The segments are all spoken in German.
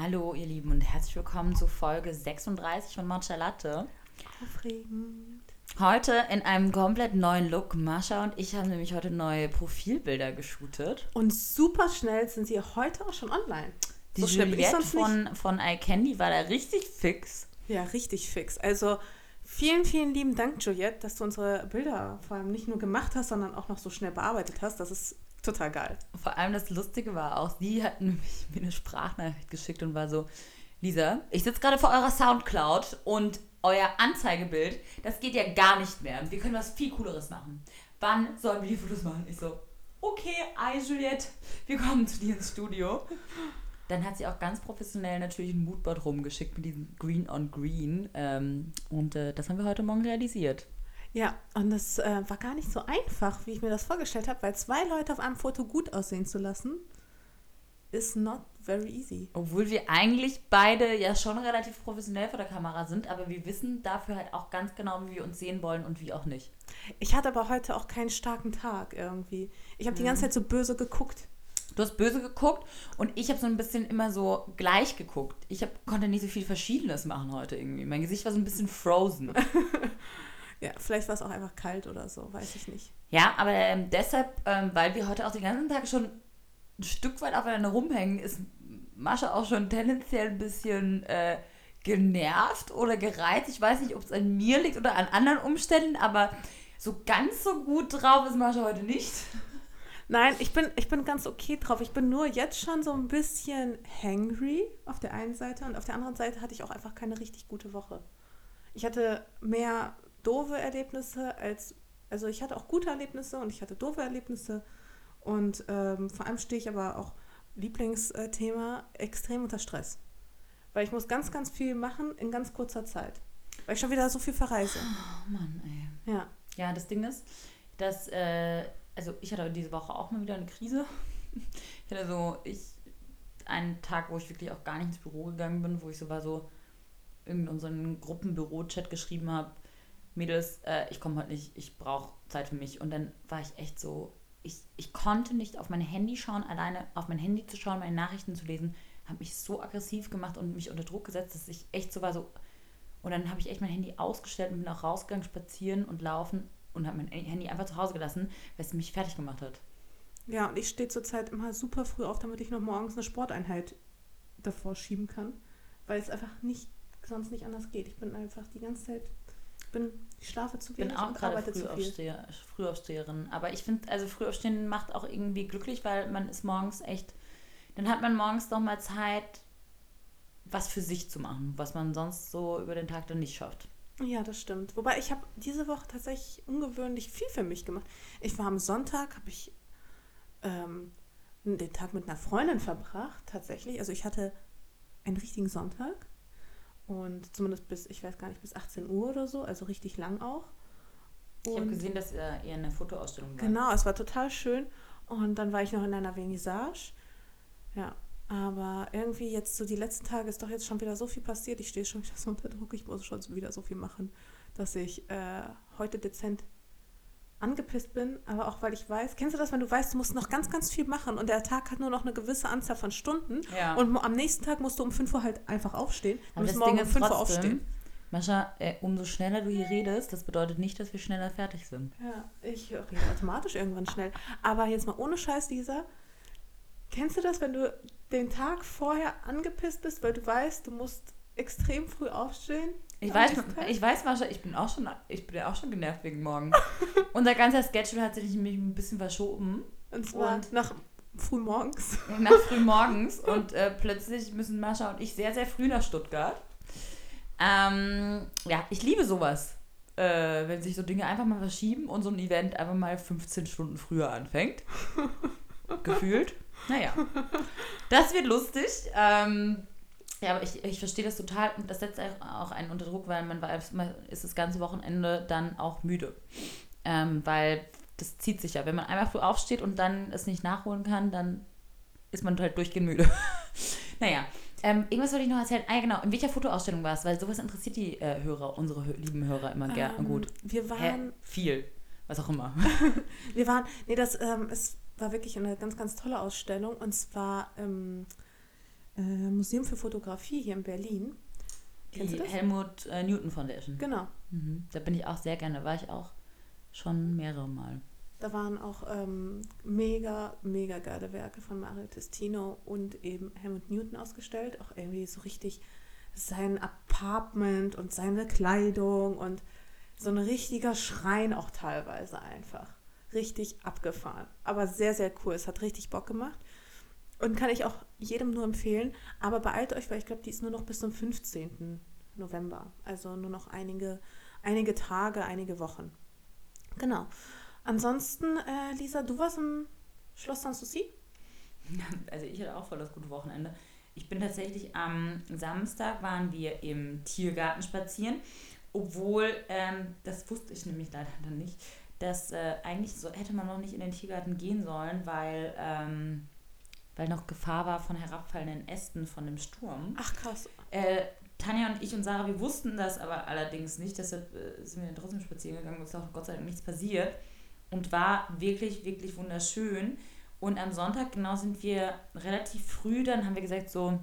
Hallo, ihr Lieben, und herzlich willkommen zu Folge 36 von Matcha Latte. Aufregend. Heute in einem komplett neuen Look. Mascha und ich haben nämlich heute neue Profilbilder geshootet. Und super schnell sind sie heute auch schon online. Die so Juliette von, von iCandy war da richtig fix. Ja, richtig fix. Also vielen, vielen lieben Dank, Juliette, dass du unsere Bilder vor allem nicht nur gemacht hast, sondern auch noch so schnell bearbeitet hast. Das ist total geil. Vor allem das Lustige war auch, sie hat nämlich mir eine Sprachnachricht geschickt und war so, Lisa, ich sitze gerade vor eurer Soundcloud und euer Anzeigebild, das geht ja gar nicht mehr. Wir können was viel Cooleres machen. Wann sollen wir die Fotos machen? Ich so, okay, ei Juliette, wir kommen zu dir ins Studio. Dann hat sie auch ganz professionell natürlich ein Moodboard rumgeschickt mit diesem Green on Green. Ähm, und äh, das haben wir heute Morgen realisiert. Ja, und das äh, war gar nicht so einfach, wie ich mir das vorgestellt habe, weil zwei Leute auf einem Foto gut aussehen zu lassen, is not very easy. Obwohl wir eigentlich beide ja schon relativ professionell vor der Kamera sind, aber wir wissen dafür halt auch ganz genau, wie wir uns sehen wollen und wie auch nicht. Ich hatte aber heute auch keinen starken Tag irgendwie. Ich habe die ganze Zeit so böse geguckt. Du hast böse geguckt und ich habe so ein bisschen immer so gleich geguckt. Ich hab, konnte nicht so viel Verschiedenes machen heute irgendwie. Mein Gesicht war so ein bisschen frozen. Ja, vielleicht war es auch einfach kalt oder so, weiß ich nicht. Ja, aber ähm, deshalb, ähm, weil wir heute auch den ganzen Tag schon ein Stück weit aufeinander rumhängen, ist Mascha auch schon tendenziell ein bisschen äh, genervt oder gereizt. Ich weiß nicht, ob es an mir liegt oder an anderen Umständen, aber so ganz so gut drauf ist Mascha heute nicht. Nein, ich bin, ich bin ganz okay drauf. Ich bin nur jetzt schon so ein bisschen hangry auf der einen Seite und auf der anderen Seite hatte ich auch einfach keine richtig gute Woche. Ich hatte mehr doofe Erlebnisse als, also ich hatte auch gute Erlebnisse und ich hatte doofe Erlebnisse und ähm, vor allem stehe ich aber auch, Lieblingsthema, extrem unter Stress. Weil ich muss ganz, ganz viel machen in ganz kurzer Zeit. Weil ich schon wieder so viel verreise. Oh Mann, ey. Ja. Ja, das Ding ist, dass, äh, also ich hatte diese Woche auch mal wieder eine Krise. Ich hatte so, ich, einen Tag, wo ich wirklich auch gar nicht ins Büro gegangen bin, wo ich so war so, in unseren Gruppenbüro-Chat geschrieben habe, Mädels, äh, ich komme heute nicht, ich brauche Zeit für mich. Und dann war ich echt so, ich, ich konnte nicht auf mein Handy schauen, alleine auf mein Handy zu schauen, meine Nachrichten zu lesen, hat mich so aggressiv gemacht und mich unter Druck gesetzt, dass ich echt so war so. Und dann habe ich echt mein Handy ausgestellt und bin auch rausgegangen, spazieren und laufen und habe mein Handy einfach zu Hause gelassen, weil es mich fertig gemacht hat. Ja, und ich stehe zurzeit immer super früh auf, damit ich noch morgens eine Sporteinheit davor schieben kann. Weil es einfach nicht, sonst nicht anders geht. Ich bin einfach die ganze Zeit, bin, ich schlafe zu Ich bin wenig auch gerade. Frühaufsteher, Frühaufsteherin. Aber ich finde, also Frühaufstehen macht auch irgendwie glücklich, weil man ist morgens echt, dann hat man morgens noch mal Zeit, was für sich zu machen, was man sonst so über den Tag dann nicht schafft. Ja, das stimmt. Wobei ich habe diese Woche tatsächlich ungewöhnlich viel für mich gemacht. Ich war am Sonntag, habe ich ähm, den Tag mit einer Freundin verbracht, tatsächlich. Also ich hatte einen richtigen Sonntag und zumindest bis, ich weiß gar nicht, bis 18 Uhr oder so, also richtig lang auch. Ich habe Und- gesehen, dass ihr eine Fotoausstellung war. Genau, es war total schön. Und dann war ich noch in einer Vernissage. Ja, aber irgendwie jetzt so die letzten Tage ist doch jetzt schon wieder so viel passiert. Ich stehe schon wieder so unter Druck. Ich muss schon wieder so viel machen, dass ich äh, heute dezent angepisst bin. Aber auch weil ich weiß, kennst du das, wenn du weißt, du musst noch ganz, ganz viel machen und der Tag hat nur noch eine gewisse Anzahl von Stunden. Ja. Und am nächsten Tag musst du um 5 Uhr halt einfach aufstehen. Du musst morgen Ding um ist 5 Uhr aufstehen. Mascha, äh, umso schneller du hier redest, das bedeutet nicht, dass wir schneller fertig sind. Ja, ich rede automatisch irgendwann schnell. Aber jetzt mal ohne Scheiß, Lisa. Kennst du das, wenn du den Tag vorher angepisst bist, weil du weißt, du musst extrem früh aufstehen? Ich weiß, ich weiß, Mascha, ich bin auch schon, ich bin ja auch schon genervt wegen morgen. Unser ganzer Schedule hat sich nämlich ein bisschen verschoben. Und zwar Und- nach früh morgens. nach früh morgens und äh, plötzlich müssen Mascha und ich sehr, sehr früh nach Stuttgart. Ähm, ja, ich liebe sowas, äh, wenn sich so Dinge einfach mal verschieben und so ein Event einfach mal 15 Stunden früher anfängt. Gefühlt. Naja, das wird lustig. Ähm, ja, aber ich, ich verstehe das total und das setzt auch einen unter Druck, weil man weiß, man ist das ganze Wochenende dann auch müde. Ähm, weil das zieht sich ja. Wenn man einmal früh aufsteht und dann es nicht nachholen kann, dann ist man halt durchgehend müde. naja, ähm, irgendwas wollte ich noch erzählen. Ah, ja, genau. In welcher Fotoausstellung war es? Weil sowas interessiert die äh, Hörer, unsere lieben Hörer immer gerne Ähm, gut. Wir Hä? waren, Viel. Was auch immer. wir waren, nee, das, ähm, es war wirklich eine ganz, ganz tolle Ausstellung und zwar ähm, äh, Museum für Fotografie hier in Berlin. Kennst die Helmut äh, Newton Foundation. Genau. Mhm. Da bin ich auch sehr gerne. Da war ich auch schon mehrere Mal. Da waren auch ähm, mega, mega geile Werke von Mario Testino und eben Helmut Newton ausgestellt. Auch irgendwie so richtig sein Apartment und seine Kleidung und so ein richtiger Schrein auch teilweise einfach. Richtig abgefahren. Aber sehr, sehr cool. Es hat richtig Bock gemacht. Und kann ich auch jedem nur empfehlen. Aber beeilt euch, weil ich glaube, die ist nur noch bis zum 15. November. Also nur noch einige, einige Tage, einige Wochen. Genau. Ansonsten, äh, Lisa, du warst im Schloss Sanssouci? Also ich hatte auch voll das gute Wochenende. Ich bin tatsächlich am Samstag waren wir im Tiergarten spazieren, obwohl, ähm, das wusste ich nämlich leider dann nicht, dass äh, eigentlich so hätte man noch nicht in den Tiergarten gehen sollen, weil, ähm, weil noch Gefahr war von herabfallenden Ästen von dem Sturm. Ach krass. Äh, Tanja und ich und Sarah, wir wussten das aber allerdings nicht, deshalb äh, sind wir trotzdem spazieren gegangen und es ist auch Gott sei Dank nichts passiert und war wirklich, wirklich wunderschön. Und am Sonntag genau sind wir relativ früh, dann haben wir gesagt, so,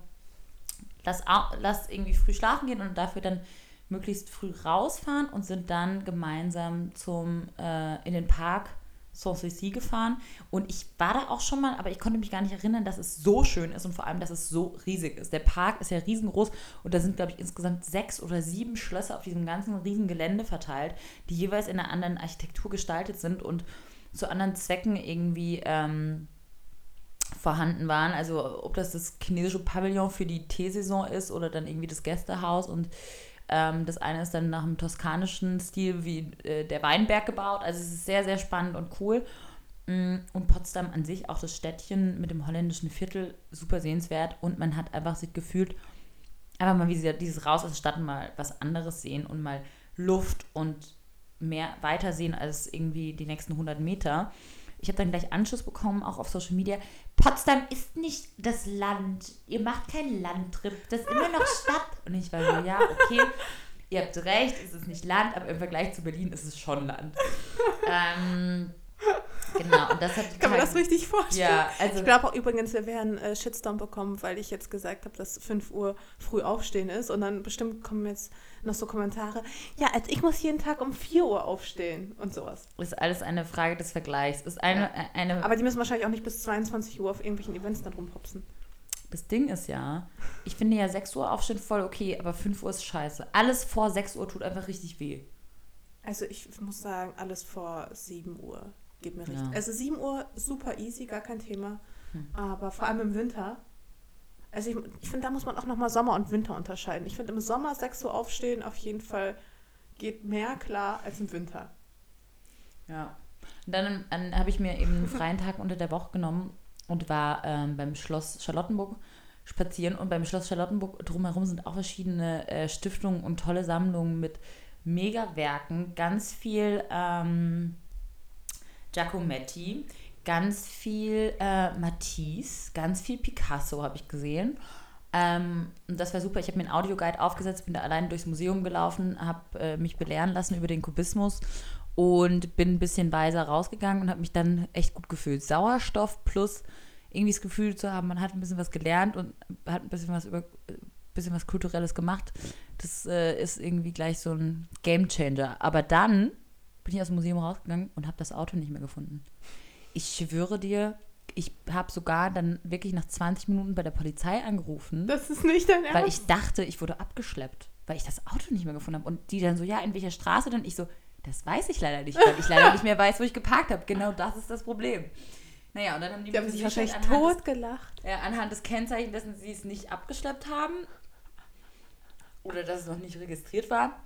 lass, lass irgendwie früh schlafen gehen und dafür dann möglichst früh rausfahren und sind dann gemeinsam zum, äh, in den Park Sanssouci gefahren und ich war da auch schon mal, aber ich konnte mich gar nicht erinnern, dass es so schön ist und vor allem, dass es so riesig ist. Der Park ist ja riesengroß und da sind, glaube ich, insgesamt sechs oder sieben Schlösser auf diesem ganzen riesen Gelände verteilt, die jeweils in einer anderen Architektur gestaltet sind und zu anderen Zwecken irgendwie ähm, vorhanden waren. Also ob das das chinesische Pavillon für die Teesaison ist oder dann irgendwie das Gästehaus und ähm, das eine ist dann nach dem toskanischen Stil wie äh, der Weinberg gebaut. Also es ist sehr, sehr spannend und cool. Mm, und Potsdam an sich, auch das Städtchen mit dem holländischen Viertel, super sehenswert. Und man hat einfach sich gefühlt, einfach mal wie dieses Raus aus der Stadt mal was anderes sehen und mal Luft und mehr weiter sehen als irgendwie die nächsten 100 Meter. Ich habe dann gleich Anschluss bekommen, auch auf Social Media. Potsdam ist nicht das Land. Ihr macht keinen Landtrip. Das ist immer noch Stadt. Und ich war so, ja, okay. Ihr habt recht, es ist nicht Land, aber im Vergleich zu Berlin ist es schon Land. ähm, Genau, und das hat Kann man das richtig vorstellen? Ja, also. Ich glaube auch übrigens, wir werden äh, Shitstorm bekommen, weil ich jetzt gesagt habe, dass 5 Uhr früh aufstehen ist. Und dann bestimmt kommen jetzt noch so Kommentare. Ja, also ich muss jeden Tag um 4 Uhr aufstehen und sowas. Ist alles eine Frage des Vergleichs. Ist eine, ja. Äh, eine Aber die müssen wahrscheinlich auch nicht bis 22 Uhr auf irgendwelchen Events dann rumhopsen. Das Ding ist ja, ich finde ja 6 Uhr aufstehen voll okay, aber 5 Uhr ist scheiße. Alles vor 6 Uhr tut einfach richtig weh. Also ich muss sagen, alles vor 7 Uhr geht mir richtig. Ja. Also 7 Uhr super easy, gar kein Thema. Hm. Aber vor allem im Winter. Also ich, ich finde, da muss man auch nochmal Sommer und Winter unterscheiden. Ich finde im Sommer 6 Uhr aufstehen auf jeden Fall geht mehr klar als im Winter. Ja. Und dann, dann habe ich mir eben einen freien Tag unter der Woche genommen und war ähm, beim Schloss Charlottenburg spazieren. Und beim Schloss Charlottenburg drumherum sind auch verschiedene äh, Stiftungen und tolle Sammlungen mit Megawerken. Ganz viel ähm, Giacometti, ganz viel äh, Matisse, ganz viel Picasso habe ich gesehen. Ähm, und das war super. Ich habe mir einen Audioguide aufgesetzt, bin da allein durchs Museum gelaufen, habe äh, mich belehren lassen über den Kubismus und bin ein bisschen weiser rausgegangen und habe mich dann echt gut gefühlt. Sauerstoff plus irgendwie das Gefühl zu haben, man hat ein bisschen was gelernt und hat ein bisschen was über bisschen was Kulturelles gemacht. Das äh, ist irgendwie gleich so ein Game Changer. Aber dann bin ich aus dem Museum rausgegangen und habe das Auto nicht mehr gefunden. Ich schwöre dir, ich habe sogar dann wirklich nach 20 Minuten bei der Polizei angerufen. Das ist nicht dein Ernst? Weil ich dachte, ich wurde abgeschleppt, weil ich das Auto nicht mehr gefunden habe. Und die dann so, ja, in welcher Straße denn? Ich so, das weiß ich leider nicht, weil ich leider nicht mehr weiß, wo ich geparkt habe. Genau das ist das Problem. Naja, und dann haben die, die haben sich wahrscheinlich tot gelacht. Ja, anhand des Kennzeichens, dass sie es nicht abgeschleppt haben oder dass es noch nicht registriert war,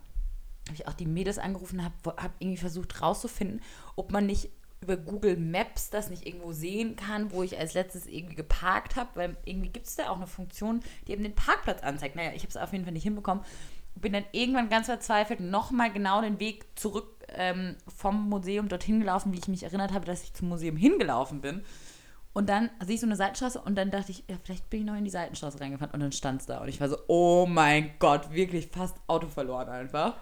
habe ich auch die Mädels angerufen, habe hab irgendwie versucht rauszufinden, ob man nicht über Google Maps das nicht irgendwo sehen kann, wo ich als letztes irgendwie geparkt habe, weil irgendwie gibt es da auch eine Funktion, die eben den Parkplatz anzeigt. Naja, ich habe es auf jeden Fall nicht hinbekommen. Bin dann irgendwann ganz verzweifelt nochmal genau den Weg zurück ähm, vom Museum dorthin gelaufen, wie ich mich erinnert habe, dass ich zum Museum hingelaufen bin. Und dann sehe ich so eine Seitenstraße und dann dachte ich, ja, vielleicht bin ich noch in die Seitenstraße reingefahren und dann stand es da. Und ich war so, oh mein Gott, wirklich fast Auto verloren einfach.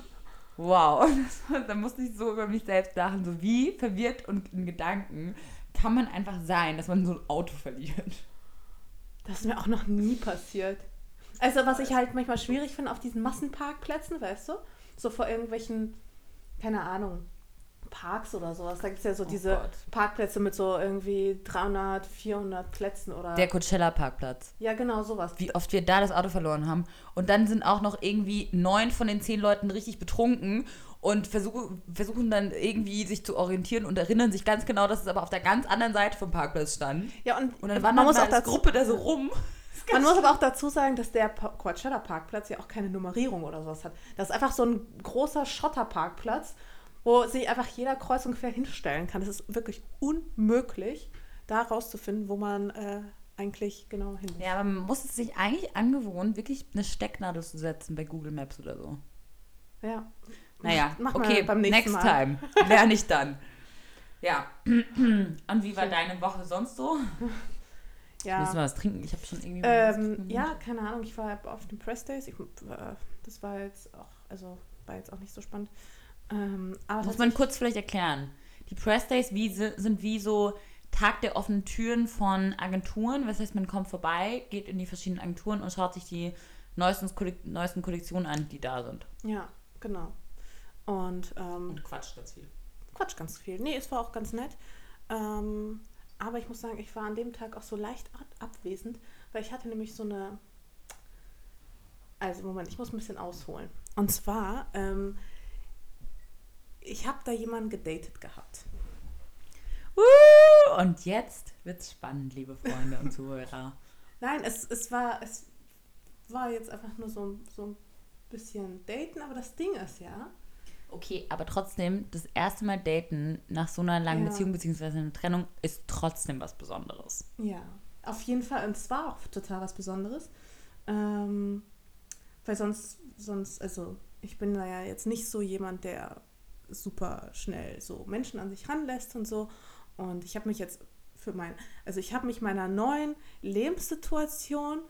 wow. da musste ich so über mich selbst lachen, so wie verwirrt und in Gedanken kann man einfach sein, dass man so ein Auto verliert. Das ist mir auch noch nie passiert. Also, was ich halt manchmal schwierig finde auf diesen Massenparkplätzen, weißt du? So vor irgendwelchen, keine Ahnung, Parks oder sowas. Da gibt es ja so Oh diese Gott. Parkplätze mit so irgendwie 300, 400 Plätzen oder. Der Coachella-Parkplatz. ja, genau, sowas. Wie oft wir da das Auto verloren haben. Und dann sind auch noch irgendwie neun von den zehn Leuten richtig betrunken und versuchen, versuchen dann irgendwie sich zu orientieren und erinnern sich ganz genau, dass es aber auf der ganz anderen Seite vom Parkplatz stand. Ja, und, Und dann man wandert muss man auch als Gruppe da so rum. Man muss aber auch dazu sagen, dass der Pa- Coachella Parkplatz ja auch keine Nummerierung oder sowas hat. Das ist einfach so ein großer Schotterparkplatz, wo sich einfach jeder kreuz und quer hinstellen kann. Das ist wirklich unmöglich, da rauszufinden, wo man äh, eigentlich genau hin muss. Ja, aber man muss es sich eigentlich angewohnen, wirklich eine Stecknadel zu setzen bei Google Maps oder so. Ja. Naja, Mach okay, beim nächsten next Mal. time. Lerne ich dann. Ja. Und wie war deine Woche sonst so? Ja. Müssen wir was trinken? Ich habe schon irgendwie. Ähm, ja, keine Ahnung, ich war auf den Press Days. Ich, äh, das war jetzt auch, also war jetzt auch nicht so spannend. Ähm, Muss man kurz vielleicht erklären. Die Press Days wie, si- sind wie so Tag der offenen Türen von Agenturen. Das heißt, man kommt vorbei, geht in die verschiedenen Agenturen und schaut sich die neuesten, Kollek neuesten Kollektionen an, die da sind. Ja, genau. Und ähm, Und quatscht ganz viel. Quatsch ganz viel. Nee, es war auch ganz nett. Ähm, aber ich muss sagen, ich war an dem Tag auch so leicht ab abwesend, weil ich hatte nämlich so eine. Also, Moment, ich muss ein bisschen ausholen. Und zwar, ähm, ich habe da jemanden gedatet gehabt. Uh, und jetzt wird's spannend, liebe Freunde und Zuhörer. Nein, es, es, war, es war jetzt einfach nur so, so ein bisschen daten, aber das Ding ist ja, Okay, aber trotzdem, das erste Mal daten nach so einer langen Ja. Beziehung bzw. einer Trennung ist trotzdem was Besonderes. Ja, auf jeden Fall. Und es war auch total was Besonderes. Ähm, weil sonst, sonst, also ich bin da ja jetzt nicht so jemand, der super schnell so Menschen an sich ranlässt und so. Und ich habe mich jetzt für mein, also ich habe mich meiner neuen Lebenssituation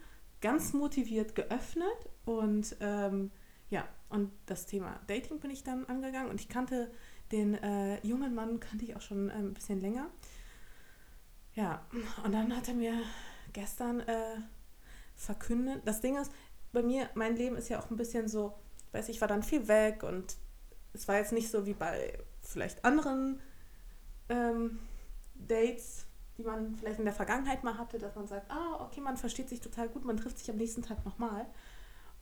ganz motiviert geöffnet und ähm, ja, und das Thema Dating bin ich dann angegangen und ich kannte den äh, jungen Mann, kannte ich auch schon äh, ein bisschen länger. Ja, und dann hat er mir gestern äh, verkündet, das Ding ist, bei mir, mein Leben ist ja auch ein bisschen so, weiß ich, war dann viel weg und es war jetzt nicht so wie bei vielleicht anderen ähm, Dates, die man vielleicht in der Vergangenheit mal hatte, dass man sagt, ah, okay, man versteht sich total gut, man trifft sich am nächsten Tag nochmal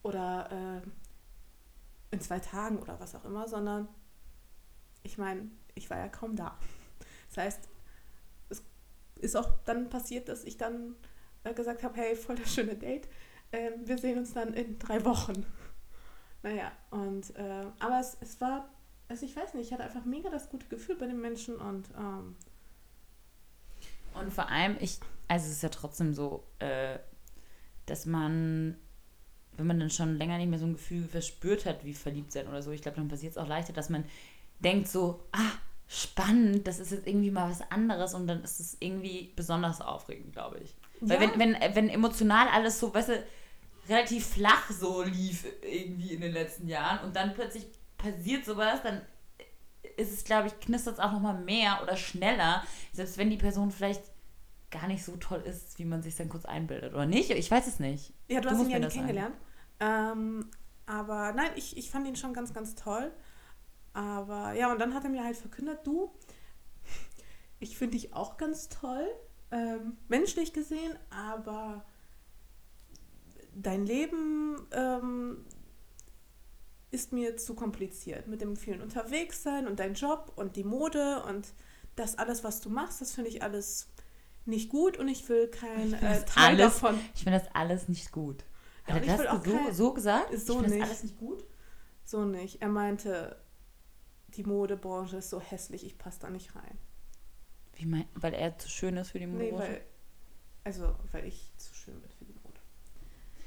oder äh, in zwei Tagen oder was auch immer, sondern ich meine, ich war ja kaum da. Das heißt, es ist auch dann passiert, dass ich dann äh, gesagt habe, hey, voll das schöne Date, ähm, wir sehen uns dann in drei Wochen. Naja, und äh, aber es, es war, also ich weiß nicht, ich hatte einfach mega das gute Gefühl bei den Menschen und ähm, Und vor allem, ich, also es ist ja trotzdem so, äh, dass man, wenn man dann schon länger nicht mehr so ein Gefühl verspürt hat, wie verliebt sein oder so, ich glaube, dann passiert es auch leichter, dass man denkt so, ah, spannend, das ist jetzt irgendwie mal was anderes und dann ist es irgendwie besonders aufregend, glaube ich. Weil Ja. wenn, wenn, wenn emotional alles so, weißt du, relativ flach so lief irgendwie in den letzten Jahren und dann plötzlich passiert sowas, dann ist es, glaube ich, knistert es auch nochmal mehr oder schneller, selbst wenn die Person vielleicht gar nicht so toll ist, wie man sich dann kurz einbildet. Oder nicht? Ich weiß es nicht. Ja, du, Du hast ihn ja nicht kennengelernt. Ähm, aber nein, ich, ich fand ihn schon ganz, ganz toll. Aber ja, und dann hat er mir halt verkündet, du, ich finde dich auch ganz toll, ähm, menschlich gesehen, aber dein Leben ähm, ist mir zu kompliziert mit dem vielen Unterwegssein und dein Job und die Mode und das alles, was du machst, das finde ich alles nicht gut und ich will kein Ich äh, Teil alles- davon. Ich finde das alles nicht gut. Ja, Hat er das auch so, kein- so gesagt? Ist so ich nicht. das alles nicht gut? So nicht. Er meinte, die Modebranche ist so hässlich, ich passe da nicht rein. Wie mein, weil er zu schön ist für die Nee, Modebranche? weil, also, weil ich zu schön bin für die Mode.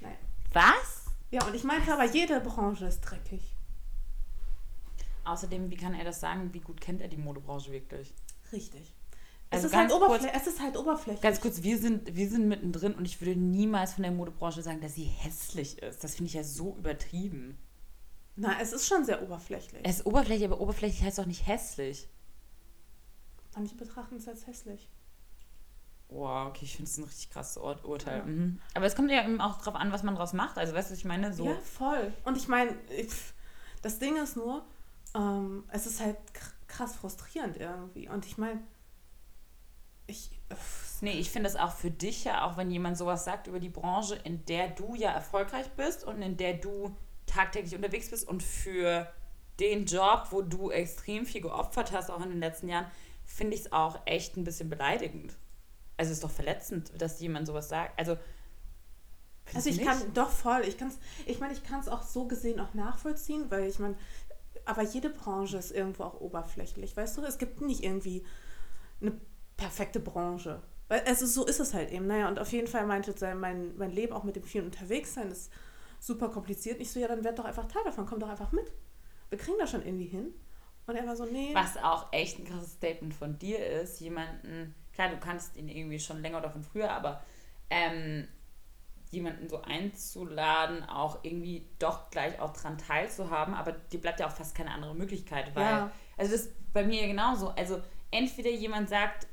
Nein. Was? Ja, und ich meinte aber, jede Branche ist dreckig. Außerdem, wie kann er das sagen? Wie gut kennt er die Modebranche wirklich? Richtig. Also es, ist halt kurz- es ist halt oberflächlich. Ganz kurz, wir sind, wir sind mittendrin und ich würde niemals von der Modebranche sagen, dass sie hässlich ist. Das finde ich ja so übertrieben. Na, es ist schon sehr oberflächlich. Es ist oberflächlich, aber oberflächlich heißt doch nicht hässlich. Manche betrachten es als hässlich. Wow, okay, ich finde es ein richtig krasses Ur Urteil. Ja. Mhm. Aber es kommt ja eben auch drauf an, was man draus macht. Also, weißt du, was ich meine? So. Ja, voll. Und ich meine, das Ding ist nur, ähm, es ist halt krass frustrierend irgendwie. Und ich meine, ich. Nee, ich finde es auch für dich ja, auch wenn jemand sowas sagt über die Branche, in der du ja erfolgreich bist und in der du tagtäglich unterwegs bist und für den Job, wo du extrem viel geopfert hast, auch in den letzten Jahren, finde ich es auch echt ein bisschen beleidigend. Also es ist doch verletzend, dass jemand sowas sagt. Also, also ich kann doch voll. Ich kann's, ich meine, ich kann es auch so gesehen auch nachvollziehen, weil ich meine, aber jede Branche ist irgendwo auch oberflächlich, weißt du? Es gibt nicht irgendwie eine perfekte Branche. Also so ist es halt eben. Naja, und auf jeden Fall meinte mein, mein Leben auch mit dem vielen Unterwegssein ist super kompliziert. Nicht so, ja, dann werd doch einfach Teil davon, komm doch einfach mit. Wir kriegen das schon irgendwie hin. Und er war so, nee. Was auch echt ein krasses Statement von dir ist, jemanden klar, du kannst ihn irgendwie schon länger oder von früher, aber ähm, jemanden so einzuladen, auch irgendwie doch gleich auch dran teilzuhaben, aber dir bleibt ja auch fast keine andere Möglichkeit, weil, ja. also das ist bei mir genauso. Also entweder jemand sagt,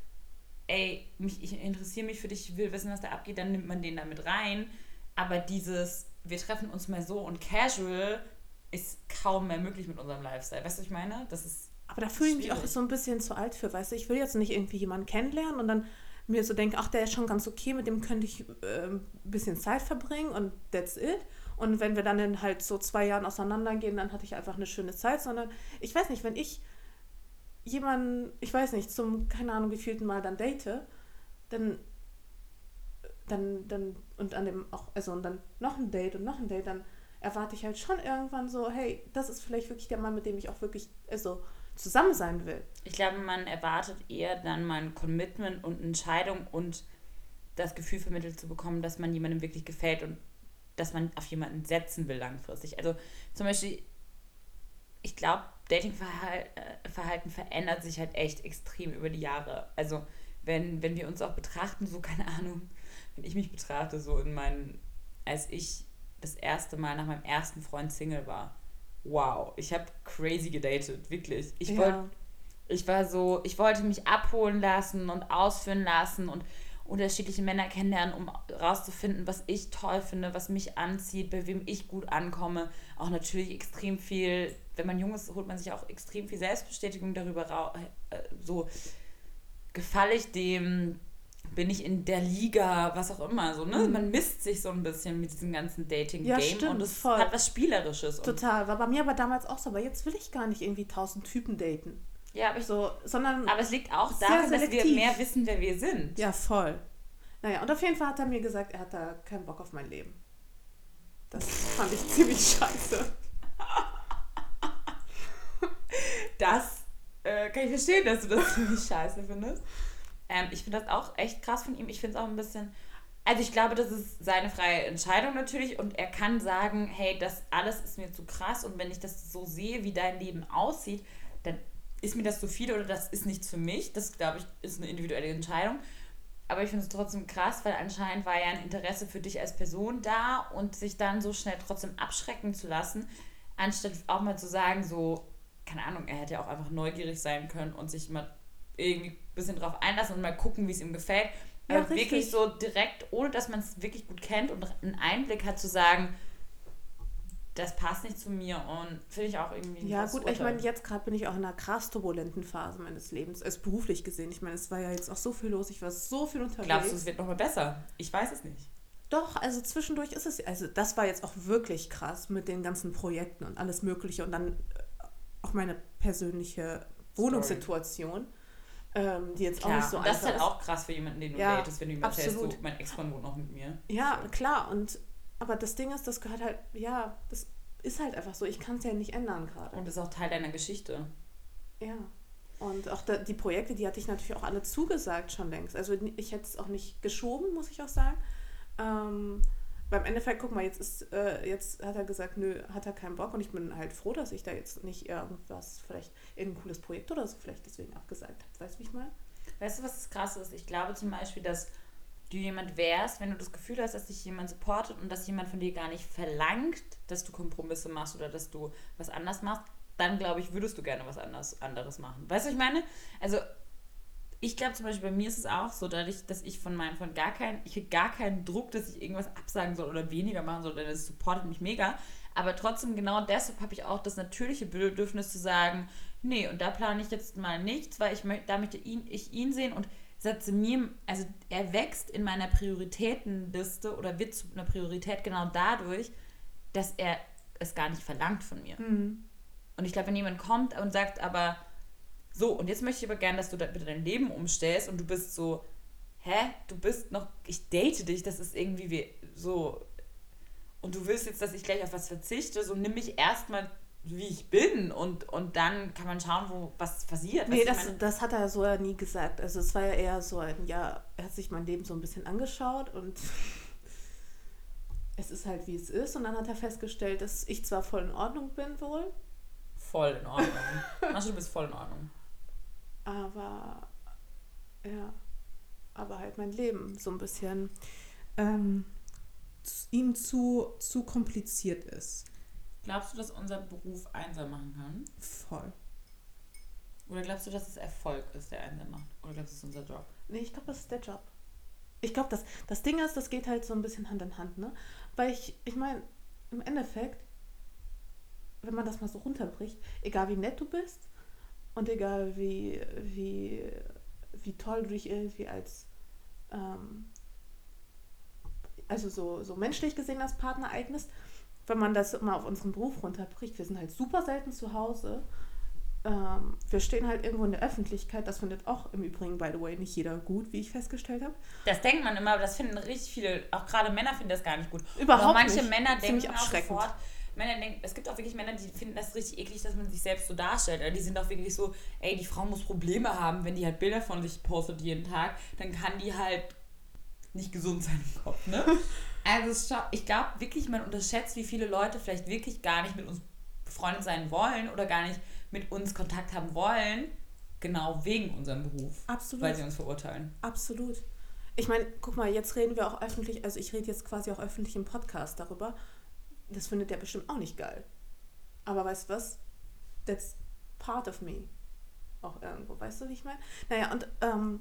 ey, mich, ich interessiere mich für dich, ich will wissen, was da abgeht, dann nimmt man den damit rein, aber dieses, wir treffen uns mal so und casual ist kaum mehr möglich mit unserem Lifestyle. Weißt du, was ich meine? Das ist aber da fühle ich mich auch so ein bisschen zu alt für, weißt du? Ich will jetzt nicht irgendwie jemanden kennenlernen und dann mir so denken, ach, der ist schon ganz okay, mit dem könnte ich äh, ein bisschen Zeit verbringen und that's it. Und wenn wir dann in halt so zwei Jahren auseinandergehen, dann hatte ich einfach eine schöne Zeit, sondern ich weiß nicht, wenn ich jemanden, ich weiß nicht, zum, keine Ahnung, wie vielten Mal dann date, dann, dann, dann, und an dem auch, also und dann noch ein Date und noch ein Date, dann erwarte ich halt schon irgendwann so, hey, das ist vielleicht wirklich der Mann, mit dem ich auch wirklich, also zusammen sein will. Ich glaube, man erwartet eher dann mal ein Commitment und eine Entscheidung und das Gefühl vermittelt zu bekommen, dass man jemandem wirklich gefällt und dass man auf jemanden setzen will langfristig. Also zum Beispiel, ich glaube, Datingverhalten verändert sich halt echt extrem über die Jahre. Also wenn, wenn wir uns auch betrachten, so keine Ahnung, wenn ich mich betrachte, so in meinen, als ich das erste Mal nach meinem ersten Freund Single war, wow, ich habe crazy gedatet, wirklich. Ich ja. wollte, ich war so, ich wollte mich abholen lassen und ausführen lassen und unterschiedliche Männer kennenlernen, um rauszufinden, was ich toll finde, was mich anzieht, bei wem ich gut ankomme. Auch natürlich extrem viel, wenn man jung ist, holt man sich auch extrem viel Selbstbestätigung darüber äh, so gefalle ich dem bin ich in der Liga, was auch immer. So, ne? Mhm. Man misst sich so ein bisschen mit diesem ganzen Dating-Game ja, und es voll. hat was Spielerisches. Total, war bei mir aber damals auch so, aber jetzt will ich gar nicht irgendwie tausend Typen daten. Ja, aber, ich, so, sondern aber es liegt auch daran, dass wir mehr wissen, wer wir sind. Ja, voll. Naja, und auf jeden Fall hat er mir gesagt, er hat da keinen Bock auf mein Leben. Das fand ich ziemlich scheiße. Das äh, kann ich verstehen, dass du das ziemlich scheiße findest. Ähm, ich finde das auch echt krass von ihm. Ich finde es auch ein bisschen. Also ich glaube, das ist seine freie Entscheidung natürlich und er kann sagen, hey, das alles ist mir zu krass und wenn ich das so sehe, wie dein Leben aussieht, dann ist mir das zu viel oder das ist nichts für mich. Das, glaube ich, ist eine individuelle Entscheidung. Aber ich finde es trotzdem krass, weil anscheinend war ja ein Interesse für dich als Person da und sich dann so schnell trotzdem abschrecken zu lassen, anstatt auch mal zu sagen, so, keine Ahnung, er hätte ja auch einfach neugierig sein können und sich mal irgendwie ein bisschen drauf einlassen und mal gucken, wie es ihm gefällt. Ja, Aber richtig. wirklich so direkt, ohne dass man es wirklich gut kennt und einen Einblick hat, zu sagen, das passt nicht zu mir und finde ich auch irgendwie. Ja, gut, ich meine, jetzt gerade bin ich auch in einer krass turbulenten Phase meines Lebens, als beruflich gesehen. Ich meine, es war ja jetzt auch so viel los, ich war so viel unterwegs. Glaubst du, es wird nochmal besser? Ich weiß es nicht. Doch, also zwischendurch ist es, also das war jetzt auch wirklich krass mit den ganzen Projekten und alles Mögliche und dann äh, auch meine persönliche Wohnungssituation. Ähm, die jetzt klar. auch nicht so und Das ist halt auch krass für jemanden, den du ja, datest, wenn du ihm erzählst, so, mein Ex-Mann wohnt noch mit mir. Ja, so. klar. Und aber das Ding ist, das gehört halt, ja, das ist halt einfach so. Ich kann es ja nicht ändern gerade. Und das ist auch Teil deiner Geschichte. Ja. Und auch da, die Projekte, die hatte ich natürlich auch alle zugesagt schon längst. Also ich hätte es auch nicht geschoben, muss ich auch sagen. Ähm, beim Endeffekt, guck mal, jetzt ist, äh, jetzt hat er gesagt, nö, hat er keinen Bock und ich bin halt froh, dass ich da jetzt nicht irgendwas, vielleicht irgendein cooles Projekt oder so vielleicht deswegen abgesagt habe. Weißt du, wie ich meine? Weißt du, was das krass ist? Ich glaube zum Beispiel, dass du jemand wärst, wenn du das Gefühl hast, dass dich jemand supportet und dass jemand von dir gar nicht verlangt, dass du Kompromisse machst oder dass du was anders machst, dann glaube ich, würdest du gerne was anders, anderes machen. Weißt du, was ich meine? Also ich glaube zum Beispiel, bei mir ist es auch so, dadurch, dass ich von meinem, von gar keinen, ich kriege gar keinen Druck, dass ich irgendwas absagen soll oder weniger machen soll, denn das supportet mich mega. Aber trotzdem, genau deshalb habe ich auch das natürliche Bedürfnis zu sagen, nee, und da plane ich jetzt mal nichts, weil ich möchte, da möchte ihn, ich ihn sehen und setze mir, also er wächst in meiner Prioritätenliste oder wird zu einer Priorität genau dadurch, dass er es gar nicht verlangt von mir. Mhm. Und ich glaube, wenn jemand kommt und sagt, aber so, und jetzt möchte ich aber gerne, dass du da bitte dein Leben umstellst und du bist so, hä, du bist noch, ich date dich, das ist irgendwie wie, so, und du willst jetzt, dass ich gleich auf was verzichte, so nimm mich erstmal wie ich bin und, und dann kann man schauen, wo was passiert. Nee, das, meine- das hat er so ja nie gesagt. Also es war ja eher so ein, ja, er hat sich mein Leben so ein bisschen angeschaut und es ist halt wie es ist. Und dann hat er festgestellt, dass ich zwar voll in Ordnung bin wohl, voll in Ordnung. Manche, du bist voll in Ordnung. Aber ja, aber halt mein Leben so ein bisschen ähm, ihm zu, zu kompliziert ist. Glaubst du, dass unser Beruf einsam machen kann? Voll. Oder glaubst du, dass es Erfolg ist, der einsam macht? Oder glaubst du, es ist unser Job? Nee, ich glaube, das ist der Job. Ich glaube, das, das Ding ist, das geht halt so ein bisschen Hand in Hand, ne? Weil ich, ich meine, im Endeffekt, wenn man das mal so runterbricht, egal wie nett du bist und egal wie, wie, wie toll du dich irgendwie als, ähm, also so, so menschlich gesehen als Partner eignest, wenn man das mal auf unseren Beruf runterbricht, wir sind halt super selten zu Hause. Ähm, wir stehen halt irgendwo in der Öffentlichkeit. Das findet auch im Übrigen, by the way, nicht jeder gut, wie ich festgestellt habe. Das denkt man immer, aber das finden richtig viele, auch gerade Männer finden das gar nicht gut. Überhaupt auch manche nicht. Männer denken auch sofort, Männer denken, es gibt auch wirklich Männer, die finden das richtig eklig, dass man sich selbst so darstellt. Oder Die sind auch wirklich so, ey, die Frau muss Probleme haben, wenn die halt Bilder von sich postet jeden Tag, dann kann die halt nicht gesund sein im Kopf, ne? Also ich glaube wirklich, man unterschätzt, wie viele Leute vielleicht wirklich gar nicht mit uns befreundet sein wollen oder gar nicht mit uns Kontakt haben wollen, genau wegen unserem Beruf, Absolut. weil sie uns verurteilen. Absolut. Ich meine, guck mal, jetzt reden wir auch öffentlich, also ich rede jetzt quasi auch öffentlich im Podcast darüber. Das findet der bestimmt auch nicht geil. Aber weißt du was? That's part of me. Auch irgendwo, weißt du, wie ich meine? Naja, und ähm,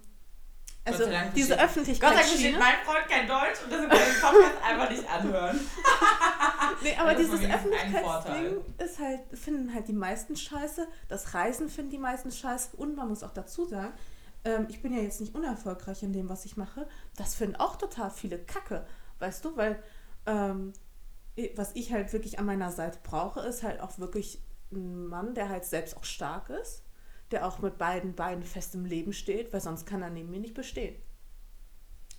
also diese versteht- Gott sei Dank versteht mein Freund kein Deutsch und deswegen kann ich den Podcast einfach nicht anhören. Nee, aber dieses Öffentlichkeitsding ist halt, finden halt die meisten scheiße. Das Reisen finden die meisten scheiße. Und man muss auch dazu sagen, ähm, ich bin ja jetzt nicht unerfolgreich in dem, was ich mache. Das finden auch total viele Kacke. Weißt du, weil ähm, was ich halt wirklich an meiner Seite brauche, ist halt auch wirklich ein Mann, der halt selbst auch stark ist, der auch mit beiden Beinen fest im Leben steht, weil sonst kann er neben mir nicht bestehen.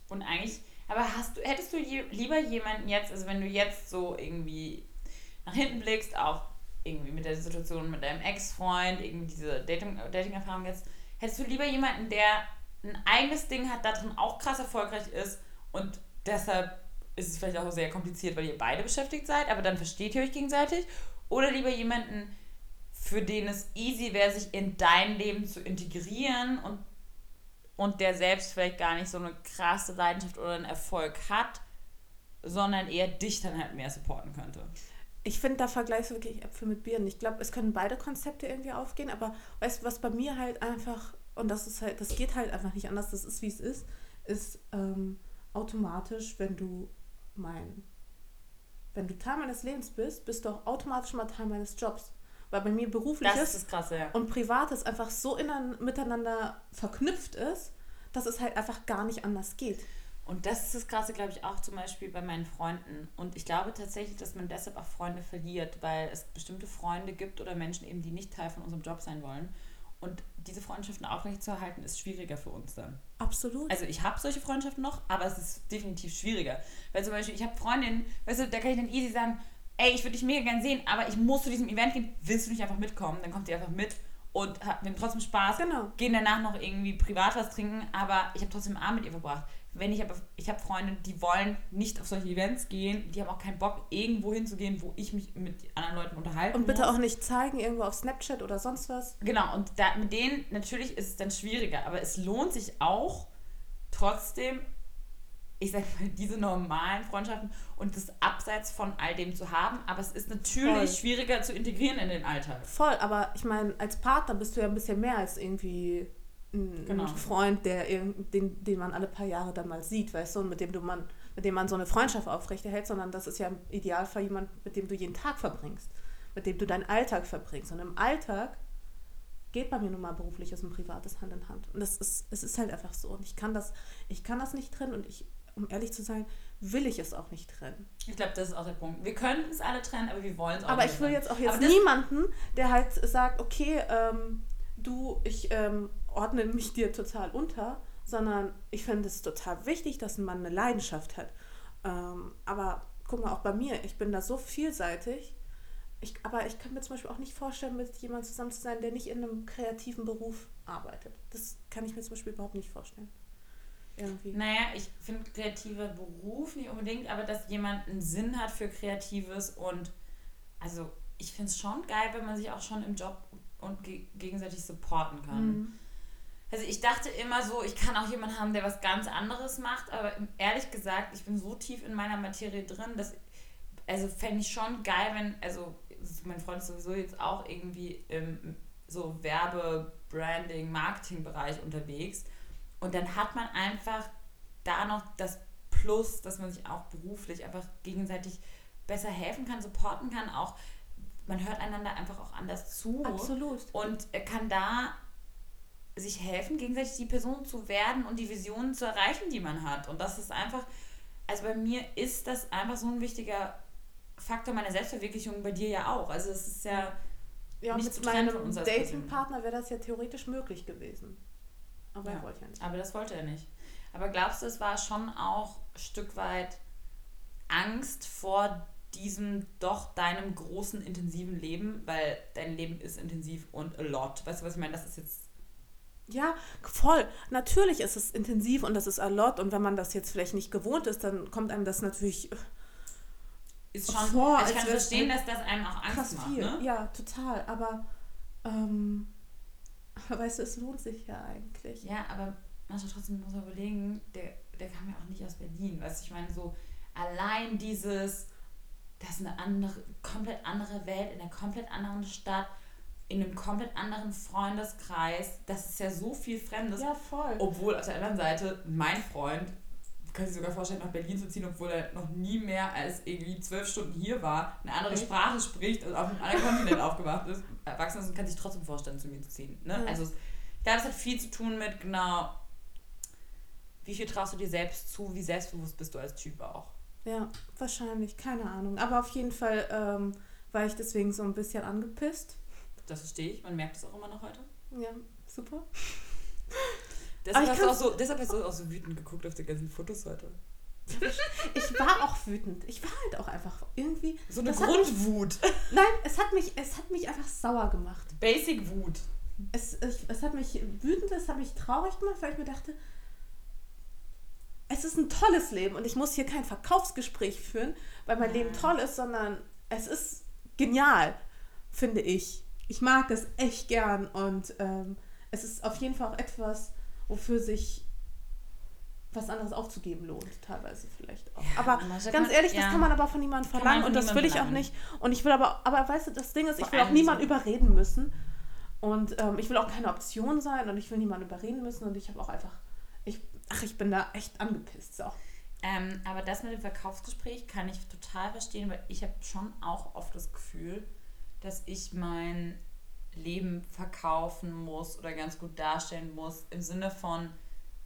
Und eigentlich, aber hast du, hättest du je, lieber jemanden jetzt, also wenn du jetzt so irgendwie nach hinten blickst, auch irgendwie mit der Situation mit deinem Ex-Freund, irgendwie diese Dating- Dating-Erfahrung jetzt, hättest du lieber jemanden, der ein eigenes Ding hat, da drin auch krass erfolgreich ist und deshalb ist es vielleicht auch sehr kompliziert, weil ihr beide beschäftigt seid, aber dann versteht ihr euch gegenseitig? Oder lieber jemanden, für den es easy wäre, sich in dein Leben zu integrieren und und der selbst vielleicht gar nicht so eine krasse Leidenschaft oder einen Erfolg hat, sondern eher dich dann halt mehr supporten könnte. Ich finde, da vergleichst du wirklich Äpfel mit Birnen. Ich glaube, es können beide Konzepte irgendwie aufgehen, aber weißt du, was bei mir halt einfach, und das ist halt, das geht halt einfach nicht anders, das ist wie es ist, ist ähm, automatisch, wenn du mein, wenn du Teil meines Lebens bist, bist du auch automatisch mal Teil meines Jobs. Weil bei mir berufliches Krasse, ja. und privates einfach so innen, miteinander verknüpft ist, dass es halt einfach gar nicht anders geht. Und das ist das Krasse, glaube ich, auch zum Beispiel bei meinen Freunden. Und ich glaube tatsächlich, dass man deshalb auch Freunde verliert, weil es bestimmte Freunde gibt oder Menschen eben, die nicht Teil von unserem Job sein wollen. Und diese Freundschaften aufrechtzuerhalten, ist schwieriger für uns dann. Absolut. Also ich habe solche Freundschaften noch, aber es ist definitiv schwieriger. Weil zum Beispiel, ich habe Freundinnen, weißt du, da kann ich dann easy sagen, ey, ich würde dich mega gern sehen, aber ich muss zu diesem Event gehen, willst du nicht einfach mitkommen? Dann kommt sie einfach mit und wir haben trotzdem Spaß, Genau. gehen danach noch irgendwie privat was trinken, aber ich habe trotzdem einen Abend mit ihr verbracht. Wenn ich aber, ich habe Freunde, die wollen nicht auf solche Events gehen, die haben auch keinen Bock, irgendwo hinzugehen, wo ich mich mit anderen Leuten unterhalten Und bitte muss. auch nicht zeigen, irgendwo auf Snapchat oder sonst was. Genau, und da, mit denen natürlich ist es dann schwieriger, aber es lohnt sich auch trotzdem, ich sag mal, diese normalen Freundschaften und das abseits von all dem zu haben, aber es ist natürlich Voll. schwieriger zu integrieren in den Alltag. Voll, aber ich meine, als Partner bist du ja ein bisschen mehr als irgendwie ein Genau. Freund, der den, den man alle paar Jahre dann mal sieht, weißt du, und mit dem du man, mit dem man so eine Freundschaft aufrechterhält, sondern das ist ja im Idealfall jemand, mit dem du jeden Tag verbringst, mit dem du deinen Alltag verbringst. Und im Alltag geht bei mir nun mal berufliches und privates Hand in Hand. Und das ist, es ist halt einfach so. Und ich kann das, ich kann das nicht trennen und ich, um ehrlich zu sein, will ich es auch nicht trennen. Ich glaube, das ist auch der Punkt. Wir könnten es alle trennen, aber wir wollen es auch Aber nicht ich will trennen. jetzt auch jetzt Aber niemanden, der halt sagt, okay, ähm, du, ich ähm, ordne mich dir total unter, sondern ich finde es total wichtig, dass Mann eine Leidenschaft hat. Ähm, aber guck mal, auch bei mir, ich bin da so vielseitig. Ich, aber ich kann mir zum Beispiel auch nicht vorstellen, mit jemandem zusammen zu sein, der nicht in einem kreativen Beruf arbeitet. Das kann ich mir zum Beispiel überhaupt nicht vorstellen. Irgendwie. Naja, ich finde kreativer Beruf nicht unbedingt, aber dass jemand einen Sinn hat für Kreatives und also ich finde es schon geil, wenn man sich auch schon im Job und ge gegenseitig supporten kann. Mhm. Also ich dachte immer so, ich kann auch jemanden haben, der was ganz anderes macht, aber ehrlich gesagt, ich bin so tief in meiner Materie drin, dass also fände ich schon geil, wenn, also mein Freund ist sowieso jetzt auch irgendwie im so Werbe, Branding, Marketing-Bereich unterwegs und dann hat man einfach da noch das Plus, dass man sich auch beruflich einfach gegenseitig besser helfen kann, supporten kann, auch man hört einander einfach auch anders zu Absolut. und kann da sich helfen, gegenseitig die Person zu werden und die Visionen zu erreichen, die man hat. Und das ist einfach, also bei mir ist das einfach so ein wichtiger Faktor meiner Selbstverwirklichung, bei dir ja auch. Also es ist ja, Ja, nicht mit meinem. Datingpartner wäre das ja theoretisch möglich gewesen. Aber Ja. er wollte ja nicht. aber das wollte er nicht. Aber glaubst du, es war schon auch ein Stück weit Angst vor diesem doch deinem großen, intensiven Leben, weil dein Leben ist intensiv und a lot. Weißt du, was ich meine? Das ist jetzt Ja, voll. Natürlich ist es intensiv und das ist a lot. Und wenn man das jetzt vielleicht nicht gewohnt ist, dann kommt einem das natürlich äh, ist schon. Vor, also ich kann verstehen, dass das einem auch Angst macht. viel. Ne? Ja, total. Aber, ähm, weißt du, es lohnt sich ja eigentlich. Ja, aber manchmal trotzdem muss man überlegen, der, der kam ja auch nicht aus Berlin. Weißt du, ich meine, so allein dieses, das ist eine andere, komplett andere Welt, in einer komplett anderen Stadt, in einem komplett anderen Freundeskreis, das ist ja so viel Fremdes. Ja, voll. Obwohl auf der anderen Seite mein Freund, kann sich sogar vorstellen, nach Berlin zu ziehen, obwohl er noch nie mehr als irgendwie zwölf Stunden hier war, eine andere? Sprache spricht, also auf einem anderen Kontinent aufgewacht ist, erwachsen ist und kann sich trotzdem vorstellen, zu mir zu ziehen. Ne? Ja. Also ich glaube, es hat viel zu tun mit, genau, wie viel traust du dir selbst zu, wie selbstbewusst bist du als Typ auch. Ja, wahrscheinlich. Keine Ahnung. Aber auf jeden Fall ähm, war ich deswegen so ein bisschen angepisst. Das verstehe ich, man merkt es auch immer noch heute. Ja, super. Deshalb hast, du auch so, deshalb hast du auch so wütend geguckt auf die ganzen Fotos heute. Ich war auch wütend. Ich war halt auch einfach irgendwie. So eine Grundwut. Nein, es hat mich, es hat mich einfach sauer gemacht. Basic Wut. Es, es, es hat mich wütend, es hat mich traurig gemacht, weil ich mir dachte, es ist ein tolles Leben und ich muss hier kein Verkaufsgespräch führen, weil mein Leben toll ist, sondern es ist genial, finde ich. Ich mag es echt gern und ähm, es ist auf jeden Fall auch etwas, wofür sich was anderes aufzugeben lohnt, teilweise vielleicht auch. Ja, aber ganz kann- ehrlich, ja. das kann man aber von niemandem man verlangen und das will ich auch nicht. Und ich will aber, aber weißt du, das Ding ist, ich will auch niemanden so- überreden müssen. Und ähm, ich will auch keine Option sein und ich will niemanden überreden müssen. Und ich habe auch einfach, ach, ich bin da echt angepisst. So. Ähm, aber das mit dem Verkaufsgespräch kann ich total verstehen, weil ich habe schon auch oft das Gefühl, dass ich mein Leben verkaufen muss oder ganz gut darstellen muss. Im Sinne von,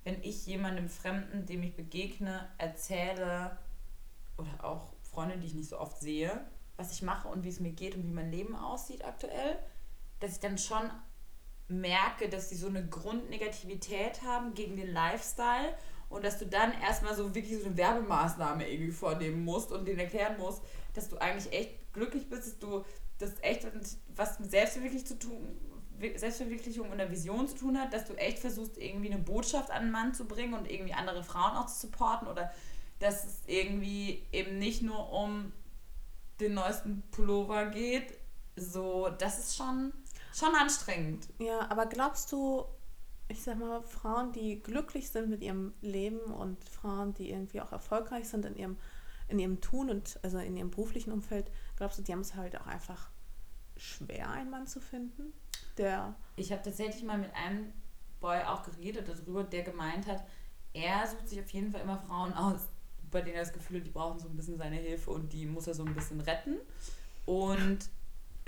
wenn ich jemandem Fremden, dem ich begegne, erzähle oder auch Freunde, die ich nicht so oft sehe, was ich mache und wie es mir geht und wie mein Leben aussieht aktuell, dass ich dann schon merke, dass sie so eine Grundnegativität haben gegen den Lifestyle und dass du dann erstmal so wirklich so eine Werbemaßnahme irgendwie vornehmen musst und denen erklären musst, dass du eigentlich echt glücklich bist, dass du das echt was mit Selbstverwirklichung zu tun, Selbstverwirklichung und einer Vision zu tun hat, dass du echt versuchst, irgendwie eine Botschaft an den Mann zu bringen und irgendwie andere Frauen auch zu supporten oder dass es irgendwie eben nicht nur um den neuesten Pullover geht. So, das ist schon, schon anstrengend. Ja, aber glaubst du, ich sag mal, Frauen, die glücklich sind mit ihrem Leben und Frauen, die irgendwie auch erfolgreich sind in ihrem, in ihrem Tun und also in ihrem beruflichen Umfeld, glaubst du, die haben es halt auch einfach schwer, einen Mann zu finden? Der. Ich habe tatsächlich mal mit einem Boy auch geredet darüber, der gemeint hat, er sucht sich auf jeden Fall immer Frauen aus, bei denen er das Gefühl hat, die brauchen so ein bisschen seine Hilfe und die muss er so ein bisschen retten. Und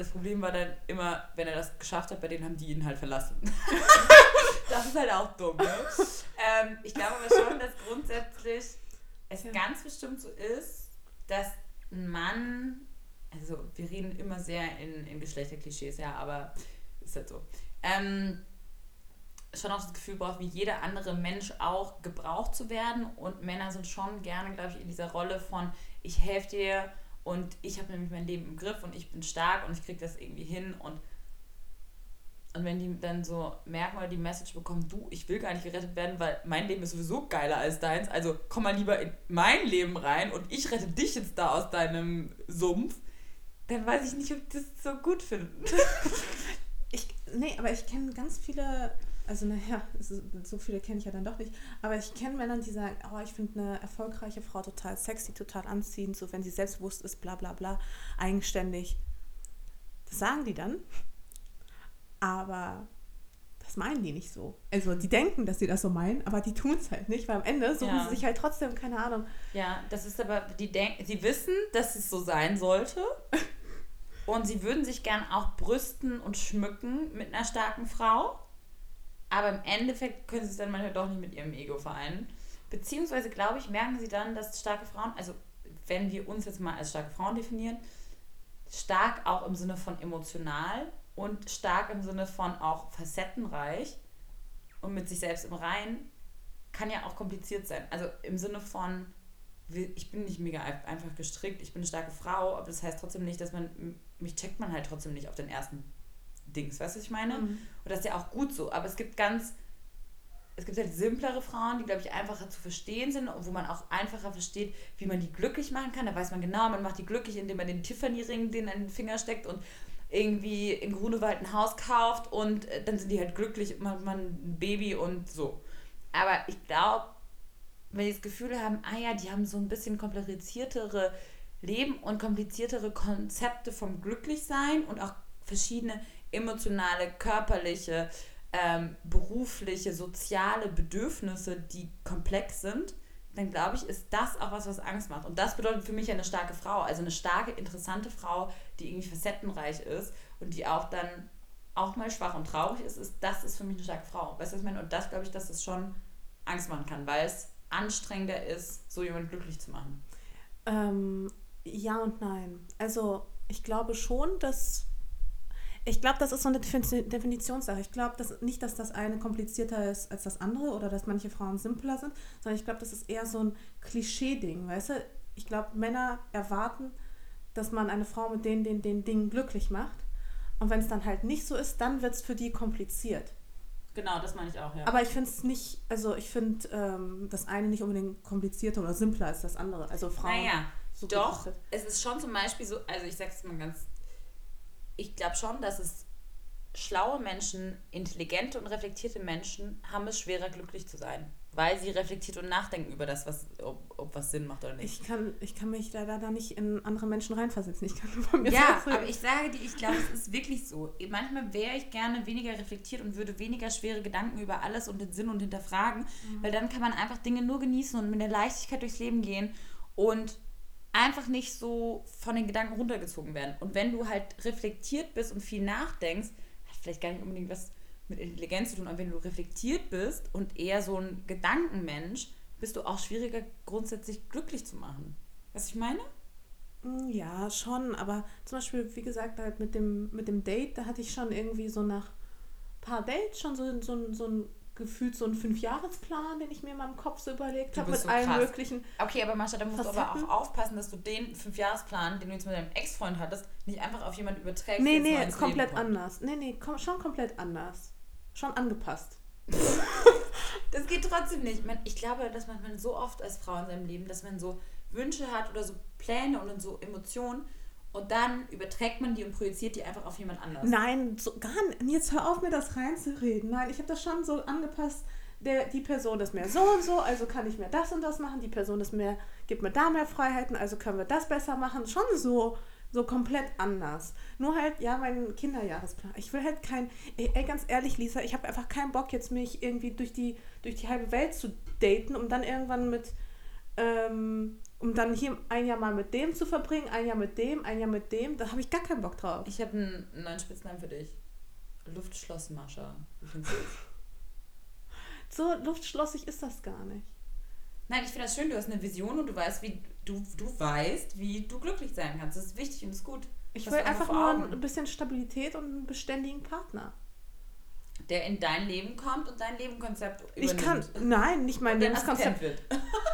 das Problem war dann immer, wenn er das geschafft hat, bei denen haben die ihn halt verlassen. das ist halt auch dumm, ne? ähm, ich glaube aber schon, dass grundsätzlich es ja. ganz bestimmt so ist, dass ein Mann, also wir reden immer sehr in, in Geschlechterklischees, ja, aber ist halt so. Ähm, schon auch das Gefühl braucht, wie jeder andere Mensch auch gebraucht zu werden. Und Männer sind schon gerne, glaube ich, in dieser Rolle von, ich helfe dir und ich habe nämlich mein Leben im Griff und ich bin stark und ich kriege das irgendwie hin. Und, und wenn die dann so merken oder die Message bekommen, du, ich will gar nicht gerettet werden, weil mein Leben ist sowieso geiler als deins, also komm mal lieber in mein Leben rein und ich rette dich jetzt da aus deinem Sumpf, dann weiß ich nicht, ob ich das so gut finde. ich, nee, aber ich kenne ganz viele also naja, so viele kenne ich ja dann doch nicht, aber ich kenne Männer, die sagen, oh, ich finde eine erfolgreiche Frau total sexy, total anziehend, so wenn sie selbstbewusst ist, bla bla bla, eigenständig. Das sagen die dann, aber das meinen die nicht so. Also die denken, dass sie das so meinen, aber die tun es halt nicht, weil am Ende suchen ja. sie sich halt trotzdem, keine Ahnung. Ja, das ist aber, die denken, sie wissen, dass es so sein sollte. und sie würden sich gern auch brüsten und schmücken mit einer starken Frau. Aber im Endeffekt können sie es dann manchmal doch nicht mit ihrem Ego vereinen. Beziehungsweise, glaube ich, merken sie dann, dass starke Frauen, also wenn wir uns jetzt mal als starke Frauen definieren, stark auch im Sinne von emotional und stark im Sinne von auch facettenreich und mit sich selbst im Reinen, kann ja auch kompliziert sein. Also im Sinne von, ich bin nicht mega einfach gestrickt, ich bin eine starke Frau, aber das heißt trotzdem nicht, dass man, mich checkt man halt trotzdem nicht auf den ersten Dings, weißt du, was ich meine? Mhm. Und das ist ja auch gut so. Aber es gibt ganz, es gibt halt simplere Frauen, die, glaube ich, einfacher zu verstehen sind und wo man auch einfacher versteht, wie man die glücklich machen kann. Da weiß man genau, man macht die glücklich, indem man den Tiffany-Ring den in den Finger steckt und irgendwie in Grunewald ein Haus kauft und äh, dann sind die halt glücklich, man, man ein Baby und so. Aber ich glaube, wenn die das Gefühl haben, ah ja, die haben so ein bisschen kompliziertere Leben und kompliziertere Konzepte vom Glücklichsein und auch verschiedene emotionale, körperliche, ähm, berufliche, soziale Bedürfnisse, die komplex sind, dann glaube ich, ist das auch was, was Angst macht. Und das bedeutet für mich eine starke Frau. Also eine starke, interessante Frau, die irgendwie facettenreich ist und die auch dann auch mal schwach und traurig ist, ist das ist für mich eine starke Frau. Weißt du, was ich meine? Und das glaube ich, dass es schon Angst machen kann, weil es anstrengender ist, so jemand glücklich zu machen. Ähm, ja und nein. Also ich glaube schon, dass ich glaube, das ist so eine Definitionssache. Ich glaube dass nicht, dass das eine komplizierter ist als das andere oder dass manche Frauen simpler sind, sondern ich glaube, das ist eher so ein Klischee-Ding, weißt du? Ich glaube, Männer erwarten, dass man eine Frau mit den, den, den Dingen glücklich macht. Und wenn es dann halt nicht so ist, dann wird es für die kompliziert. Genau, das meine ich auch, ja. Aber ich finde es nicht, also ich finde ähm, das eine nicht unbedingt komplizierter oder simpler als das andere. Also Frauen. Naja, so doch. Es ist schon zum Beispiel so, also ich sage es mal ganz ich glaube schon, dass es schlaue Menschen, intelligente und reflektierte Menschen haben es schwerer, glücklich zu sein. Weil sie reflektiert und nachdenken über das, was, ob, ob was Sinn macht oder nicht. Ich kann, ich kann mich leider da nicht in andere Menschen reinversetzen. Ich kann nur von mir Ja, aber ich sage dir, ich glaube, es ist wirklich so. Manchmal wäre ich gerne weniger reflektiert und würde weniger schwere Gedanken über alles und den Sinn und hinterfragen, mhm. weil dann kann man einfach Dinge nur genießen und mit der Leichtigkeit durchs Leben gehen und einfach nicht so von den Gedanken runtergezogen werden. Und wenn du halt reflektiert bist und viel nachdenkst, hat vielleicht gar nicht unbedingt was mit Intelligenz zu tun, aber wenn du reflektiert bist und eher so ein Gedankenmensch, bist du auch schwieriger grundsätzlich glücklich zu machen. Was ich meine? Mm, ja, schon, aber zum Beispiel, wie gesagt, halt mit dem, mit dem Date, da hatte ich schon irgendwie so nach ein paar Dates schon so, so, so ein gefühlt so einen Fünfjahresplan, den ich mir in meinem Kopf so überlegt habe, mit so allen krass. möglichen. Okay, aber Mascha, da musst Facetten. du aber auch aufpassen, dass du den Fünfjahresplan, den du jetzt mit deinem Ex-Freund hattest, nicht einfach auf jemanden überträgst. Nee, nee, komplett anders. Nee, nee, schon komplett anders. Schon angepasst. das geht trotzdem nicht. Ich glaube, dass man so oft als Frau in seinem Leben, dass man so Wünsche hat oder so Pläne und so Emotionen und dann überträgt man die und projiziert die einfach auf jemand anders. Nein, so gar nicht. Jetzt hör auf, mir das reinzureden. Nein, ich habe das schon so angepasst. Der, die Person ist mehr so und so, also kann ich mehr das und das machen. Die Person ist mehr, gibt mir da mehr Freiheiten, also können wir das besser machen. Schon so So komplett anders. Nur halt, ja, mein Kinderjahresplan. Ich will halt kein, ey, ey ganz ehrlich, Lisa, ich habe einfach keinen Bock, jetzt mich irgendwie durch die, durch die halbe Welt zu daten, um dann irgendwann mit, ähm, um dann hier ein Jahr mal mit dem zu verbringen, ein Jahr mit dem, ein Jahr mit dem. Da habe ich gar keinen Bock drauf. Ich habe einen neuen Spitznamen für dich. Luftschloss Mascha. Wie findest du das? So luftschlossig ist das gar nicht. Nein, ich finde das schön, du hast eine Vision und du weißt, wie du, du weißt, wie du glücklich sein kannst. Das ist wichtig und ist gut. Ich will einfach nur ein bisschen Stabilität und einen beständigen Partner. Der in dein Leben kommt und dein Lebenkonzept übernimmt. Ich kann, nein, nicht mein und der Lebenskonzept. Wird.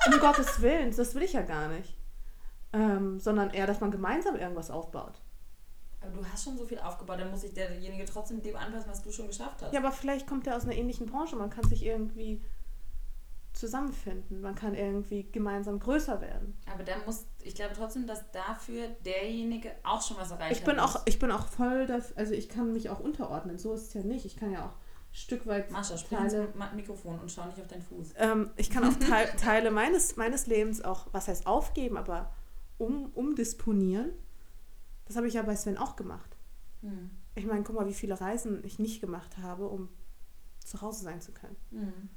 Um Gottes Willen, das will ich ja gar nicht. Ähm, sondern eher, dass man gemeinsam irgendwas aufbaut. Aber du hast schon so viel aufgebaut, dann muss sich derjenige trotzdem dem anpassen, was du schon geschafft hast. Ja, aber vielleicht kommt er aus einer ähnlichen Branche. Man kann sich irgendwie zusammenfinden. Man kann irgendwie gemeinsam größer werden. Aber dann muss, ich glaube trotzdem, dass dafür derjenige auch schon was erreicht Ich bin hat. auch, ich bin auch voll dafür, also ich kann mich auch unterordnen. So ist es ja nicht. Ich kann ja auch Stück weit Mascha, sprich ins Teile, Ma- Mikrofon und schau nicht auf deinen Fuß. ähm, ich kann auch Teil, Teile meines, meines Lebens auch, was heißt aufgeben, aber um, umdisponieren. Das habe ich ja bei Sven auch gemacht. Hm. Ich meine, guck mal, wie viele Reisen ich nicht gemacht habe, um zu Hause sein zu können. Hm.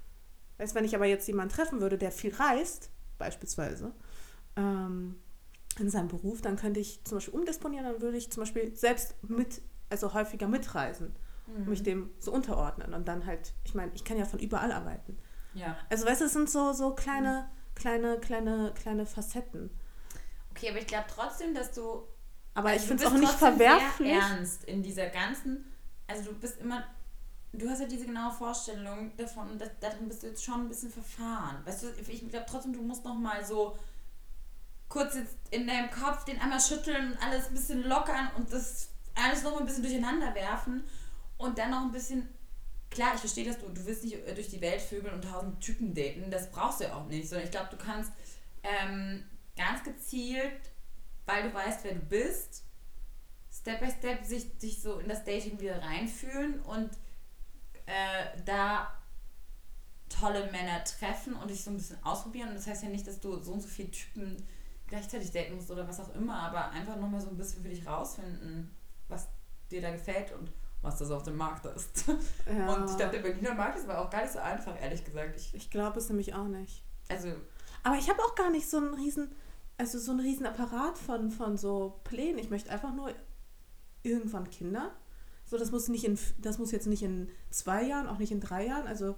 Weißt, wenn ich aber jetzt jemanden treffen würde, der viel reist, beispielsweise, ähm, in seinem Beruf, dann könnte ich zum Beispiel umdisponieren, dann würde ich zum Beispiel selbst mit, also häufiger mitreisen, Mhm. mich dem so unterordnen und dann halt, ich meine, ich kann ja von überall arbeiten. Ja. Also weißt du, es sind so, so kleine, kleine, kleine, kleine Facetten. Okay, aber ich glaube trotzdem, dass du. Aber also ich finde es auch nicht verwerflich. Ernst in dieser ganzen. Also du bist immer. Du hast ja diese genaue Vorstellung davon, und darin bist du jetzt schon ein bisschen verfahren. Weißt du, ich glaube trotzdem, du musst noch mal so kurz jetzt in deinem Kopf den einmal schütteln und alles ein bisschen lockern und das alles noch mal ein bisschen durcheinander werfen und dann noch ein bisschen. Klar, ich verstehe, dass du, du willst nicht äh, durch die Welt vögeln und tausend Typen daten, das brauchst du ja auch nicht, sondern ich glaube, du kannst ähm, ganz gezielt, weil du weißt, wer du bist, Step by Step sich, sich so in das Dating wieder reinfühlen und äh, da tolle Männer treffen und dich so ein bisschen ausprobieren. Und das heißt ja nicht, dass du so und so viele Typen gleichzeitig daten musst oder was auch immer, aber einfach nochmal so ein bisschen für dich rausfinden, was dir da gefällt und was das auf dem Markt ist. Ja. Und ich glaube, der Berliner Markt ist aber auch gar nicht so einfach, ehrlich gesagt. Ich, ich glaube es nämlich auch nicht. also, Aber ich habe auch gar nicht so einen riesen, also so einen riesen Apparat von, von so Plänen. Ich möchte einfach nur irgendwann Kinder. So, das muss nicht in, das muss jetzt nicht in zwei Jahren, auch nicht in drei Jahren. Also,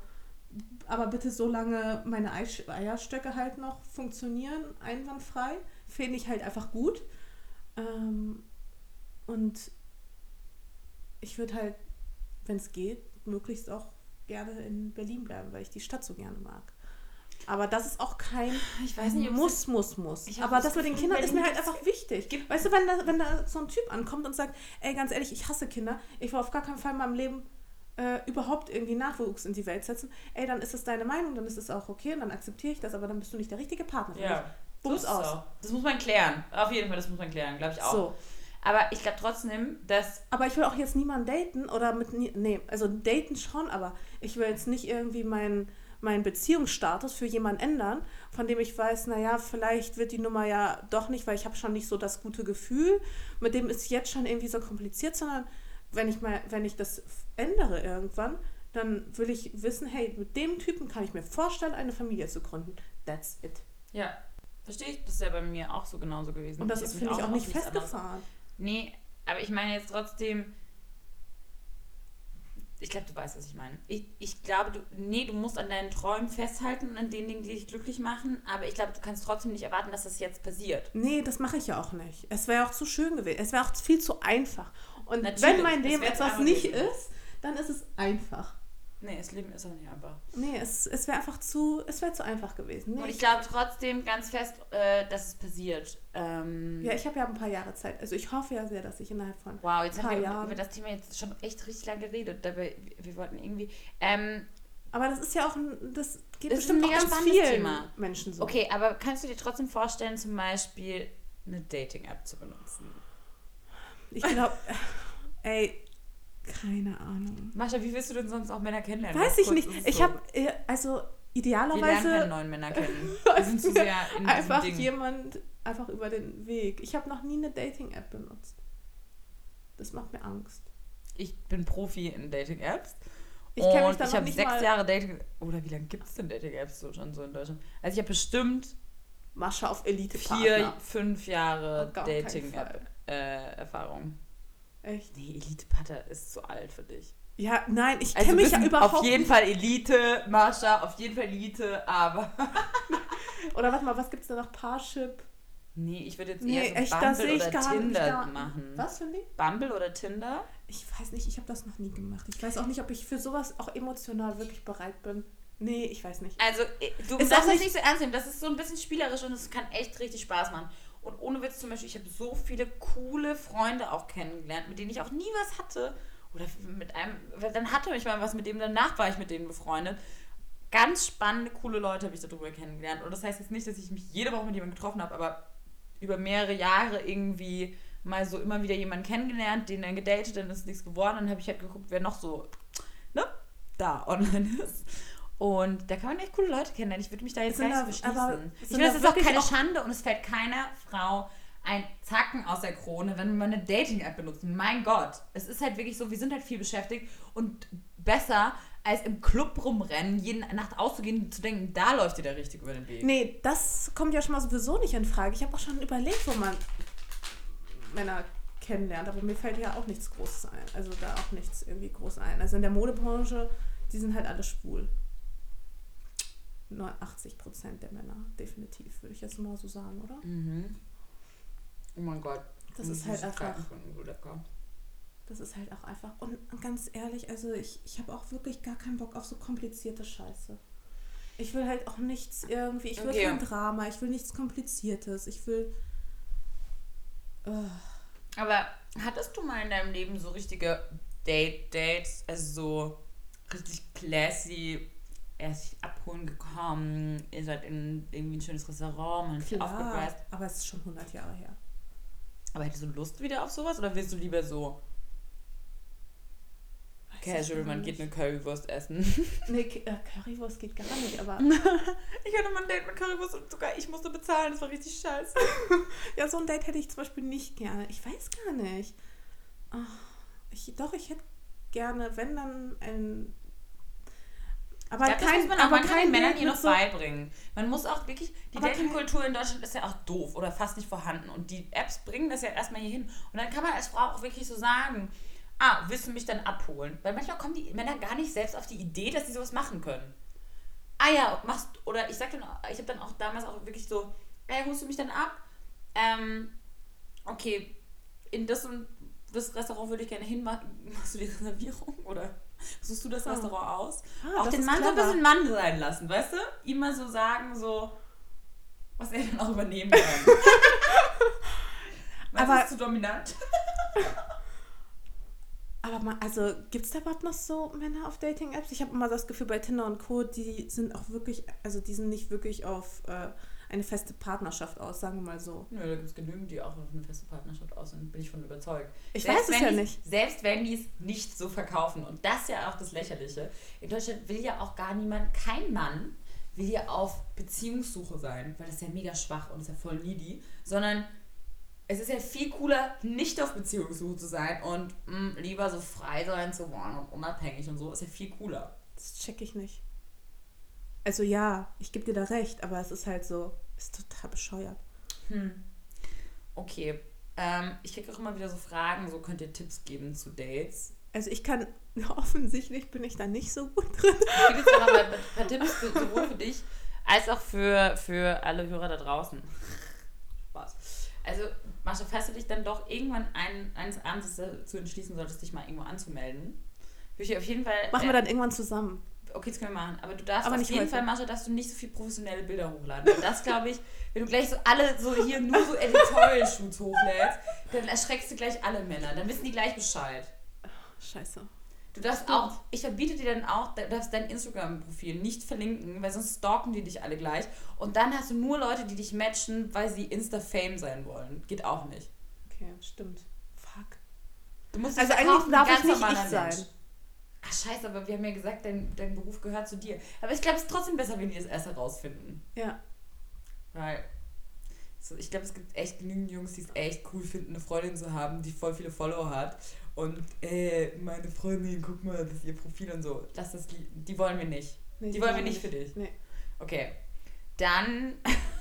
aber bitte so lange meine Eierstöcke halt noch funktionieren, einwandfrei, finde ich halt einfach gut. Ähm, und ich würde halt, wenn es geht, möglichst auch gerne in Berlin bleiben, weil ich die Stadt so gerne mag. Aber das ist auch kein ich weiß nicht, muss, muss, muss. Aber das das mit den Kindern ist mir halt einfach wichtig. gibt- weißt du, wenn da, wenn da so ein Typ ankommt und sagt, ey, ganz ehrlich, ich hasse Kinder, ich will auf gar keinen Fall in meinem Leben äh, überhaupt irgendwie Nachwuchs in die Welt setzen, ey, dann ist es deine Meinung, dann ist es auch okay und dann akzeptiere ich das, aber dann bist du nicht der richtige Partner für Ja. mich. Bums so aus. auch. Das muss man klären. Auf jeden Fall, das muss man klären, glaube ich auch. So. Aber ich glaube trotzdem, dass. Aber ich will auch jetzt niemanden daten oder mit, nee, also daten schon, aber ich will jetzt nicht irgendwie meinen meinen Beziehungsstatus für jemanden ändern, von dem ich weiß, naja, vielleicht wird die Nummer ja doch nicht, weil ich habe schon nicht so das gute Gefühl, mit dem ist jetzt schon irgendwie so kompliziert, sondern wenn ich mal, wenn ich das ändere irgendwann, dann will ich wissen, hey, mit dem Typen kann ich mir vorstellen, eine Familie zu gründen. That's it. Ja. Verstehe ich, das ist ja bei mir auch so genauso gewesen. Und das ist, mich finde ich, auch auf nicht festgefahren. Nee, aber ich meine jetzt trotzdem. Ich glaube, du weißt, was ich meine. Ich, ich glaube, du, nee, du musst an deinen Träumen festhalten und an den Dingen, die dich glücklich machen, aber ich glaube, du kannst trotzdem nicht erwarten, dass das jetzt passiert. Nee, das mache ich ja auch nicht. Es wäre auch zu schön gewesen. Es wäre auch viel zu einfach. Und Natürlich, wenn mein Leben etwas nicht gewesen. ist, dann ist es einfach. Nee, das Leben ist auch nicht einfach. Nee, es, es wäre einfach zu, es wäre zu einfach gewesen. Nee, Und ich glaube trotzdem ganz fest, äh, dass es passiert. Ähm, ja, ich habe ja ein paar Jahre Zeit. Also ich hoffe ja sehr, dass ich innerhalb von Wow, jetzt ein haben paar wir Jahren. über das Thema jetzt schon echt richtig lange geredet. Dabei, wir, wir wollten irgendwie. Ähm, Aber das ist ja auch ein, das geht Das ist ein bestimmt auch ganz vielen Thema. Menschen so. okay, aber kannst du dir trotzdem vorstellen, zum Beispiel eine Dating-App zu benutzen? Ich glaube, ey, keine Ahnung. Mascha, wie willst du denn sonst auch Männer kennenlernen? Weiß ich kurz, nicht. Ich so. habe, also idealerweise. Wir lernen keine neuen Männer kennen. Wir sind zu sehr in einfach Ding. jemand einfach über den Weg. Ich habe noch nie eine Dating-App benutzt. Das macht mir Angst. Ich bin Profi in Dating-Apps. Ich kenn mich da ich habe sechs Jahre Dating... Oder wie lange gibt es denn Dating-Apps so schon so in Deutschland? Also ich habe bestimmt Mascha auf vier, Elite-Partner. fünf Jahre Fall. Dating-App-Erfahrung. Echt? nee, Elite-Partner ist zu alt für dich. Ja, nein, ich Also kenne mich ja überhaupt auf jeden. Fall Elite, Marsha, auf jeden Fall Elite, aber... Oder warte mal, was gibt's da noch? Parship? Nee, ich würde jetzt Nee, eher so echt, Bumble oder gar nicht. Tinder gar- machen. Was für ein Ding? Bumble oder Tinder? Ich weiß nicht, ich habe das noch nie gemacht. Ich weiß auch nicht, ob ich für sowas auch emotional wirklich bereit bin. Nee, ich weiß nicht. Also, du Ist darfst das nicht- nicht so ernst nehmen. Das ist so ein bisschen spielerisch und es kann echt richtig Spaß machen. Und ohne Witz zum Beispiel, ich habe so viele coole Freunde auch kennengelernt, mit denen ich auch nie was hatte. Oder mit einem, dann hatte ich mal was mit dem, danach war ich mit denen befreundet. Ganz spannende, coole Leute habe ich darüber kennengelernt. Und das heißt jetzt nicht, dass ich mich jede Woche mit jemandem getroffen habe, aber über mehrere Jahre irgendwie mal so immer wieder jemanden kennengelernt, den dann gedatet, dann ist nichts geworden. Dann habe ich halt geguckt, wer noch so, ne, da online ist. Und da kann man echt coole Leute kennenlernen. Ich würde mich da jetzt aber verschließen. Ich finde, da das ist auch keine auch- Schande und es fällt keiner Frau ein Zacken aus der Krone, wenn wir eine Dating-App benutzen. Mein Gott. Es ist halt wirklich so, wir sind halt viel beschäftigt und besser als im Club rumrennen, jede Nacht auszugehen, zu denken, da läuft dir der richtig über den Weg. Nee, das kommt ja schon mal sowieso nicht in Frage. Ich habe auch schon überlegt, wo man Männer kennenlernt, aber mir fällt ja auch nichts Großes ein. Also da auch nichts irgendwie groß ein. Also in der Modebranche, die sind halt alle schwul. Nur 80 Prozent der Männer, definitiv, würde ich jetzt mal so sagen, oder? Mhm. Oh mein Gott. Das ist halt einfach-. Das ist halt auch einfach. Und ganz ehrlich, also ich, ich habe auch wirklich gar keinen Bock auf so komplizierte Scheiße. Ich will halt auch nichts irgendwie, ich will Okay. kein Drama, ich will nichts Kompliziertes, ich will. Äh, Aber hattest du mal in deinem Leben so richtige Date-Dates? Also so richtig classy, erst sich abholen gekommen, ihr seid in irgendwie ein schönes Restaurant, man hat aufgepreist. aber es ist schon 100 Jahre her. Aber hättest du Lust wieder auf sowas oder willst du lieber so Weiß casual, man geht eine Currywurst essen? Nee, äh, Currywurst geht gar nicht, aber. Ich hatte mal ein Date mit Currywurst und sogar ich musste bezahlen, das war richtig scheiße. ja, so ein Date hätte ich zum Beispiel nicht gerne. Ich weiß gar nicht. Ah, ich, doch, ich hätte gerne, wenn dann ein. Aber Ich glaub, das kein, muss man auch manchmal kein den Männern hier noch so, beibringen. Man muss auch wirklich, die kein- Dating-Kultur in Deutschland ist ja auch doof oder fast nicht vorhanden. Und die Apps bringen das ja erstmal hier hin. Und dann kann man als Frau auch wirklich so sagen, ah, willst du mich dann abholen? Weil manchmal kommen die Männer gar nicht selbst auf die Idee, dass sie sowas machen können. Ah ja, machst, oder ich sag dann, auch- ich habe dann auch damals auch wirklich so, ey, holst du mich dann ab? Ähm, okay, in das und das Restaurant würde ich gerne hin. Mach- Machst du die Reservierung oder suchst du das Ah. Restaurant aus? Ah, auch den Mann so ein clever. bisschen Mann sein lassen, weißt du? Ihm mal so sagen, so, was er dann auch übernehmen kann. Was Aber- ist zu dominant? Aber mal, also gibt es da überhaupt noch so Männer auf Dating-Apps? Ich habe immer das Gefühl, bei Tinder und Co., die sind auch wirklich, also die sind nicht wirklich auf äh, eine feste Partnerschaft aus, sagen wir mal so. Nö, da gibt es genügend, die auch auf eine feste Partnerschaft aus sind, bin ich von überzeugt. Ich Selbst weiß es ja nicht. Selbst wenn die es nicht so verkaufen. Und das ist ja auch das Lächerliche. In Deutschland will ja auch gar niemand, kein Mann will ja auf Beziehungssuche sein, weil das ist ja mega schwach und ist ja voll needy, sondern es ist ja viel cooler, nicht auf Beziehungssuche zu sein und mh, lieber so frei sein zu wollen und unabhängig und so, ist ja viel cooler. Das check ich nicht. Also ja, ich gebe dir da recht, aber es ist halt so, ist total bescheuert. Hm. Okay. Ähm, ich kriege auch immer wieder so Fragen, so könnt ihr Tipps geben zu Dates. Also ich kann, offensichtlich bin ich da nicht so gut drin. Ich gebe jetzt aber mal ein paar Tipps für, sowohl für dich als auch für, für alle Hörer da draußen. Spaß. Also, Mascha, falls du dich dann doch irgendwann ein, eines Abends dazu entschließen solltest, dich mal irgendwo anzumelden, würde ich auf jeden Fall. Machen wir äh, dann irgendwann zusammen. Okay, das können wir machen. Aber du darfst Aber auf jeden heute. Fall, Mascha, darfst du nicht so viel professionelle Bilder hochladen. Weil das, glaube ich, wenn du gleich so alle so hier nur so Editorial-Shoots hochlädst, dann erschreckst du gleich alle Männer. Dann wissen die gleich Bescheid. Scheiße. Du darfst auch, ich verbiete dir dann auch, du darfst dein Instagram-Profil nicht verlinken, weil sonst stalken die dich alle gleich. Und dann hast du nur Leute, die dich matchen, weil sie Insta-Fame sein wollen. Geht auch nicht. Okay, stimmt. Fuck. Du musst Also eigentlich darf ein ich nicht ich sein. Ach scheiße, aber wir haben ja gesagt, dein, dein Beruf gehört zu dir. Aber ich glaube, es ist trotzdem besser, wenn die das erst herausfinden. Ja. Weil, so, ich glaube, es gibt echt genügend Jungs, die es echt cool finden, eine Freundin zu haben, die voll viele Follower hat. Und, äh, meine Freundin, guck mal, das ist ihr Profil und so. Lass das, die, die wollen wir nicht. Nee, die wollen wir nicht für dich. Nee. Okay. Dann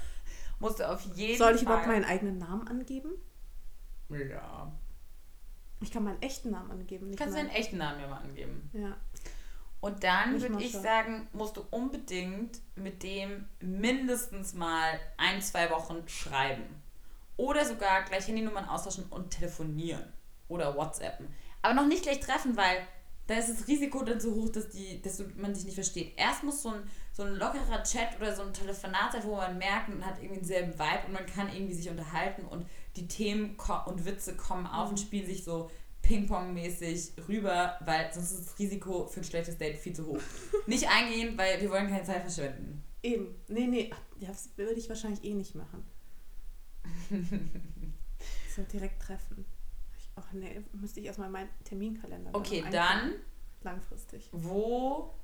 musst du auf jeden Soll ich Fall. überhaupt meinen eigenen Namen angeben? Ja. Ich kann meinen echten Namen angeben. Nicht Kannst du deinen echten Namen ja mal angeben. Ja. Und dann würde ich sagen, musst du unbedingt mit dem mindestens mal ein, zwei Wochen schreiben. Oder sogar gleich Handynummern austauschen und telefonieren. Oder WhatsAppen. Aber noch nicht gleich treffen, weil da ist das Risiko dann so hoch, dass, die, dass man dich nicht versteht. Erst muss so ein, so ein lockerer Chat oder so ein Telefonat sein, wo man merkt, man hat irgendwie denselben Vibe und man kann irgendwie sich unterhalten und die Themen und Witze kommen auf und spielen sich so Ping-Pong-mäßig rüber, weil sonst ist das Risiko für ein schlechtes Date viel zu hoch. Nicht eingehen, weil wir wollen keine Zeit verschwenden. Eben. Nee, nee. Das würde ich wahrscheinlich eh nicht machen. so direkt treffen. Ach nee, müsste ich erstmal meinen Terminkalender Okay, dann. Langfristig. wo.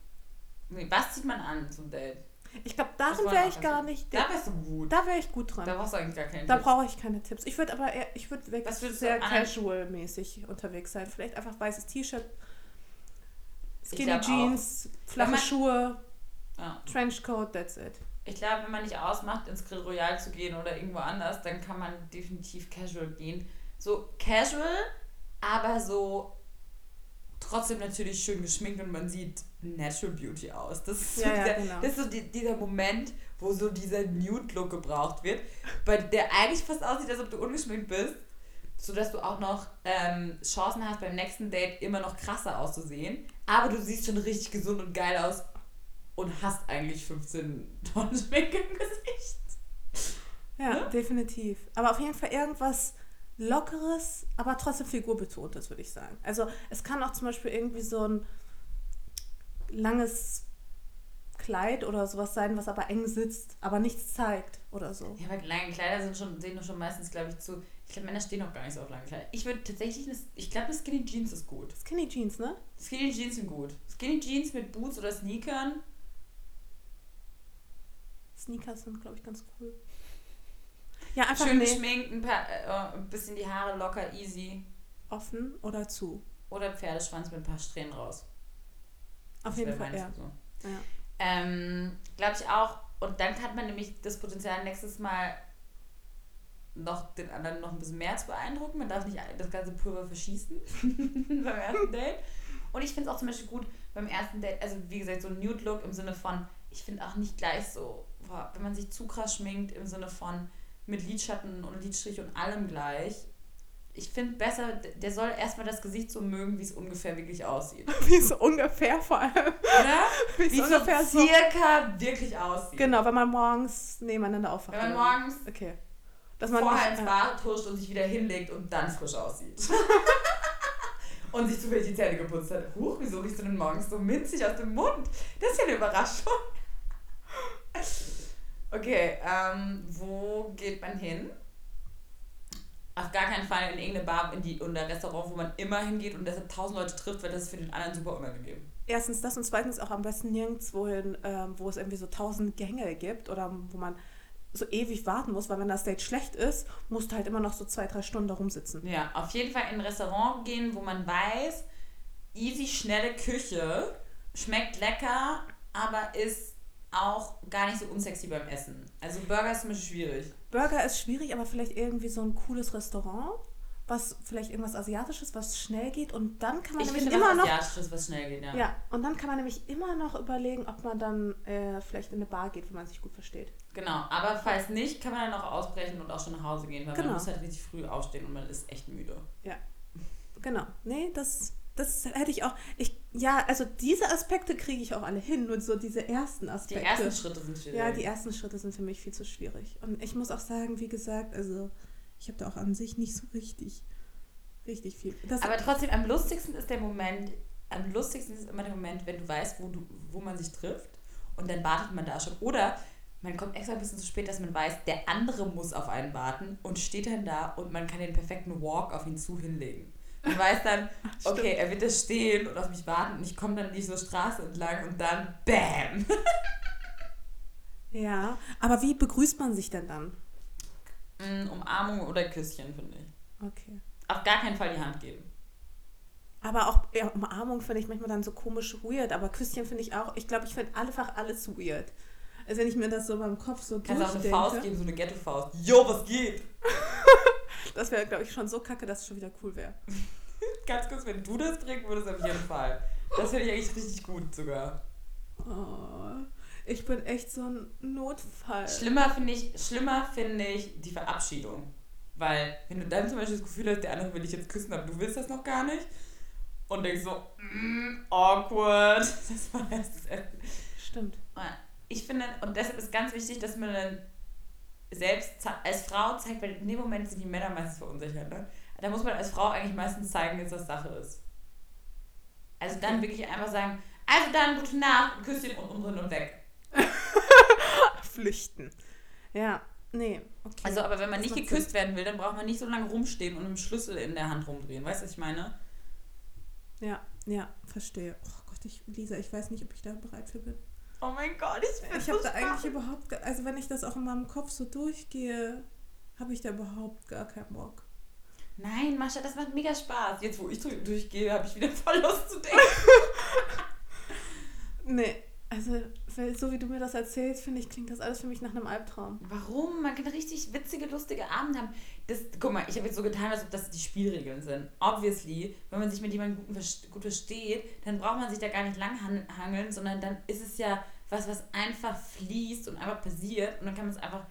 Nee, was zieht man an zum Date? Ich glaube, darin wäre auch ich gar nicht. Da wärst du gut. Da wäre ich gut dran. Da brauchst du eigentlich gar keinen Da Tipp. brauche ich keine Tipps. Ich würde aber eher, ich würde wirklich sehr casual-mäßig unterwegs sein. Vielleicht einfach weißes T-Shirt, Skinny Jeans, flache man- Schuhe, Ja. Trenchcoat, that's it. Ich glaube, wenn man nicht ausmacht, ins Grill Royal zu gehen oder irgendwo anders, dann kann man definitiv casual gehen. So casual, aber so trotzdem natürlich schön geschminkt und man sieht Natural Beauty aus. Das ist so, Ja, ja, dieser, genau. das ist so die, dieser Moment, wo so dieser Nude-Look gebraucht wird, bei der eigentlich fast aussieht, als ob du ungeschminkt bist, sodass du auch noch ähm, Chancen hast, beim nächsten Date immer noch krasser auszusehen. Aber du siehst schon richtig gesund und geil aus und hast eigentlich 15 Tonnen Schminke im Gesicht. Ja, Ne? definitiv. Aber auf jeden Fall irgendwas Lockeres, aber trotzdem figurbetontes, würde ich sagen. Also es kann auch zum Beispiel irgendwie so ein langes Kleid oder sowas sein, was aber eng sitzt, aber nichts zeigt oder so. Ja, aber lange Kleider sind schon, sehen schon meistens, glaube ich, zu. Ich glaube, Männer stehen auch gar nicht so auf lange Kleider. Ich würde tatsächlich, eine, ich glaube, eine Skinny Jeans ist gut. Skinny Jeans, ne? Skinny Jeans sind gut. Skinny Jeans mit Boots oder Sneakern. Sneakers sind, glaube ich, ganz cool. Ja, einfach Schön nee, geschminkt, ein, paar, äh, ein bisschen die Haare locker, easy. offen oder zu. Oder Pferdeschwanz mit ein paar Strähnen raus. Auf jeden Fall, ja. so. ja. Ähm, glaube ich auch. Und dann hat man nämlich das Potenzial, nächstes Mal noch den anderen noch ein bisschen mehr zu beeindrucken. Man darf nicht das ganze Pulver verschießen beim ersten Date. Und ich finde es auch zum Beispiel gut beim ersten Date, also wie gesagt, so ein Nude-Look im Sinne von, ich finde auch nicht gleich so, boah, wenn man sich zu krass schminkt im Sinne von mit Lidschatten und Lidstrich und allem gleich. Ich finde besser, der soll erstmal das Gesicht so mögen, wie es ungefähr wirklich aussieht. Wie so ungefähr vor allem. Oder? Wie Wie so es so ungefähr so. circa wirklich aussieht. Genau, wenn man morgens nebeneinander aufwacht. Wenn man morgens Okay. Dass man vorher nicht, ins äh, Bad huscht und sich wieder hinlegt und dann frisch aussieht. und sich zufällig die Zähne geputzt hat. Huch, wieso riechst du denn morgens so minzig aus dem Mund? Das ist ja eine Überraschung. Okay, ähm, wo geht man hin? Auf gar keinen Fall in irgendeine Bar in die, oder Restaurant, wo man immer hingeht und deshalb tausend Leute trifft, weil das ist für den anderen super unangenehm. Erstens das und zweitens auch am besten nirgendwo hin, ähm, wo es irgendwie so tausend Gänge gibt oder wo man so ewig warten muss, weil wenn das Date schlecht ist, musst du halt immer noch so zwei, drei Stunden da rumsitzen. Ja, auf jeden Fall in ein Restaurant gehen, wo man weiß, easy, schnelle Küche, schmeckt lecker, aber ist auch gar nicht so unsexy beim Essen. Also Burger ist mir schwierig. Burger ist schwierig, aber vielleicht irgendwie so ein cooles Restaurant, was vielleicht irgendwas Asiatisches, was schnell geht und dann kann man Ich nämlich finde immer was noch Asiatisches, was schnell geht, ja. ja und dann kann man nämlich immer noch überlegen, ob man dann äh, vielleicht in eine Bar geht, wo man sich gut versteht. Genau, aber falls nicht, kann man dann auch ausbrechen und auch schon nach Hause gehen, weil Genau. man muss halt richtig früh aufstehen und man ist echt müde. Genau. Nee, das, das hätte ich auch. Ich, ja, also diese Aspekte kriege ich auch alle hin, nur so diese ersten Die Aspekte. ersten Schritte sind schwierig. ja, die ersten Schritte sind für mich viel zu schwierig. Und ich muss auch sagen, wie gesagt, also ich habe da auch an sich nicht so richtig, richtig viel. Das, Aber trotzdem, am lustigsten ist der Moment, am lustigsten ist immer der Moment, wenn du weißt, wo, du, wo man sich trifft und dann wartet man da schon. Oder man kommt extra ein bisschen zu spät, dass man weiß, der andere muss auf einen warten und steht dann da und man kann den perfekten Walk auf ihn zu hinlegen. Und weiß dann, okay, er wird da stehen und auf mich warten und ich komme dann diese Straße entlang und dann BÄM! Ja, aber wie begrüßt man sich denn dann? Mm, Umarmung oder Küsschen, finde ich. Okay. Auf gar keinen Fall die Hand geben. Aber auch ja, Umarmung finde ich manchmal dann so komisch weird, aber Küsschen finde ich auch, ich glaube, ich finde einfach alles weird. Also wenn ich mir das so beim Kopf so Kannst auch eine durchdenke, Faust geben, so eine Ghetto-Faust. Jo, was geht? das wäre, glaube ich, schon so kacke, dass es schon wieder cool wäre. Ganz kurz, wenn du das bringen würdest, auf jeden Fall. Das finde ich eigentlich richtig gut sogar. Oh, ich bin echt so ein Notfall. Schlimmer finde ich, schlimmer finde ich die Verabschiedung. Weil, wenn du dann zum Beispiel das Gefühl hast, der andere will dich jetzt küssen, aber du willst das noch gar nicht. Und denkst so, mm, awkward. Das war das. Stimmt. Ich finde, und deshalb ist ganz wichtig, dass man dann selbst als Frau zeigt, weil in dem Moment sind die Männer meistens verunsichert. Ne? Da muss man als Frau eigentlich meistens zeigen, dass das Sache ist. Also dann wirklich einfach sagen, also dann gute Nacht, Küsschen und umdrehen und weg. Flüchten. Ja, nee, okay. Also, aber wenn man Das nicht geküsst werden will, dann braucht man nicht so lange rumstehen und einen Schlüssel in der Hand rumdrehen. Weißt du, was ich meine? Ja, ja, verstehe. Oh Gott, ich, Lisa, ich weiß nicht, ob ich da bereit für bin. Oh mein Gott, ich bin Ich habe da eigentlich überhaupt, also wenn ich das auch in meinem Kopf so durchgehe, habe ich da überhaupt gar keinen Bock. Nein, Mascha, das macht mega Spaß. Jetzt, wo ich durch- durchgehe, habe ich wieder voll Lust zu denken. Nee, also so wie du mir das erzählst, finde ich, klingt das alles für mich nach einem Albtraum. Warum? Man kann richtig witzige, lustige Abende haben. Das, guck mal, ich habe jetzt so getan, als ob das die Spielregeln sind. Obviously, wenn man sich mit jemandem gut, vers- gut versteht, dann braucht man sich da gar nicht lang han- hangeln, sondern dann ist es ja was, was einfach fließt und einfach passiert und dann kann man es einfach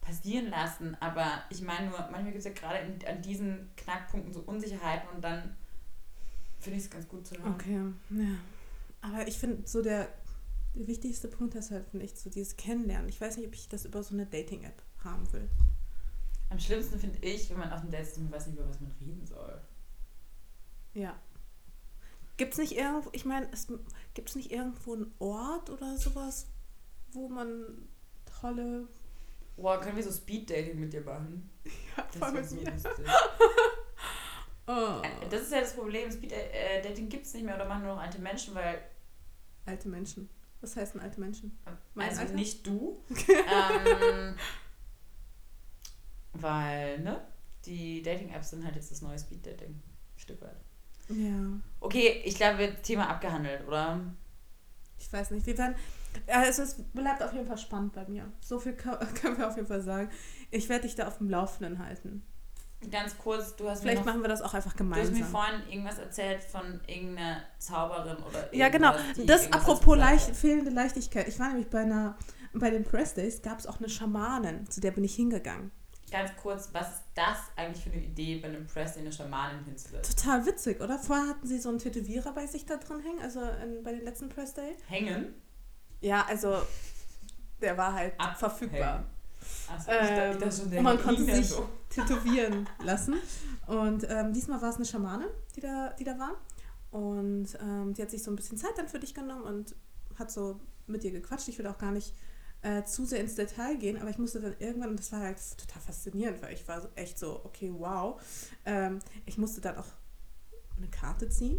passieren lassen. Aber ich meine nur, manchmal gibt es ja gerade in- an diesen Knackpunkten so Unsicherheiten und dann finde ich es ganz gut zu hören. Okay, ja. Aber ich finde so der, der wichtigste Punkt ist halt, ich, so dieses Kennenlernen. Ich weiß nicht, ob ich das über so eine Dating-App haben will. Am schlimmsten finde ich, wenn man auf dem Date ist und man weiß nicht, über was man reden soll. Ja. Gibt es nicht irgendwo, ich meine, gibt es nicht irgendwo einen Ort oder sowas, wo man tolle. Boah, können wir so Speed-Dating mit dir machen? Ja, Das wär so lustig. Oh, Äh, Das ist ja das Problem. Speed-Dating gibt es nicht mehr oder machen nur noch alte Menschen, weil. alte Menschen. Was heißen alte Menschen? Mein also Alter? nicht du. ähm, weil, ne? Die Dating-Apps sind halt jetzt das neue Speed-Dating. Stück weit. Ja. Okay, ich glaube, Thema abgehandelt, oder? Ich weiß nicht. Wir werden. Also es bleibt auf jeden Fall spannend bei mir. So viel können wir auf jeden Fall sagen. Ich werde dich da auf dem Laufenden halten. Ganz kurz, du hast Vielleicht noch, machen wir das auch einfach du hast mir gemeinsam. vorhin irgendwas erzählt von irgendeiner Zauberin oder Ja, genau. Das apropos leicht, fehlende Leichtigkeit. Ich war nämlich bei einer, bei den Press Days gab es auch eine Schamanin, zu der bin ich hingegangen. Ganz kurz, was ist das eigentlich für eine Idee, bei einem Press eine Schamanin hinzusetzen? Total witzig, oder? Vorher hatten sie so einen Tätowierer bei sich da drin hängen, also in, bei den letzten Press Day. Hängen? Ja, also der war halt Abhängen. verfügbar. Schon, Ähm, und man konnte sich so. tätowieren lassen. Und ähm, diesmal war es eine Schamane, die da, die da war. Und ähm, die hat sich so ein bisschen Zeit dann für dich genommen und hat so mit dir gequatscht. Ich will auch gar nicht äh, zu sehr ins Detail gehen, aber ich musste dann irgendwann, und das war halt total faszinierend, weil ich war echt so, okay, wow. Ähm, ich musste dann auch eine Karte ziehen.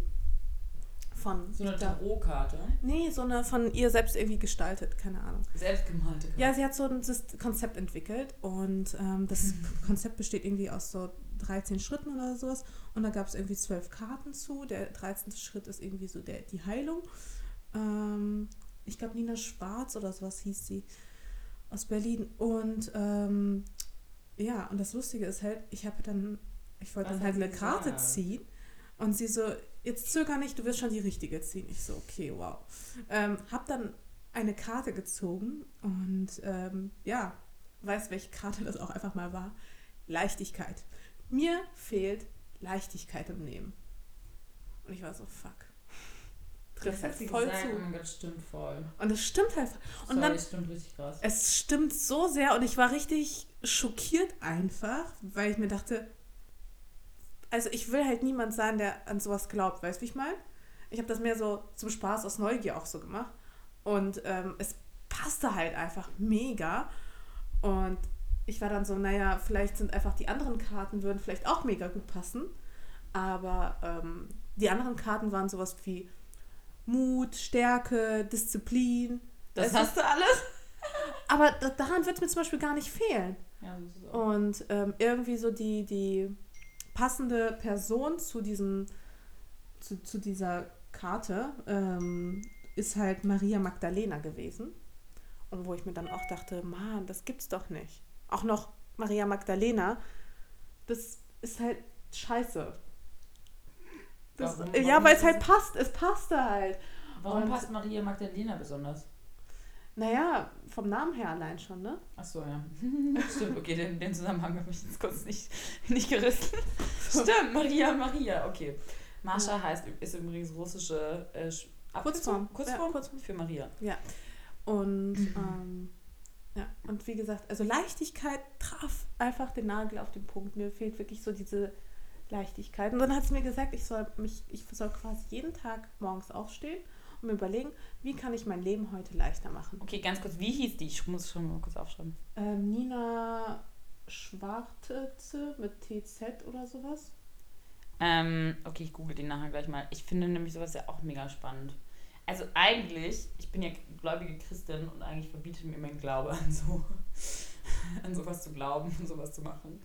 Von, So eine Tarotkarte. Nee, so eine von ihr selbst irgendwie gestaltet, keine Ahnung. Selbstgemalte Karte. Ja, sie hat so ein Konzept entwickelt und ähm, das Konzept besteht irgendwie aus so 13 Schritten oder sowas und da gab es irgendwie zwölf Karten zu. Der 13. Schritt ist irgendwie so der, die Heilung. Ähm, ich glaube, Nina Schwarz oder sowas hieß sie aus Berlin und ähm, ja, und das Lustige ist halt, ich habe dann, ich wollte dann halt eine Karte ziehen und sie so, jetzt zöger nicht, du wirst schon die richtige ziehen. Ich so, okay, wow. Ähm, hab dann eine Karte gezogen und ähm, ja, weiß, welche Karte das auch einfach mal war. Leichtigkeit. Mir fehlt Leichtigkeit im Leben. Und ich war so, fuck. Trifft Das halt voll gesagt. zu. Oh mein Gott, stimmt voll. Und es stimmt halt. Und Sorry, dann, stimmt richtig krass. es stimmt so sehr und ich war richtig schockiert einfach, weil ich mir dachte, also ich will halt niemand sein, der an sowas glaubt, weißt du, wie ich meine? Ich habe das mehr so zum Spaß aus Neugier auch so gemacht und ähm, es passte halt einfach mega und ich war dann so, naja, vielleicht sind einfach die anderen Karten würden vielleicht auch mega gut passen, Aber ähm, die anderen Karten waren sowas wie Mut, Stärke, Disziplin. Das hast du alles? Aber da, daran wird es mir zum Beispiel gar nicht fehlen. Ja. Und ähm, irgendwie so die, die passende Person zu diesem, zu, zu dieser Karte ähm, ist halt Maria Magdalena gewesen. Und wo ich mir dann auch dachte, Mann, das gibt's doch nicht. Auch noch Maria Magdalena, das ist halt scheiße. Das, Warum- ja, weil es halt passt. Es passte halt. Warum Und- passt Maria Magdalena besonders? Naja, vom Namen her allein schon, ne? Achso, ja. Stimmt, okay, den, den Zusammenhang habe ich jetzt kurz nicht, nicht gerissen. Stimmt, Maria, Maria, okay. Mascha heißt, ist übrigens russische äh, Kurzform. Abkürzung? Kurzform? Ja, Kurzform. für Maria. Und ähm, ja, und wie gesagt, also Leichtigkeit traf einfach den Nagel auf den Punkt. Mir fehlt wirklich so diese Leichtigkeit. Und dann hat es mir gesagt, ich soll mich, ich soll quasi jeden Tag morgens aufstehen und mir überlegen, wie kann ich mein Leben heute leichter machen. Okay, ganz kurz, wie hieß die? Ich muss schon mal kurz aufschreiben. Ähm, Nina Schwartze mit TZ oder sowas. Ähm, okay, ich google die nachher gleich mal. Ich finde nämlich sowas ja auch mega spannend. Also eigentlich, ich bin ja gläubige Christin und eigentlich verbietet mir mein Glaube an so an sowas zu glauben und sowas zu machen.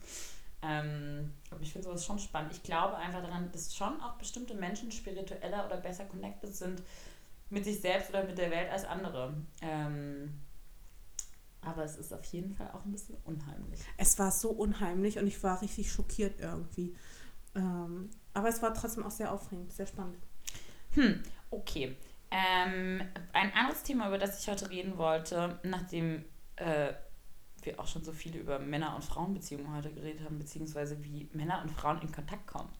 Ähm, aber ich finde sowas schon spannend. Ich glaube einfach daran, dass schon auch bestimmte Menschen spiritueller oder besser connected sind mit sich selbst oder mit der Welt als andere. Ähm, aber es ist auf jeden Fall auch ein bisschen unheimlich. Es war so unheimlich und ich war richtig schockiert irgendwie. Ähm, aber es war trotzdem auch sehr aufregend, sehr spannend. Hm, okay. Ähm, ein anderes Thema, über das ich heute reden wollte, nachdem äh, wir auch schon so viel über Männer- und Frauenbeziehungen heute geredet haben, beziehungsweise wie Männer und Frauen in Kontakt kommen,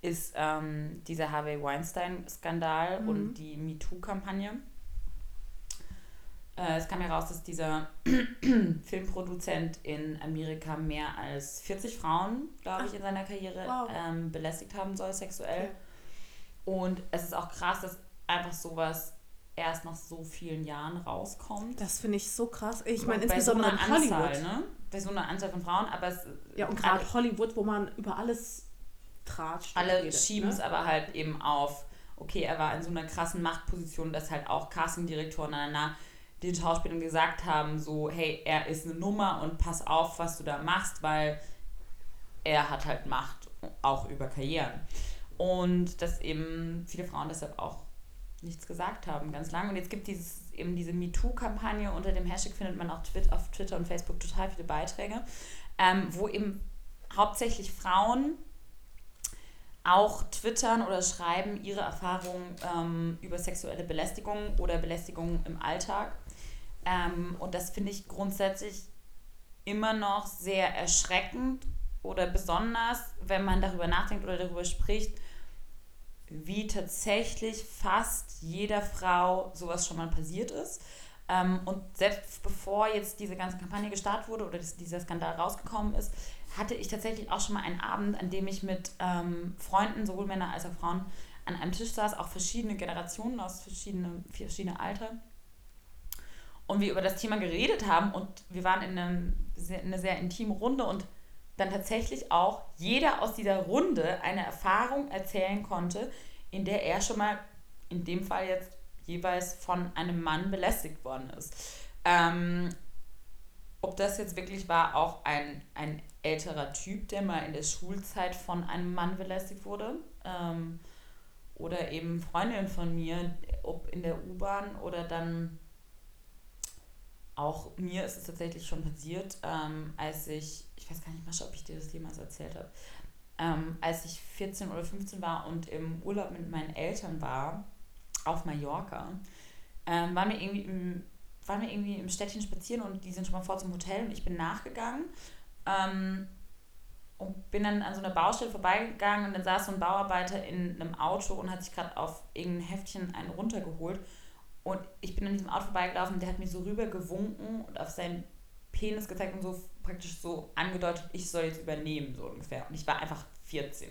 ist ähm, dieser Harvey Weinstein-Skandal Mhm. und die MeToo-Kampagne. Äh, es kam heraus, dass dieser Filmproduzent in Amerika mehr als 40 Frauen, glaube ich, in seiner Karriere Wow. ähm, belästigt haben soll, sexuell. Okay. Und es ist auch krass, dass einfach sowas erst nach so vielen Jahren rauskommt. Das finde ich so krass. Ich meine, so insbesondere einer in Hollywood. Anzahl, ne? Bei so einer Anzahl von Frauen, aber es Ja, und gerade Hollywood, wo man über alles tratscht. und alle schieben es ne? aber halt eben auf, okay, er war in so einer krassen Machtposition, dass halt auch Castingdirektoren na, na, den Schauspielern gesagt haben, so, hey, er ist eine Nummer und pass auf, was du da machst, weil er hat halt Macht, auch über Karrieren. Und dass eben viele Frauen deshalb auch nichts gesagt haben, ganz lange. Und jetzt gibt es eben diese MeToo-Kampagne. Unter dem Hashtag findet man auch Twit auf Twitter und Facebook total viele Beiträge, ähm, wo eben hauptsächlich Frauen auch twittern oder schreiben ihre Erfahrungen ähm, über sexuelle Belästigung oder Belästigung im Alltag. Ähm, und das finde ich grundsätzlich immer noch sehr erschreckend oder besonders, wenn man darüber nachdenkt oder darüber spricht, wie tatsächlich fast jeder Frau sowas schon mal passiert ist. Ähm, und selbst bevor jetzt diese ganze Kampagne gestartet wurde oder dieser Skandal rausgekommen ist, hatte ich tatsächlich auch schon mal einen Abend, an dem ich mit ähm, Freunden, sowohl Männer als auch Frauen, an einem Tisch saß, auch verschiedene Generationen aus verschiedenen verschiedene Alter. Und wir über das Thema geredet haben und wir waren in, einem, in einer sehr intimen Runde und dann tatsächlich auch jeder aus dieser Runde eine Erfahrung erzählen konnte, in der er schon mal, in dem Fall jetzt jeweils von einem Mann belästigt worden ist. Ähm, ob das jetzt wirklich war, auch ein, ein älterer Typ, der mal in der Schulzeit von einem Mann belästigt wurde. Ähm, oder eben Freundinnen von mir, ob in der U-Bahn oder dann auch mir ist es tatsächlich schon passiert, ähm, als ich, ich weiß gar nicht mal, ob ich dir das jemals erzählt habe, ähm, als ich 14 oder 15 war und im Urlaub mit meinen Eltern war, auf Mallorca, ähm, waren, wir irgendwie im, waren wir irgendwie im Städtchen spazieren und die sind schon mal vor zum Hotel und ich bin nachgegangen ähm, und bin dann an so einer Baustelle vorbeigegangen und dann saß so ein Bauarbeiter in einem Auto und hat sich gerade auf irgendein Heftchen einen runtergeholt und ich bin an diesem Auto vorbeigelaufen und der hat mir so rüber gewunken und auf seinen Penis gezeigt und so praktisch so angedeutet, ich soll jetzt übernehmen, so ungefähr. Und ich war einfach 14.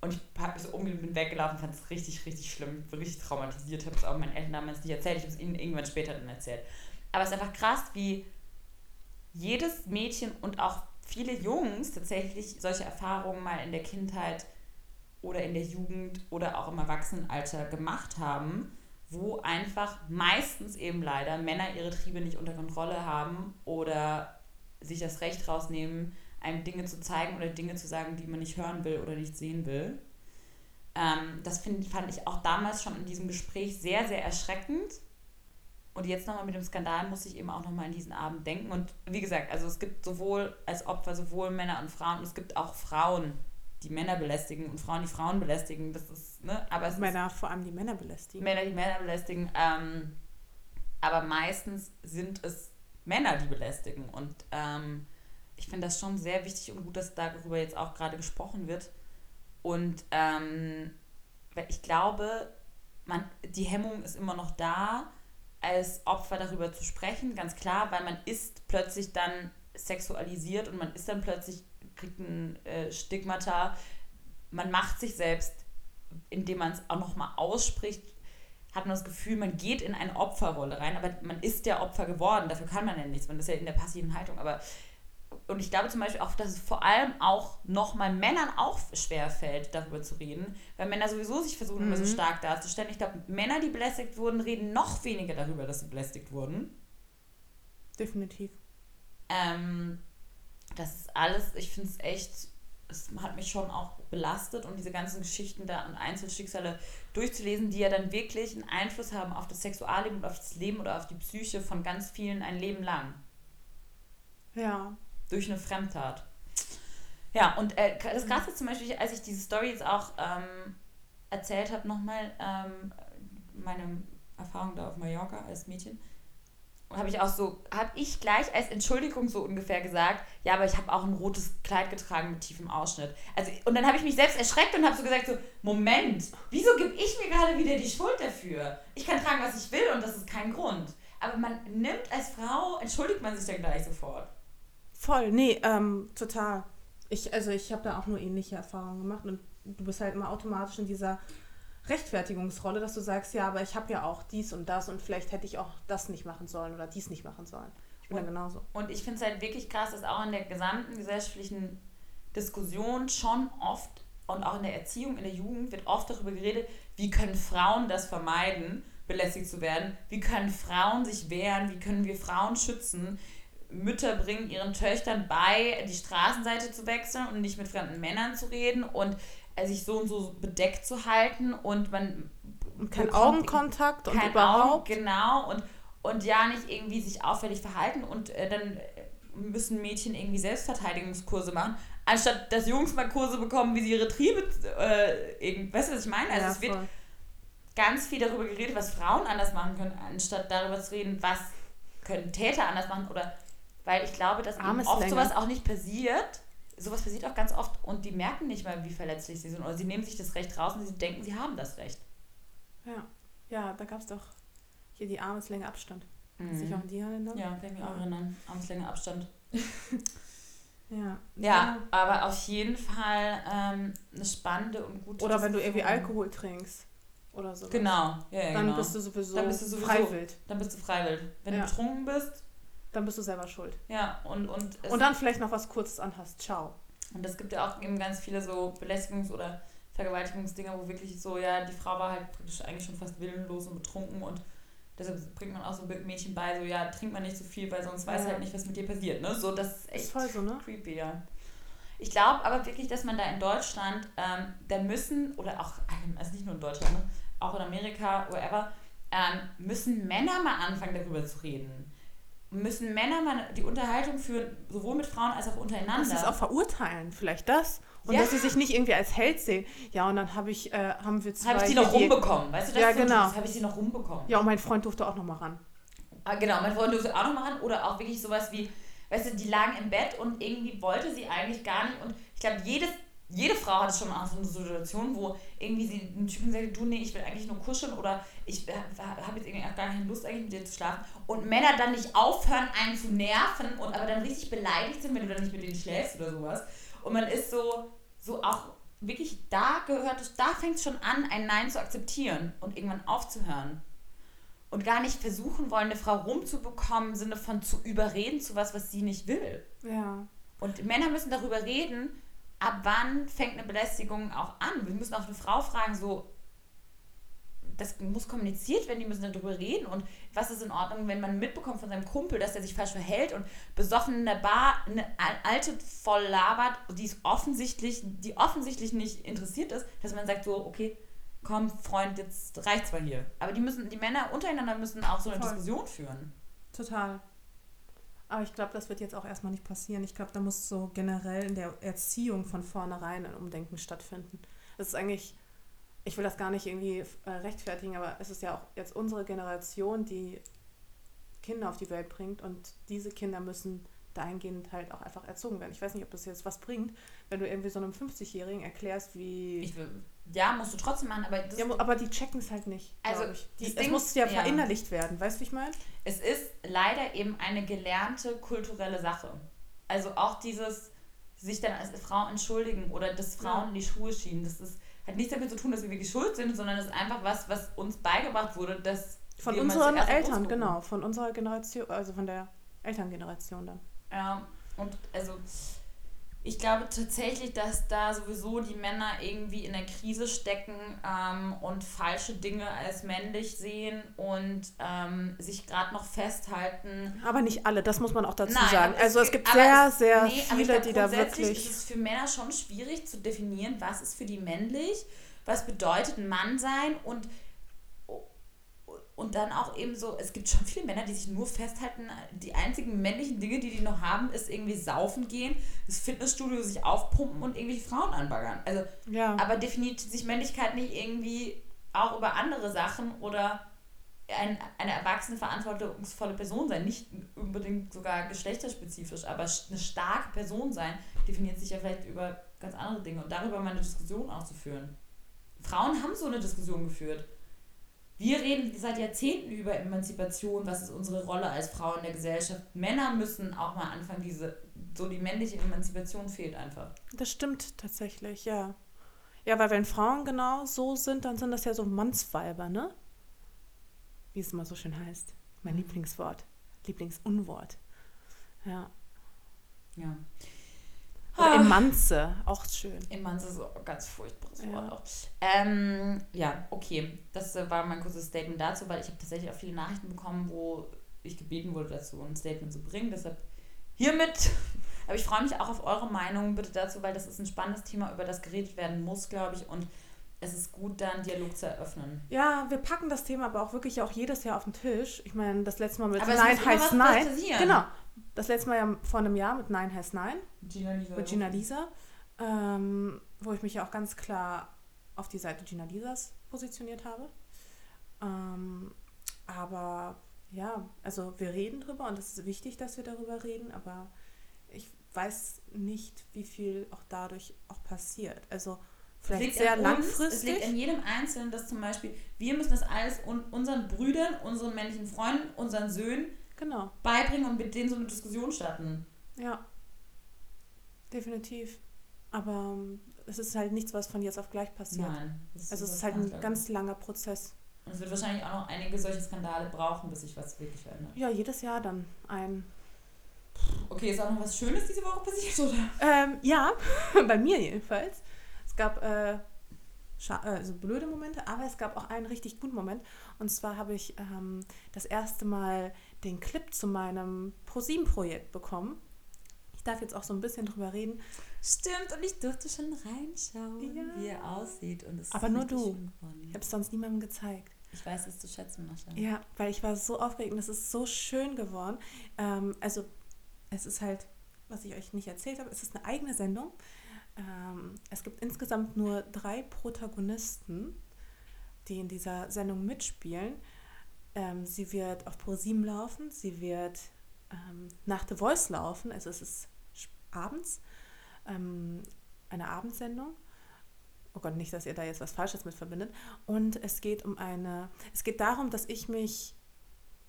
Und ich habe mich so umgedreht, bin weggelaufen, fand es richtig, richtig schlimm. Bin richtig traumatisiert, habe es auch meinen Eltern damals nicht erzählt. Ich habe es ihnen irgendwann später dann erzählt. Aber es ist einfach krass, wie jedes Mädchen und auch viele Jungs tatsächlich solche Erfahrungen mal in der Kindheit oder in der Jugend oder auch im Erwachsenenalter gemacht haben, wo einfach meistens eben leider Männer ihre Triebe nicht unter Kontrolle haben oder sich das Recht rausnehmen, einem Dinge zu zeigen oder Dinge zu sagen, die man nicht hören will oder nicht sehen will. Ähm, das find, fand ich auch damals schon in diesem Gespräch sehr, sehr erschreckend. Und jetzt nochmal mit dem Skandal muss ich eben auch nochmal an diesen Abend denken. Und wie gesagt, also es gibt sowohl als Opfer sowohl Männer und Frauen und es gibt auch Frauen, die Männer belästigen und Frauen, die Frauen belästigen. Das ist, ne? Aber es Männer, vor allem die Männer belästigen. Männer, die Männer belästigen. Ähm, aber meistens sind es Männer, die belästigen. Und ähm, ich finde das schon sehr wichtig und gut, dass darüber jetzt auch gerade gesprochen wird. Und ähm, ich glaube, man, die Hemmung ist immer noch da, als Opfer darüber zu sprechen, ganz klar, weil man ist plötzlich dann sexualisiert und man ist dann plötzlich, kriegt ein äh, Stigmata. Man macht sich selbst, indem man es auch nochmal ausspricht, hat man das Gefühl, man geht in eine Opferrolle rein, aber man ist der Opfer geworden. Dafür kann man ja nichts. Man ist ja in der passiven Haltung. Aber und ich glaube zum Beispiel auch, dass es vor allem auch nochmal Männern auch schwer fällt, darüber zu reden, weil Männer sowieso sich versuchen, mhm. immer so mhm. stark darzustellen. Ich glaube, Männer, die belästigt wurden, reden noch weniger darüber, dass sie belästigt wurden. Definitiv. Ähm, das ist alles, ich finde es echt, es hat mich schon auch belastet und diese ganzen Geschichten da und Einzelschicksale durchzulesen, die ja dann wirklich einen Einfluss haben auf das Sexualleben und auf das Leben oder auf die Psyche von ganz vielen ein Leben lang. Ja durch eine Fremdtat. Ja, und äh, das Krasse zum Beispiel, als ich diese Story jetzt auch ähm, erzählt habe, nochmal, ähm, meine Erfahrung da auf Mallorca als Mädchen, habe ich auch so, habe ich gleich als Entschuldigung so ungefähr gesagt, ja, aber ich habe auch ein rotes Kleid getragen mit tiefem Ausschnitt. Also, und dann habe ich mich selbst erschreckt und habe so gesagt, so, Moment, wieso gebe ich mir gerade wieder die Schuld dafür? Ich kann tragen, was ich will und das ist kein Grund. Aber man nimmt als Frau, entschuldigt man sich dann gleich sofort. Voll, nee, ähm, total. Ich, also ich habe da auch nur ähnliche Erfahrungen gemacht und du bist halt immer automatisch in dieser Rechtfertigungsrolle, dass du sagst, ja, aber ich habe ja auch dies und das und vielleicht hätte ich auch das nicht machen sollen oder dies nicht machen sollen. Ich bin und, dann genauso. Und ich finde es halt wirklich krass, dass auch in der gesamten gesellschaftlichen Diskussion schon oft und auch in der Erziehung, in der Jugend wird oft darüber geredet, wie können Frauen das vermeiden, belästigt zu werden, wie können Frauen sich wehren, wie können wir Frauen schützen, Mütter bringen ihren Töchtern bei, die Straßenseite zu wechseln und nicht mit fremden Männern zu reden und äh, sich so und so bedeckt zu halten und man und kein Augenkontakt und überhaupt Augen, genau und und ja nicht irgendwie sich auffällig verhalten und äh, dann müssen Mädchen irgendwie Selbstverteidigungskurse machen, anstatt dass Jungs mal Kurse bekommen, wie sie ihre Triebe äh, weißt du, was ich meine? Also ja, es wird ganz viel darüber geredet, was Frauen anders machen können, anstatt darüber zu reden, was können Täter anders machen oder weil ich glaube, dass eben oft sowas auch nicht passiert. Sowas passiert auch ganz oft und die merken nicht mal, wie verletzlich sie sind. Oder sie nehmen sich das Recht raus und sie denken, sie haben das Recht. Ja, ja da gab es doch hier die Armeslänge Abstand. Kannst du dich mhm. auch an die erinnern? Ja, kann ich mich auch erinnern. Armeslänge Abstand. ja. ja. aber auf jeden Fall ähm, eine spannende und gute Oder wenn du irgendwie Alkohol trinkst oder so. Genau, ja, ja, dann genau. bist du sowieso, dann bist du sowieso freiwillig. Dann bist du freiwillig. Wenn ja. du betrunken bist, dann bist du selber schuld. Ja, und. Und, und dann vielleicht noch was Kurzes anhast. Ciao. Und es gibt ja auch eben ganz viele so Belästigungs- oder Vergewaltigungsdinger, wo wirklich so, ja, die Frau war halt praktisch eigentlich schon fast willenlos und betrunken und deshalb bringt man auch so Mädchen bei, so, ja, trink man nicht so viel, weil sonst ja. weiß halt nicht, was mit dir passiert, ne? So, das ist echt ist voll so, ne? creepy, ja. Ich glaube aber wirklich, dass man da in Deutschland, ähm, da müssen, oder auch, also nicht nur in Deutschland, ne? auch in Amerika, wherever, ähm, müssen Männer mal anfangen, darüber zu reden müssen Männer mal die Unterhaltung führen, sowohl mit Frauen als auch untereinander. Das ist auch verurteilen, vielleicht das. Und ja. dass sie sich nicht irgendwie als Held sehen. Ja, und dann habe ich, äh, haben wir zwei... Habe ich sie noch rumbekommen, weißt du, das ja, genau. habe ich sie noch rumbekommen. Ja, und mein Freund durfte auch noch mal ran. Ah, genau, mein Freund durfte auch noch mal ran. Oder auch wirklich sowas wie, weißt du, die lagen im Bett und irgendwie wollte sie eigentlich gar nicht. Und ich glaube, jedes jede Frau hat schon mal so eine Situation, wo irgendwie sie einen Typen sagt, du, nee, ich will eigentlich nur kuscheln oder ich habe jetzt irgendwie gar keine Lust eigentlich mit dir zu schlafen. Und Männer dann nicht aufhören, einen zu nerven und aber dann richtig beleidigt sind, wenn du dann nicht mit denen schläfst oder sowas. Und man ist so, so auch wirklich, da gehört da fängt es schon an, ein Nein zu akzeptieren und irgendwann aufzuhören. Und gar nicht versuchen wollen, eine Frau rumzubekommen, im Sinne von zu überreden zu was, was sie nicht will. Ja. Und Männer müssen darüber reden, ab wann fängt eine Belästigung auch an? Wir müssen auch eine Frau fragen, so, das muss kommuniziert werden, die müssen darüber reden und was ist in Ordnung, wenn man mitbekommt von seinem Kumpel, dass er sich falsch verhält und besoffen in der Bar eine alte voll labert, die ist offensichtlich, die offensichtlich nicht interessiert ist, dass man sagt so, okay, komm, Freund, jetzt reicht's mal hier. Aber die müssen, die Männer untereinander müssen auch so eine Voll. Diskussion führen. Total. Aber ich glaube, das wird jetzt auch erstmal nicht passieren. Ich glaube, da muss so generell in der Erziehung von vornherein ein Umdenken stattfinden. Das ist eigentlich ich will das gar nicht irgendwie äh, rechtfertigen, aber es ist ja auch jetzt unsere Generation, die Kinder auf die Welt bringt und diese Kinder müssen dahingehend halt auch einfach erzogen werden. Ich weiß nicht, ob das jetzt was bringt, wenn du irgendwie so einem 50-Jährigen erklärst, wie. Will, ja, musst du trotzdem machen, aber. ja, aber die checken es halt nicht. Also, ich. Die, es muss ja, ja verinnerlicht werden, weißt du, wie ich meine? Es ist leider eben eine gelernte kulturelle Sache. Also auch dieses sich dann als Frau entschuldigen oder das Frauen ja. in die Schuhe schieben, das ist hat nichts damit zu tun, dass wir wirklich schuld sind, sondern es ist einfach was, was uns beigebracht wurde, dass von unseren Eltern, genau, von unserer Generation, also von der Elterngeneration dann. Ja, und also ich glaube tatsächlich, dass da sowieso die Männer irgendwie in der Krise stecken ähm, und falsche Dinge als männlich sehen und ähm, sich gerade noch festhalten. Aber nicht alle, das muss man auch dazu Nein, sagen. Also es gibt sehr, es, sehr nee, viele, glaub, die da wirklich. Es ist für Männer schon schwierig zu definieren, was ist für die männlich, was bedeutet Mann sein und und dann auch eben so, es gibt schon viele Männer, die sich nur festhalten, die einzigen männlichen Dinge, die die noch haben, ist irgendwie saufen gehen, das Fitnessstudio sich aufpumpen und irgendwelche Frauen anbaggern. Also, ja. aber definiert sich Männlichkeit nicht irgendwie auch über andere Sachen oder ein, eine erwachsene, verantwortungsvolle Person sein, nicht unbedingt sogar geschlechterspezifisch, aber eine starke Person sein, definiert sich ja vielleicht über ganz andere Dinge und darüber mal eine Diskussion auch zu führen. Frauen haben so eine Diskussion geführt. Wir reden seit Jahrzehnten über Emanzipation, was ist unsere Rolle als Frau in der Gesellschaft. Männer müssen auch mal anfangen, diese, so die männliche Emanzipation fehlt einfach. Das stimmt tatsächlich, ja. Ja, weil wenn Frauen genau so sind, dann sind das ja so Mannsweiber, ne? Wie es immer so schön heißt. Mein mhm. Lieblingswort. Lieblingsunwort. Ja. Ja. Oder Emanze, auch schön. Emanze ist auch ganz furchtbares ja. Wort auch. Ähm, ja, okay. Das äh, war mein kurzes Statement dazu, weil ich habe tatsächlich auch viele Nachrichten bekommen, wo ich gebeten wurde, dazu ein Statement zu bringen. Deshalb hiermit. Aber ich freue mich auch auf eure Meinung bitte dazu, weil das ist ein spannendes Thema, über das geredet werden muss, glaube ich. Und es ist gut, da einen Dialog zu eröffnen. Ja, wir packen das Thema aber auch wirklich auch jedes Jahr auf den Tisch. Ich meine, das letzte Mal mit aber Nein heißt Nein. Genau. Das letzte Mal ja vor einem Jahr mit Nein heißt Nein. Gina Lisa. Mit Gina Lisa. Ähm, wo ich mich ja auch ganz klar auf die Seite Gina Lisas positioniert habe. Ähm, aber ja, also wir reden drüber und es ist wichtig, dass wir darüber reden, aber ich weiß nicht, wie viel auch dadurch auch passiert. Also vielleicht sehr langfristig. es liegt in jedem Einzelnen, dass zum Beispiel wir müssen das alles unseren Brüdern, unseren männlichen Freunden, unseren Söhnen genau. beibringen und mit denen so eine Diskussion starten. Ja, definitiv. Aber ähm, es ist halt nichts, was von jetzt auf gleich passiert. Nein. Also es ist halt ein ganz langer Prozess. Und es wird wahrscheinlich auch noch einige solche Skandale brauchen, bis sich was wirklich verändert. Ja, jedes Jahr dann ein. Okay, ist auch noch was Schönes diese Woche passiert, oder? Ähm, ja, bei mir jedenfalls. Es gab äh, also blöde Momente, aber es gab auch einen richtig guten Moment. Und zwar habe ich ähm, das erste Mal den Clip zu meinem ProSieben-Projekt bekommen. Ich darf jetzt auch so ein bisschen drüber reden. Stimmt, und ich durfte schon reinschauen, ja. wie er aussieht. Und es aber nur du. Ich habe es sonst niemandem gezeigt. Ich weiß es zu schätzen, Mascha. Ja, weil ich war so aufgeregt und es ist so schön geworden. Ähm, also, es ist halt, was ich euch nicht erzählt habe, es ist eine eigene Sendung. Ähm, es gibt insgesamt nur drei Protagonisten, die in dieser Sendung mitspielen. Ähm, sie wird auf ProSieben laufen, sie wird ähm, nach The Voice laufen, also es ist abends, ähm, eine Abendsendung. Oh Gott, nicht, dass ihr da jetzt was Falsches mit verbindet. Und es geht um eine, es geht darum, dass ich mich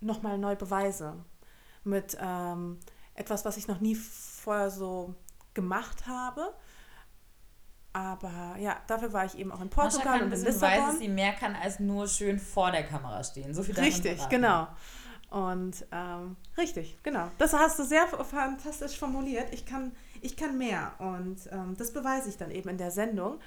nochmal neu beweise mit ähm, etwas, was ich noch nie vorher so gemacht habe aber ja, dafür war ich eben auch in Portugal und in Lissabon. Weiß, dass sie mehr kann als nur schön vor der Kamera stehen. So viel Richtig, genau. Und ähm, richtig, genau. Das hast du sehr fantastisch formuliert. Ich kann, ich kann mehr. Und ähm, das beweise ich dann eben in der Sendung.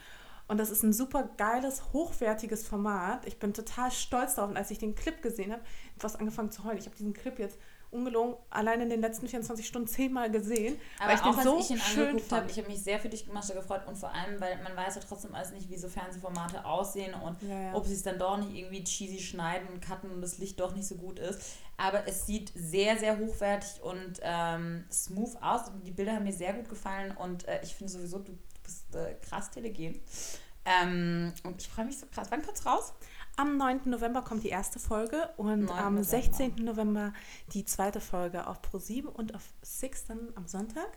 Und das ist ein super geiles, hochwertiges Format. Ich bin total stolz darauf. Und als ich den Clip gesehen habe, fast angefangen zu heulen. Ich habe diesen Clip jetzt ungelogen allein in den letzten 24 Stunden zehnmal gesehen. Aber weil ich auch den so ich ihn schön fand. ich habe mich sehr für dich gemacht gefreut und vor allem, weil man weiß ja trotzdem alles nicht, wie so Fernsehformate aussehen und Ja, ja. ob sie es dann doch nicht irgendwie cheesy schneiden und cutten und das Licht doch nicht so gut ist. Aber es sieht sehr, sehr hochwertig und ähm, smooth aus. Die Bilder haben mir sehr gut gefallen und äh, ich finde sowieso, du bist äh, krass telegen. Ähm, und ich freue mich so krass. Wann kommt's raus? Am 9. November kommt die erste Folge und 9. am November. 16. November die zweite Folge auf Pro7 und auf Six dann am Sonntag.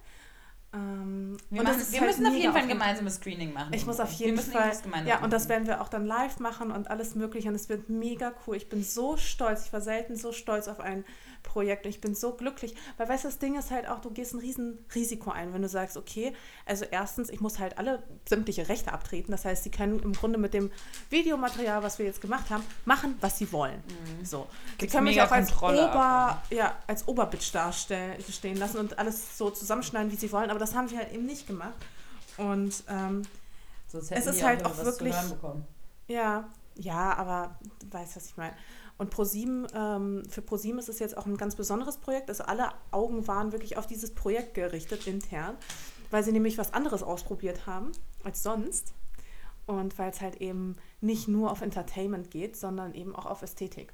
Ähm, Wir, machen, wir halt müssen auf jeden Fall ein gemeinsames Screening machen. Ich muss auf jeden Fall. Ja, und das werden wir auch dann live machen und alles Mögliche. Und es wird mega cool. Ich bin so stolz. Ich war selten so stolz auf ein Projekt. Und ich bin so glücklich. Weil, weißt du, das Ding ist halt auch, du gehst ein riesen Risiko ein, wenn du sagst, okay, also erstens, ich muss halt alle sämtliche Rechte abtreten. Das heißt, sie können im Grunde mit dem Videomaterial, was wir jetzt gemacht haben, machen, was sie wollen. So. Sie können mich auch als, Kontrolle Ober, ab, ja, als Oberbitch darstellen stehen lassen und alles so zusammenschneiden, wie sie wollen. Aber das haben sie halt eben nicht gemacht. Und ähm, es ist halt auch wirklich- ja, ja, aber du weißt, was ich meine. Und ProSieben, ähm, für ProSieben ist es jetzt auch ein ganz besonderes Projekt. Also alle Augen waren wirklich auf dieses Projekt gerichtet intern, weil sie nämlich was anderes ausprobiert haben als sonst. Und weil es halt eben nicht nur auf Entertainment geht, sondern eben auch auf Ästhetik.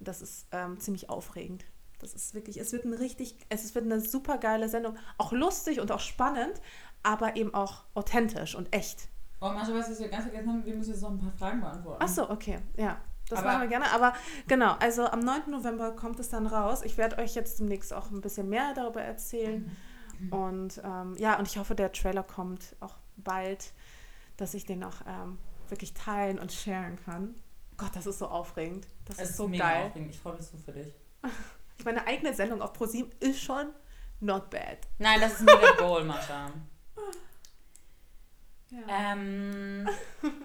Und das ist ähm, ziemlich aufregend. Das ist wirklich, es wird ein richtig, es wird eine super geile Sendung. Auch lustig und auch spannend, aber eben auch authentisch und echt. Oh, Mascha, weißt du, was wir ganz vergessen haben? Wir müssen jetzt noch ein paar Fragen beantworten. Ach so, okay, ja. Das Aber- machen wir gerne. Aber genau, also am 9. November kommt es dann raus. Ich werde euch jetzt demnächst auch ein bisschen mehr darüber erzählen. Und ähm, ja, und ich hoffe, der Trailer kommt auch bald, dass ich den auch ähm, wirklich teilen und sharen kann. Gott, das ist so aufregend. Das Es ist so mega geil. aufregend. Ich freue mich so für dich. Ich meine eigene Sendung auf ProSieben ist schon not bad. Nein, das ist ein mega Goal, Mascha. Ja. Ähm,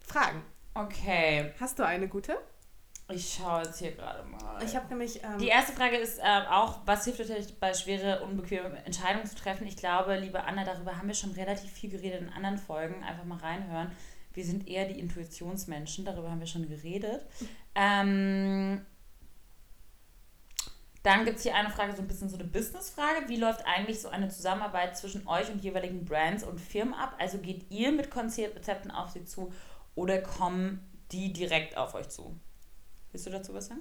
Fragen. Okay. Hast du eine gute? Ich schaue jetzt hier gerade mal. Ich habe nämlich. Ähm, Die erste Frage ist ähm, auch, was hilft euch bei schwere, unbequeme Entscheidungen zu treffen? Ich glaube, liebe Anna, darüber haben wir schon relativ viel geredet in anderen Folgen. Einfach mal reinhören. Wir sind eher die Intuitionsmenschen, darüber haben wir schon geredet. Ähm, dann gibt es hier eine Frage, so ein bisschen so eine Business-Frage. Wie läuft eigentlich so eine Zusammenarbeit zwischen euch und jeweiligen Brands und Firmen ab? Also geht ihr mit Konzepten auf sie zu oder kommen die direkt auf euch zu? Willst du dazu was sagen?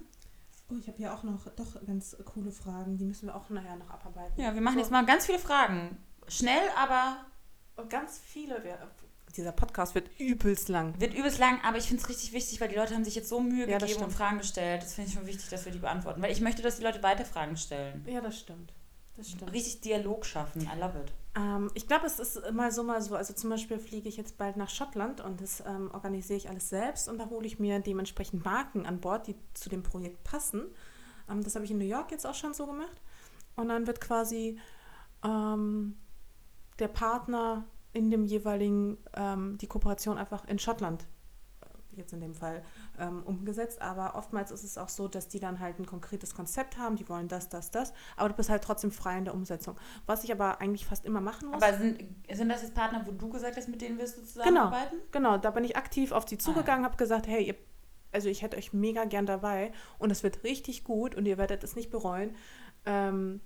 oh, ich habe hier auch noch doch ganz coole Fragen. Die müssen wir auch nachher noch abarbeiten. Ja, wir machen So. jetzt mal ganz viele Fragen. Schnell, aber Und ganz viele. Wir, dieser Podcast wird übelst lang. wird übelst lang. Aber ich finde es richtig wichtig, weil die Leute haben sich jetzt so Mühe Ja, gegeben und. Fragen gestellt. Das finde ich schon wichtig, dass wir die beantworten. Weil ich möchte, dass die Leute weiter Fragen stellen. Ja, das stimmt. Das stimmt. Richtig Dialog schaffen. I love it. Ähm, ich glaube, es ist mal so, mal so. Also zum Beispiel fliege ich jetzt bald nach Schottland und das ähm, organisiere ich alles selbst und da hole ich mir dementsprechend Marken an Bord, die zu dem Projekt passen. Ähm, das habe ich in New York jetzt auch schon so gemacht. Und dann wird quasi ähm, der Partner in dem jeweiligen, ähm, die Kooperation einfach in Schottland äh, jetzt in dem Fall ähm, umgesetzt. Aber oftmals ist es auch so, dass die dann halt ein konkretes Konzept haben, die wollen das, das, das. Aber du bist halt trotzdem frei in der Umsetzung. Was ich aber eigentlich fast immer machen muss. Aber sind, sind das jetzt Partner, wo du gesagt hast, mit denen wirst du Genau, zusammenarbeiten? genau, da bin ich aktiv auf die zugegangen, habe gesagt, hey, ihr, also ich hätte euch mega gern dabei und es wird richtig gut und ihr werdet es nicht bereuen. Ähm,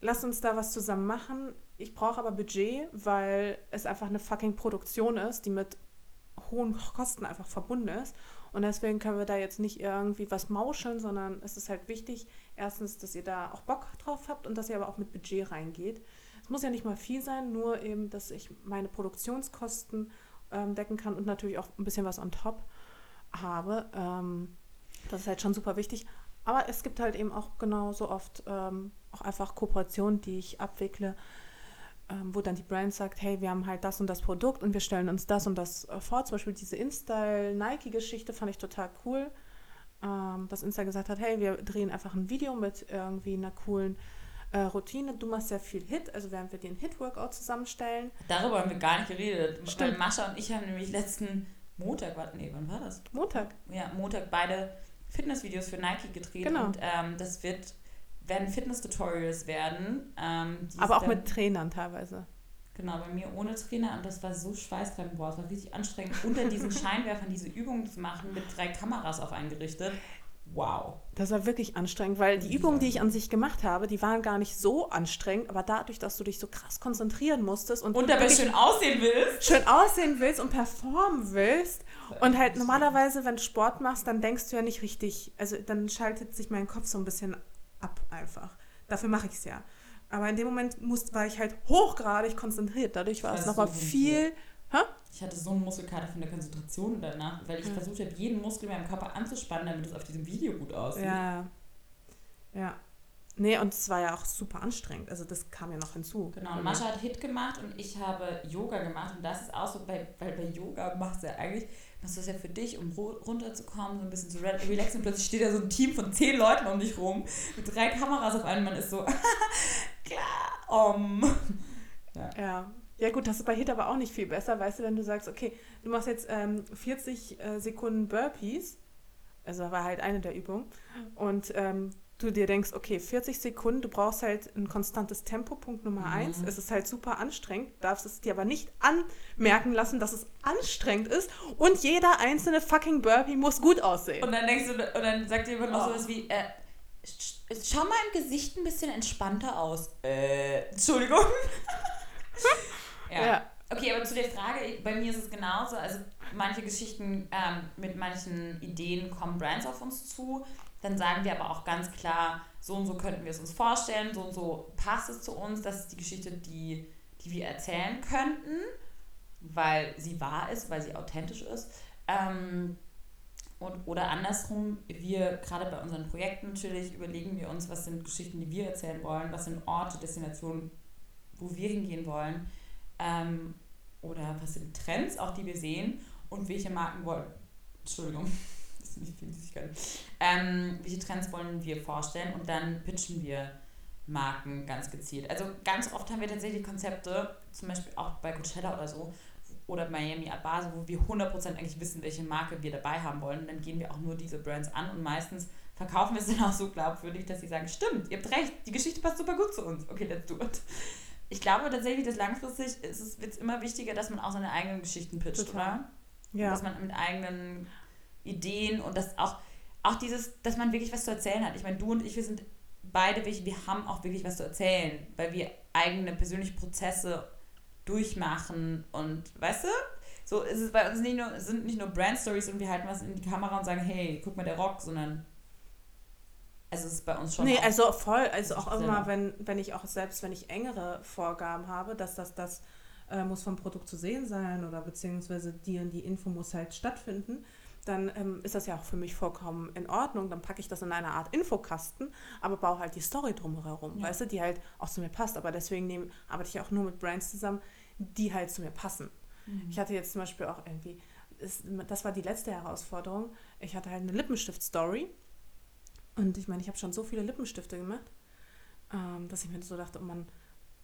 lasst uns da was zusammen machen. Ich brauche aber Budget, weil es einfach eine fucking Produktion ist, die mit hohen Kosten einfach verbunden ist. Und deswegen können wir da jetzt nicht irgendwie was mauscheln, sondern es ist halt wichtig, erstens, dass ihr da auch Bock drauf habt und dass ihr aber auch mit Budget reingeht. Es muss ja nicht mal viel sein, nur eben, dass ich meine Produktionskosten ähm, decken kann und natürlich auch ein bisschen was on top habe. Ähm, das ist halt schon super wichtig. Aber es gibt halt eben auch genauso oft ähm, auch einfach Kooperationen, die ich abwickle, wo dann die Brand sagt, hey, wir haben halt das und das Produkt und wir stellen uns das und das äh, vor. Zum Beispiel diese InStyle-Nike-Geschichte fand ich total cool. Ähm, dass Insta gesagt hat, hey, wir drehen einfach ein Video mit irgendwie einer coolen äh, Routine. Du machst sehr viel Hit, also werden wir den Hit-Workout zusammenstellen. Darüber haben wir gar nicht geredet. Stimmt. Mascha und ich haben nämlich letzten Montag, nee, wann war das? Montag. ja, Montag beide Fitnessvideos für Nike gedreht Genau. und ähm, das wird werden Fitness-Tutorials werden. Ähm, Aber auch mit Trainern teilweise. Genau, bei mir ohne Trainer und das war so schweißtreibend. Boah, es war richtig anstrengend, unter diesen Scheinwerfern diese Übungen zu machen mit drei Kameras auf eingerichtet. Wow. Das war wirklich anstrengend, weil die Übungen, die ich an sich gemacht habe, die waren gar nicht so anstrengend, aber dadurch, dass du dich so krass konzentrieren musstest und, und dabei schön aussehen willst. Schön aussehen willst und performen willst. Und halt normalerweise, wenn du Sport machst, dann denkst du ja nicht richtig, also dann schaltet sich mein Kopf so ein bisschen ab einfach. Dafür mache ich es ja. Aber in dem Moment muss, war ich halt hochgradig konzentriert. Dadurch war es nochmal viel. Hä? Ich hatte so eine Muskelkater von der Konzentration danach, weil ich ja. versucht habe, jeden Muskel in meinem Körper anzuspannen, damit es auf diesem Video gut aussieht. Ja. Ja. Nee, und es war ja auch super anstrengend. Also das kam ja noch hinzu. Genau, und Mascha hat Hit gemacht und ich habe Yoga gemacht. Und das ist auch so, bei, weil bei Yoga machst du ja eigentlich, machst du das ja für dich, um runterzukommen, so ein bisschen zu relaxen. Und plötzlich steht da so ein Team von zehn Leuten um dich rum, mit drei Kameras auf einem. Man ist so, klar, um. Ja. ja. Ja gut, das ist bei Hit aber auch nicht viel besser, weißt du, wenn du sagst, okay, du machst jetzt ähm, 40 äh, Sekunden Burpees, also war halt eine der Übungen, und ähm, du dir denkst, okay, 40 Sekunden, du brauchst halt ein konstantes Tempo, Punkt Nummer mhm. eins. Es ist halt super anstrengend, darfst es dir aber nicht anmerken lassen, dass es anstrengend ist und jeder einzelne fucking Burpee muss gut aussehen. Und dann denkst du, und dann sagt jemand noch oh. sowas wie, äh, schau mal im Gesicht ein bisschen entspannter aus. Äh, Entschuldigung. ja. ja. Okay, aber zu der Frage, bei mir ist es genauso. Also manche Geschichten ähm, mit manchen Ideen kommen Brands auf uns zu. Dann sagen wir aber auch ganz klar, so und so könnten wir es uns vorstellen, so und so passt es zu uns. Das ist die Geschichte, die, die wir erzählen könnten, weil sie wahr ist, weil sie authentisch ist. Ähm, und, oder andersrum, wir gerade bei unseren Projekten natürlich überlegen wir uns, was sind Geschichten, die wir erzählen wollen, was sind Orte, Destinationen, wo wir hingehen wollen. Ähm, oder was sind Trends, auch die wir sehen und welche Marken wollen. Entschuldigung, das ist nicht viel Süßigkeit. Ähm, welche Trends wollen wir vorstellen und dann pitchen wir Marken ganz gezielt. Also ganz oft haben wir tatsächlich Konzepte, zum Beispiel auch bei Coachella oder so, oder Miami Art Basel, wo wir 100% eigentlich wissen, welche Marke wir dabei haben wollen. Und dann gehen wir auch nur diese Brands an und meistens verkaufen wir es dann auch so glaubwürdig, dass sie sagen, stimmt, ihr habt recht, die Geschichte passt super gut zu uns. Okay, let's do it. Ich glaube tatsächlich, dass langfristig ist es wird immer wichtiger, dass man auch seine eigenen Geschichten pitcht, Total. oder? Ja. Dass man mit eigenen Ideen und das auch, auch dieses, dass man wirklich was zu erzählen hat. Ich meine, du und ich, wir sind beide wir haben auch wirklich was zu erzählen, weil wir eigene persönliche Prozesse durchmachen und weißt du? So ist es bei uns nicht nur, sind nicht nur Brand Stories und wir halten was in die Kamera und sagen, hey, guck mal der Rock, sondern also es ist bei uns schon. Nee, also voll, also auch immer, wenn, wenn ich auch selbst, wenn ich engere Vorgaben habe, dass das, das äh, muss vom Produkt zu sehen sein oder beziehungsweise die und die Info muss halt stattfinden, dann ähm, ist das ja auch für mich vollkommen in Ordnung. Dann packe ich das in eine Art Infokasten, aber baue halt die Story drumherum, ja. weißt du, die halt auch zu mir passt. Aber deswegen nehm, arbeite ich auch nur mit Brands zusammen, die halt zu mir passen. Mhm. Ich hatte jetzt zum Beispiel auch irgendwie, das war die letzte Herausforderung, ich hatte halt eine Lippenstift-Story. Und ich meine, ich habe schon so viele Lippenstifte gemacht, ähm, dass ich mir so dachte, oh Mann,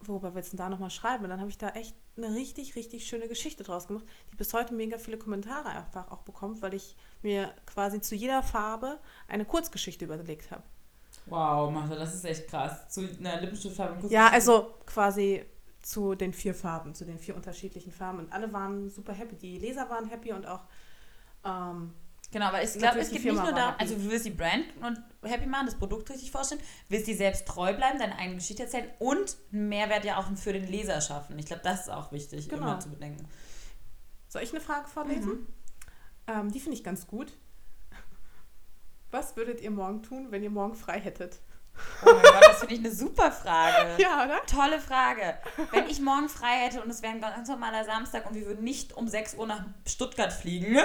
worüber willst du denn da nochmal schreiben? Und dann habe ich da echt eine richtig, richtig schöne Geschichte draus gemacht, die bis heute mega viele Kommentare einfach auch bekommt, weil ich mir quasi zu jeder Farbe eine Kurzgeschichte überlegt habe. Wow, Martha, das ist echt krass. Zu einer Lippenstiftfarbe. Ja, also quasi zu den vier Farben, zu den vier unterschiedlichen Farben. Und alle waren super happy. Die Leser waren happy und auch ähm, Genau, aber ich glaube, es geht nicht nur darum, also du willst die Brand und happy machen, das Produkt richtig vorstellen, willst dir selbst treu bleiben, deine eigene Geschichte erzählen und einen Mehrwert ja auch für den Leser schaffen. Ich glaube, das ist auch wichtig, genau. immer zu bedenken. Soll ich eine Frage vorlesen? Mhm. Ähm, die finde ich ganz gut. Was würdet ihr morgen tun, wenn ihr morgen frei hättet? Oh mein Gott, das finde ich eine super Frage. Ja, oder? Tolle Frage. Wenn ich morgen frei hätte und es wäre ein ganz normaler Samstag und wir würden nicht um 6 Uhr nach Stuttgart fliegen,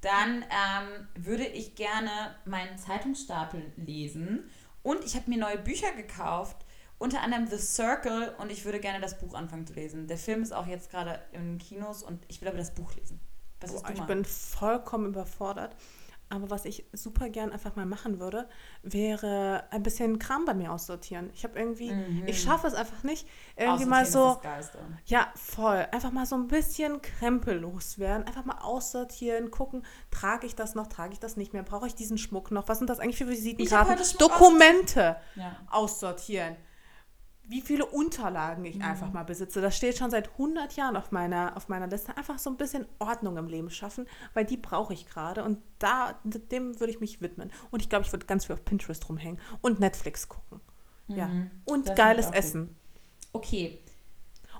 dann ähm, würde ich gerne meinen Zeitungsstapel lesen. Und ich habe mir neue Bücher gekauft, unter anderem The Circle. Und ich würde gerne das Buch anfangen zu lesen. Der Film ist auch jetzt gerade in den Kinos und ich will aber das Buch lesen. Was Boah, ich bin vollkommen überfordert. Aber was ich super gern einfach mal machen würde, wäre ein bisschen Kram bei mir aussortieren. Ich habe irgendwie, Mhm. ich schaffe es einfach nicht, irgendwie mal so, ja, voll, einfach mal so ein bisschen Krempel loswerden, einfach mal aussortieren, gucken, trage ich das noch, trage ich das nicht mehr, brauche ich diesen Schmuck noch, was sind das eigentlich für Visitenkarten, Dokumente Ja. aussortieren. Wie viele Unterlagen ich einfach mal besitze. Das steht schon seit 100 Jahren auf meiner, auf meiner Liste. Einfach so ein bisschen Ordnung im Leben schaffen, weil die brauche ich gerade. Und da, dem würde ich mich widmen. Und ich glaube, ich würde ganz viel auf Pinterest rumhängen und Netflix gucken. Ja. Und Das geiles Essen. Okay.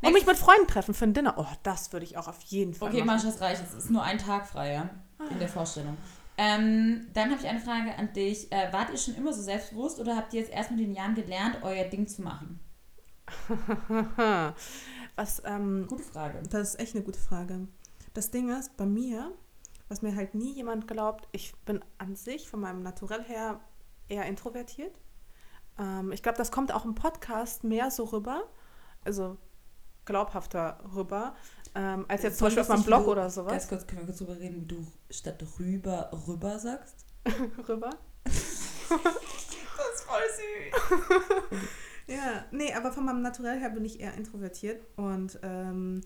Und mich mit Freunden treffen für ein Dinner. Oh, das würde ich auch auf jeden Fall Okay, machen. Mann, das reicht. Es ist nur ein Tag frei, ja? In der Vorstellung. Ähm, dann habe ich eine Frage an dich. Äh, wart ihr schon immer so selbstbewusst oder habt ihr jetzt erst mit den Jahren gelernt, euer Ding zu machen? Was, ähm, Gute Frage. Das ist echt eine gute Frage. Das Ding ist, bei mir, was mir halt nie jemand glaubt, ich bin an sich von meinem Naturell her eher introvertiert. Ähm, ich glaube, das kommt auch im Podcast mehr so rüber, also glaubhafter rüber, ähm, als jetzt zum Beispiel auf meinem Blog du- oder sowas. Ganz kurz können wir kurz drüber reden, wie du statt rüber rüber sagst. rüber. Das ist voll süß. Ja, nee, aber von meinem Naturell her bin ich eher introvertiert und ähm,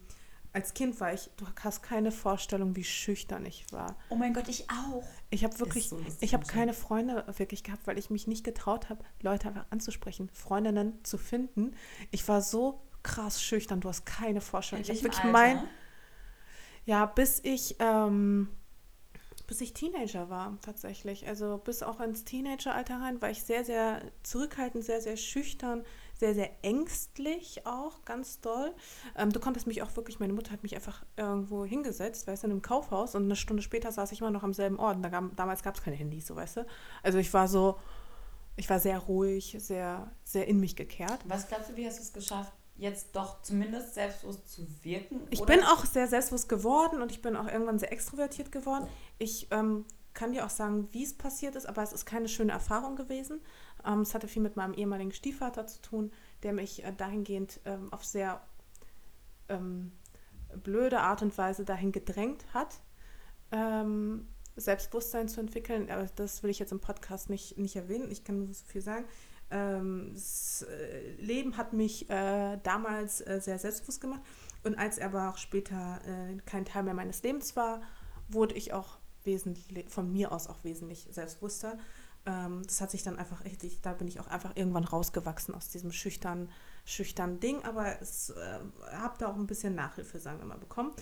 als Kind war ich, du hast keine Vorstellung, wie schüchtern ich war. Oh mein Gott, ich auch. Ich habe wirklich, so ich habe keine Freunde wirklich gehabt, weil ich mich nicht getraut habe, Leute einfach anzusprechen, Freundinnen zu finden. Ich war so krass schüchtern, du hast keine Vorstellung. In Ich habe wirklich Alter? mein, ja, bis ich, ähm, bis ich Teenager war tatsächlich. Also bis auch ins Teenageralter rein war ich sehr, sehr zurückhaltend, sehr, sehr schüchtern, sehr, sehr ängstlich auch, ganz doll. Ähm, du konntest mich auch wirklich, meine Mutter hat mich einfach irgendwo hingesetzt, weißt du, in einem Kaufhaus und eine Stunde später saß ich immer noch am selben Ort. Da gab, damals gab es keine Handys, so weißt du. Also ich war so, ich war sehr ruhig, sehr, sehr in mich gekehrt. Was glaubst du, wie hast du es geschafft, jetzt doch zumindest selbstbewusst zu wirken? Ich Oder- bin auch sehr selbstbewusst geworden und ich bin auch irgendwann sehr extrovertiert geworden. Ich ähm, kann dir auch sagen, wie es passiert ist, aber es ist keine schöne Erfahrung gewesen. Ähm, es hatte viel mit meinem ehemaligen Stiefvater zu tun, der mich äh, dahingehend ähm, auf sehr ähm, blöde Art und Weise dahin gedrängt hat, ähm, Selbstbewusstsein zu entwickeln. Aber das will ich jetzt im Podcast nicht, nicht erwähnen. Ich kann nur so viel sagen. Ähm, das äh, Leben hat mich äh, damals äh, sehr selbstbewusst gemacht. Und als er aber auch später äh, kein Teil mehr meines Lebens war, wurde ich auch wesentlich, von mir aus auch wesentlich selbstbewusster. Ähm, das hat sich dann einfach, ich, da bin ich auch einfach irgendwann rausgewachsen aus diesem schüchtern, schüchtern Ding. Aber es äh, habe da auch ein bisschen Nachhilfe, sagen wir mal, bekommen.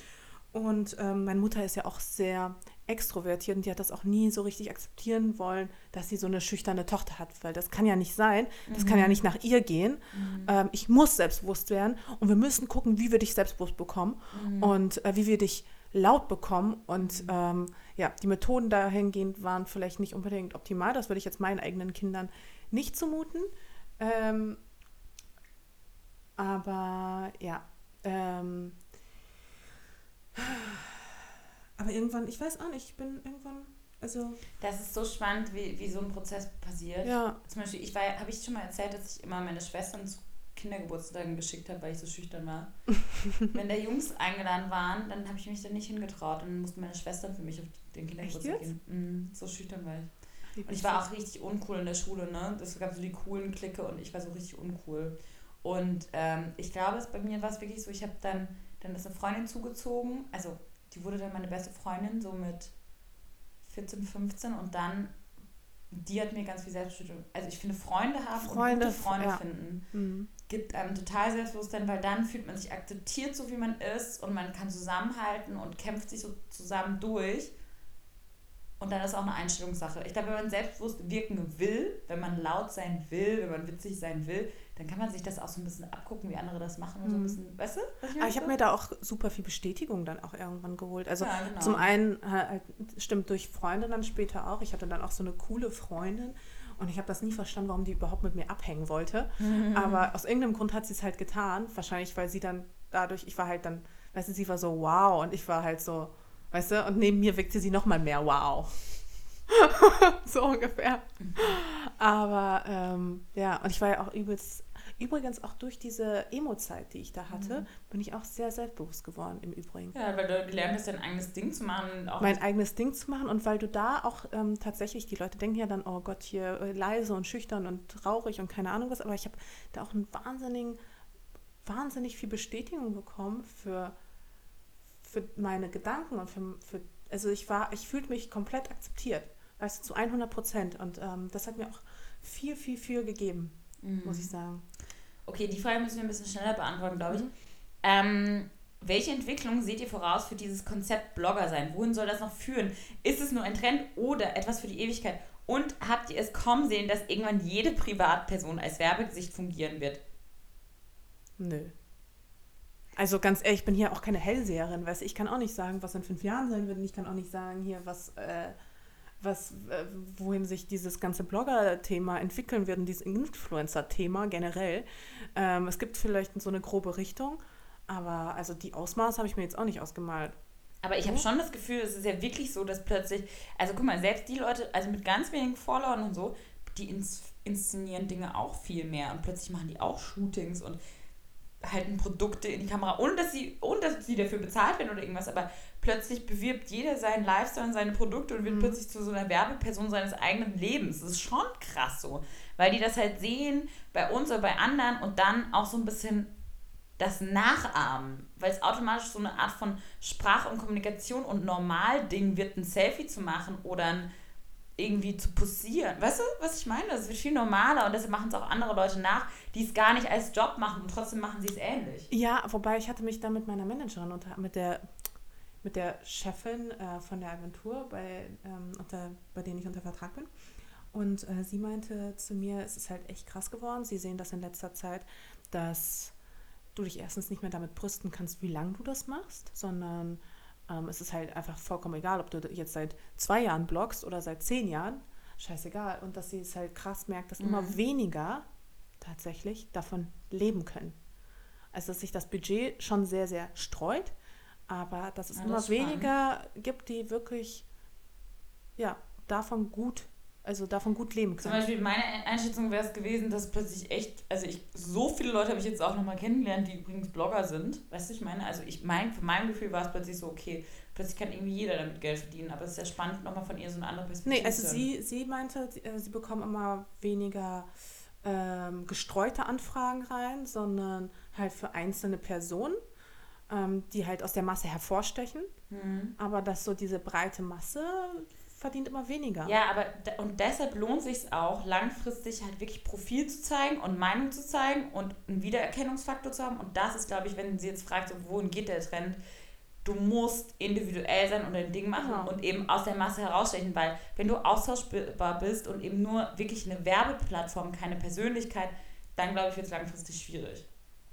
Und ähm, meine Mutter ist ja auch sehr extrovertiert und die hat das auch nie so richtig akzeptieren wollen, dass sie so eine schüchterne Tochter hat, weil das kann ja nicht sein. Das kann ja nicht nach ihr gehen. Ähm, ich muss selbstbewusst werden und wir müssen gucken, wie wir dich selbstbewusst bekommen und äh, wie wir dich laut bekommen. Und ähm, ja, die Methoden dahingehend waren vielleicht nicht unbedingt optimal. Das würde ich jetzt meinen eigenen Kindern nicht zumuten. Ähm, aber ja, ähm, aber irgendwann, ich weiß auch nicht, ich bin irgendwann, also, Das ist so spannend, wie, wie so ein Prozess passiert. ja, Zum Beispiel, ich war, habe ich schon mal erzählt, dass ich immer meine Schwestern zu Kindergeburtstagen geschickt habe, weil ich so schüchtern war. Wenn da Jungs eingeladen waren, dann habe ich mich da nicht hingetraut und dann mussten meine Schwestern für mich auf den Kindergeburtstag gehen. Mhm, so schüchtern war ich. Und ich war auch richtig uncool in der Schule, ne? Es gab so die coolen Clique und ich war so richtig uncool. Und ähm, ich glaube, es bei mir war es wirklich so, ich habe dann, dann ist eine Freundin zugezogen, also die wurde dann meine beste Freundin, so mit 14, 15 und dann, die hat mir ganz viel Selbstbewusstsein. Also ich finde, Freunde haben Freunde, und gute Freunde ja. finden, Mhm. gibt einem total Selbstbewusstsein, weil dann fühlt man sich akzeptiert, so wie man ist und man kann zusammenhalten und kämpft sich so zusammen durch. Und dann ist auch eine Einstellungssache. Ich glaube, wenn man selbstbewusst wirken will, wenn man laut sein will, wenn man witzig sein will, dann kann man sich das auch so ein bisschen abgucken, wie andere das machen und so ein Mhm. bisschen, weißt du? was Aber ich habe mir da auch super viel Bestätigung dann auch irgendwann geholt. Also Ja, genau. zum einen äh, halt, stimmt durch Freunde dann später auch. Ich hatte dann auch so eine coole Freundin und ich habe das nie verstanden, warum die überhaupt mit mir abhängen wollte. Aber aus irgendeinem Grund hat sie es halt getan. Wahrscheinlich, weil sie dann dadurch, ich war halt dann, weißt du, sie war so wow und ich war halt so, weißt du, und neben mir wirkte sie nochmal mehr wow. so ungefähr. Aber ähm, ja, und ich war ja auch übelst, Übrigens auch durch diese Emo-Zeit, die ich da hatte, mhm. bin ich auch sehr selbstbewusst geworden im Übrigen. Ja, weil du gelernt hast, dein eigenes Ding zu machen. mein eigenes Ding zu machen und weil du da auch ähm, tatsächlich, die Leute denken ja dann, oh Gott, hier äh, leise und schüchtern und traurig und keine Ahnung was, aber ich habe da auch einen wahnsinnigen, wahnsinnig viel Bestätigung bekommen für, für meine Gedanken und für, für also ich war, ich fühlte mich komplett akzeptiert, weißt du, zu 100 Prozent und ähm, das hat mir auch viel, viel, viel gegeben, mhm. muss ich sagen. Okay, die Frage müssen wir ein bisschen schneller beantworten, glaube ich. Mhm. Ähm, welche Entwicklung seht ihr voraus für dieses Konzept Blogger sein? Wohin soll das noch führen? Ist es nur ein Trend oder etwas für die Ewigkeit? Und habt ihr es kommen sehen, dass irgendwann jede Privatperson als Werbegesicht fungieren wird? Nö. Also ganz ehrlich, ich bin hier auch keine Hellseherin, weißt du, ich kann auch nicht sagen, was in fünf Jahren sein wird und ich kann auch nicht sagen hier, was, äh, was, äh, wohin sich dieses ganze Blogger-Thema entwickeln wird und dieses Influencer-Thema generell. Ähm, es gibt vielleicht so eine grobe Richtung, aber also die Ausmaße habe ich mir jetzt auch nicht ausgemalt. Aber ich habe schon das Gefühl, es ist ja wirklich so, dass plötzlich, also guck mal, selbst die Leute, also mit ganz wenigen Followern und so, die ins, inszenieren Dinge auch viel mehr und plötzlich machen die auch Shootings und halten Produkte in die Kamera, ohne dass sie, ohne dass sie dafür bezahlt werden oder irgendwas, aber plötzlich bewirbt jeder seinen Lifestyle und seine Produkte und wird mhm. plötzlich zu so einer Werbeperson seines eigenen Lebens. Das ist schon krass so, weil die das halt sehen bei uns oder bei anderen und dann auch so ein bisschen das Nachahmen, weil es automatisch so eine Art von Sprache und Kommunikation und Normalding wird, ein Selfie zu machen oder ein irgendwie zu posieren. Weißt du, was ich meine? Das wird viel normaler und deshalb machen es auch andere Leute nach, die es gar nicht als Job machen und trotzdem machen sie es ähnlich. Ja, wobei ich hatte mich da mit meiner Managerin und mit der mit der Chefin äh, von der Agentur, bei, ähm, unter, bei denen ich unter Vertrag bin. Und äh, sie meinte zu mir, es ist halt echt krass geworden. Sie sehen das in letzter Zeit, dass du dich erstens nicht mehr damit brüsten kannst, wie lange du das machst, sondern ähm, es ist halt einfach vollkommen egal, ob du jetzt seit zwei Jahren bloggst oder seit zehn Jahren. Scheißegal. Und dass sie es halt krass merkt, dass mhm. immer weniger tatsächlich davon leben können. Also dass sich das Budget schon sehr, sehr streut, aber dass es ja, immer weniger gibt, die wirklich ja, davon gut also davon gut leben können. Zum Beispiel meine Einschätzung wäre es gewesen, dass plötzlich echt, also ich, so viele Leute habe ich jetzt auch nochmal kennengelernt, die übrigens Blogger sind. Weißt du, ich meine, also ich mein, von meinem Gefühl war es plötzlich so, okay, plötzlich kann irgendwie jeder damit Geld verdienen, aber es ist ja spannend, nochmal von ihr so eine andere Perspektive. Nee, also sie, sie meinte, sie, äh, sie bekommen immer weniger ähm, gestreute Anfragen rein, sondern halt für einzelne Personen, ähm, die halt aus der Masse hervorstechen. Mhm. Aber dass so diese breite Masse verdient immer weniger. Ja, aber und deshalb lohnt sich auch langfristig halt wirklich Profil zu zeigen und Meinung zu zeigen und einen Wiedererkennungsfaktor zu haben. Und das ist, glaube ich, wenn sie jetzt fragt, so, wohin geht der Trend, du musst individuell sein und dein Ding machen genau. und eben aus der Masse herausstechen, weil wenn du austauschbar bist und eben nur wirklich eine Werbeplattform, keine Persönlichkeit, dann glaube ich, wird es langfristig schwierig.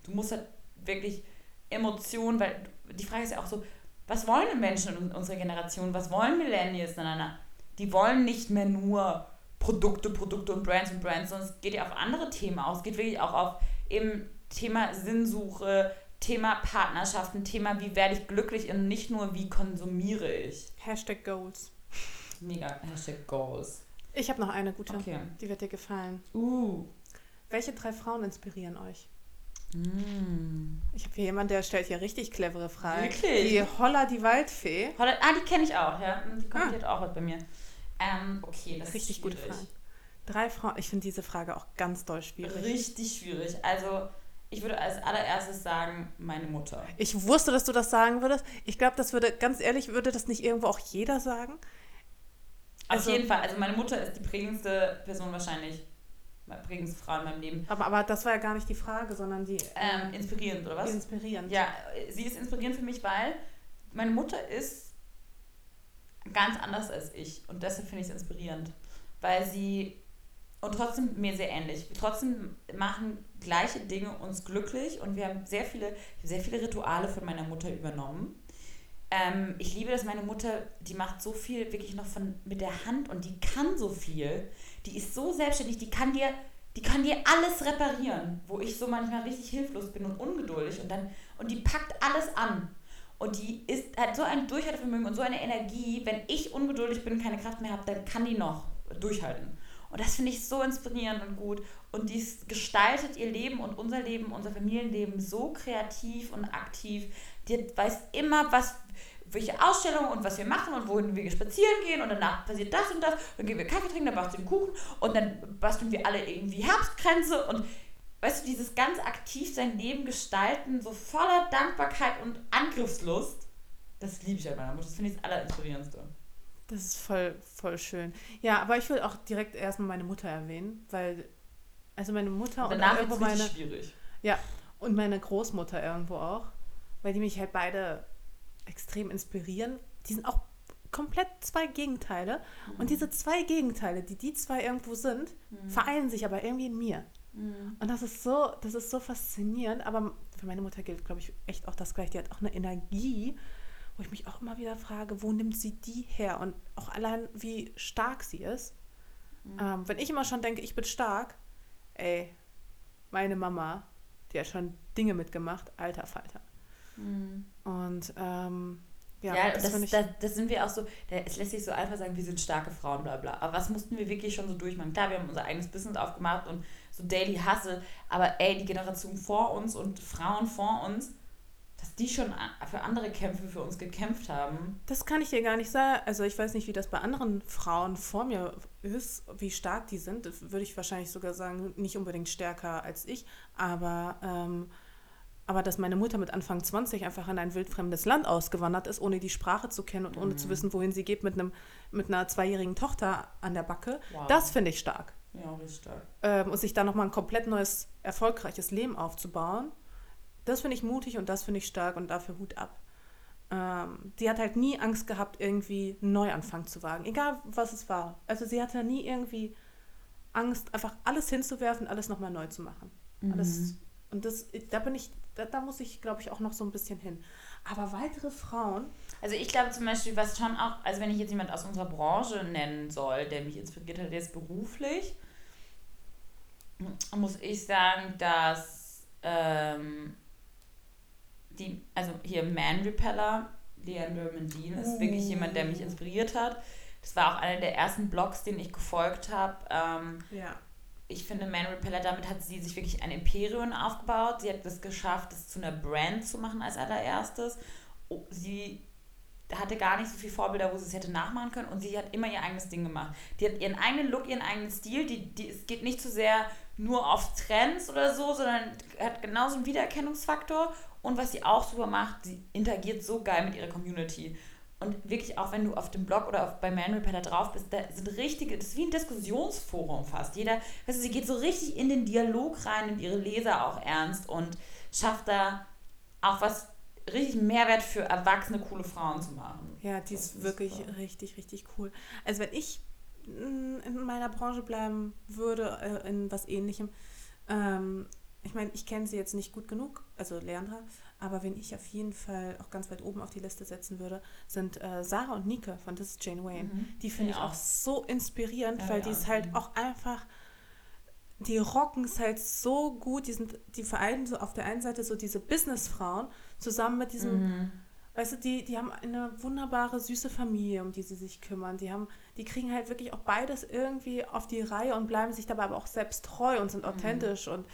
Du musst halt wirklich Emotionen, weil die Frage ist ja auch so, was wollen denn Menschen in unserer Generation? Was wollen Millennials? Nein, nein, nein. Die wollen nicht mehr nur Produkte, Produkte und Brands und Brands, sondern es geht ja auf andere Themen aus. Es geht wirklich auch auf eben Thema Sinnsuche, Thema Partnerschaften, Thema wie werde ich glücklich und nicht nur wie konsumiere ich. Hashtag Goals. Mega, Hashtag Goals. Ich habe noch eine gute, okay. die wird dir gefallen. Uh. Welche drei Frauen inspirieren euch? Mm. Ich habe hier jemanden, der stellt hier richtig clevere Fragen. Wirklich? Die Holla, die Waldfee. Holla, ah, die kenne ich auch, ja. Die kommentiert ah. auch heute bei mir. Ähm, okay, das richtig ist gute Frage. Drei Frauen, ich finde diese Frage auch ganz doll schwierig. Richtig schwierig. Also, ich würde als allererstes sagen, meine Mutter. Ich wusste, dass du das sagen würdest. Ich glaube, das würde, ganz ehrlich, würde das nicht irgendwo auch jeder sagen? Also, Auf jeden Fall. Also, meine Mutter ist die prägendste Person wahrscheinlich prägendste Frau in meinem Leben. Aber, aber das war ja gar nicht die Frage, sondern die. Ähm, inspirierend, oder was? Inspirierend. Ja, sie ist inspirierend für mich, weil meine Mutter ist ganz anders als ich. Und deshalb finde ich es inspirierend. Weil sie. Und trotzdem mir sehr ähnlich. Trotzdem machen gleiche Dinge uns glücklich und wir haben sehr viele, sehr viele Rituale von meiner Mutter übernommen. Ähm, ich liebe, dass meine Mutter, die macht so viel wirklich noch von, mit der Hand und die kann so viel die ist so selbstständig, die kann dir, die kann dir alles reparieren, wo ich so manchmal richtig hilflos bin und ungeduldig und dann, und die packt alles an. Und die ist, hat so ein Durchhaltevermögen und so eine Energie, wenn ich ungeduldig bin und keine Kraft mehr habe, dann kann die noch durchhalten. Und das finde ich so inspirierend und gut. Und dies gestaltet ihr Leben und unser Leben, unser Familienleben so kreativ und aktiv. Die weiß immer, was, welche Ausstellungen und was wir machen und wohin wir spazieren gehen und danach passiert das und das. Dann gehen wir Kaffee trinken, dann basteln wir Kuchen und dann basteln wir alle irgendwie Herbstkränze und weißt du, dieses ganz aktiv sein Leben gestalten, so voller Dankbarkeit und Angriffslust, das liebe ich an meiner Mutter. Das finde ich das Allerinspirierendste. Das ist voll, voll schön. Ja, aber ich will auch direkt erstmal meine Mutter erwähnen, weil, also meine Mutter und, und danach irgendwo meine. schwierig. Ja, und meine Großmutter irgendwo auch, weil die mich halt beide extrem inspirieren. Die sind auch komplett zwei Gegenteile. Mhm. Und diese zwei Gegenteile, die die zwei irgendwo sind, mhm. vereinen sich aber irgendwie in mir. Mhm. Und das ist so, das ist so faszinierend. Aber für meine Mutter gilt, glaube ich, echt auch das Gleiche. Die hat auch eine Energie, wo ich mich auch immer wieder frage, wo nimmt sie die her? Und auch allein, wie stark sie ist. Mhm. Ähm, wenn ich immer schon denke, ich bin stark, ey, meine Mama, die hat schon Dinge mitgemacht, alter Falter. Mhm. Und ähm, ja, ja das, das, das, das, sind wir auch so, es lässt sich so einfach sagen, wir sind starke Frauen, bla bla. Aber was mussten wir wirklich schon so durchmachen? Klar, wir haben unser eigenes Business aufgemacht und so Daily Hustle, aber ey, die Generation vor uns und Frauen vor uns, dass die schon für andere Kämpfe für uns gekämpft haben. Das kann ich dir gar nicht sagen. Also ich weiß nicht, wie das bei anderen Frauen vor mir ist, wie stark die sind. Das würde ich wahrscheinlich sogar sagen, nicht unbedingt stärker als ich. Aber, ähm, aber dass meine Mutter mit Anfang 20 einfach in ein wildfremdes Land ausgewandert ist, ohne die Sprache zu kennen und ohne mhm. zu wissen, wohin sie geht, mit, einem, mit einer zweijährigen Tochter an der Backe, wow. das finde ich stark. Ja, richtig stark. Ähm, und sich dann nochmal ein komplett neues, erfolgreiches Leben aufzubauen das finde ich mutig und das finde ich stark und dafür Hut ab. Ähm, sie hat halt nie Angst gehabt, irgendwie einen Neuanfang zu wagen, egal was es war. Also sie hatte nie irgendwie Angst, einfach alles hinzuwerfen, alles nochmal neu zu machen. Mhm. Alles, und das, da bin ich, da, da muss ich, glaube ich, auch noch so ein bisschen hin. Aber weitere Frauen. Also ich glaube zum Beispiel, was schon auch, also wenn ich jetzt jemand aus unserer Branche nennen soll, der mich inspiriert hat, jetzt beruflich, muss ich sagen, dass ähm, die, also hier Man Repeller, Leander Mendin ist wirklich jemand, der mich inspiriert hat. Das war auch einer der ersten Blogs, den ich gefolgt habe. Ähm, ja. Ich finde, Man Repeller, damit hat sie sich wirklich ein Imperium aufgebaut. Sie hat es geschafft, das zu einer Brand zu machen als allererstes. Oh, sie hatte gar nicht so viele Vorbilder, wo sie es hätte nachmachen können und sie hat immer ihr eigenes Ding gemacht. Die hat ihren eigenen Look, ihren eigenen Stil. Die, die, es geht nicht so sehr nur auf Trends oder so, sondern hat genauso einen Wiedererkennungsfaktor und was sie auch super macht, sie interagiert so geil mit ihrer Community. Und wirklich auch, wenn du auf dem Blog oder auf, bei Man Repeller drauf bist, da sind richtige, das ist wie ein Diskussionsforum fast. Jeder, weißt du, sie geht so richtig in den Dialog rein, nimmt ihre Leser auch ernst und schafft da auch was richtig Mehrwert für erwachsene, coole Frauen zu machen. Ja, die ist, ist wirklich super. richtig, richtig cool. Also wenn ich in meiner Branche bleiben würde, äh, in was ähnlichem, ähm, ich meine, ich kenne sie jetzt nicht gut genug, also Leandra, aber wen ich auf jeden Fall auch ganz weit oben auf die Liste setzen würde, sind äh, Sarah und Nike von This is Jane Wayne. Mhm. Die finde ja. ich auch so inspirierend, ja, weil ja. die ist halt mhm. auch einfach, die rocken es halt so gut, die sind, die vereinen so auf der einen Seite so diese Businessfrauen zusammen mit diesem, mhm. weißt du, die, die haben eine wunderbare, süße Familie, um die sie sich kümmern. Die haben, die kriegen halt wirklich auch beides irgendwie auf die Reihe und bleiben sich dabei aber auch selbst treu und sind mhm. authentisch und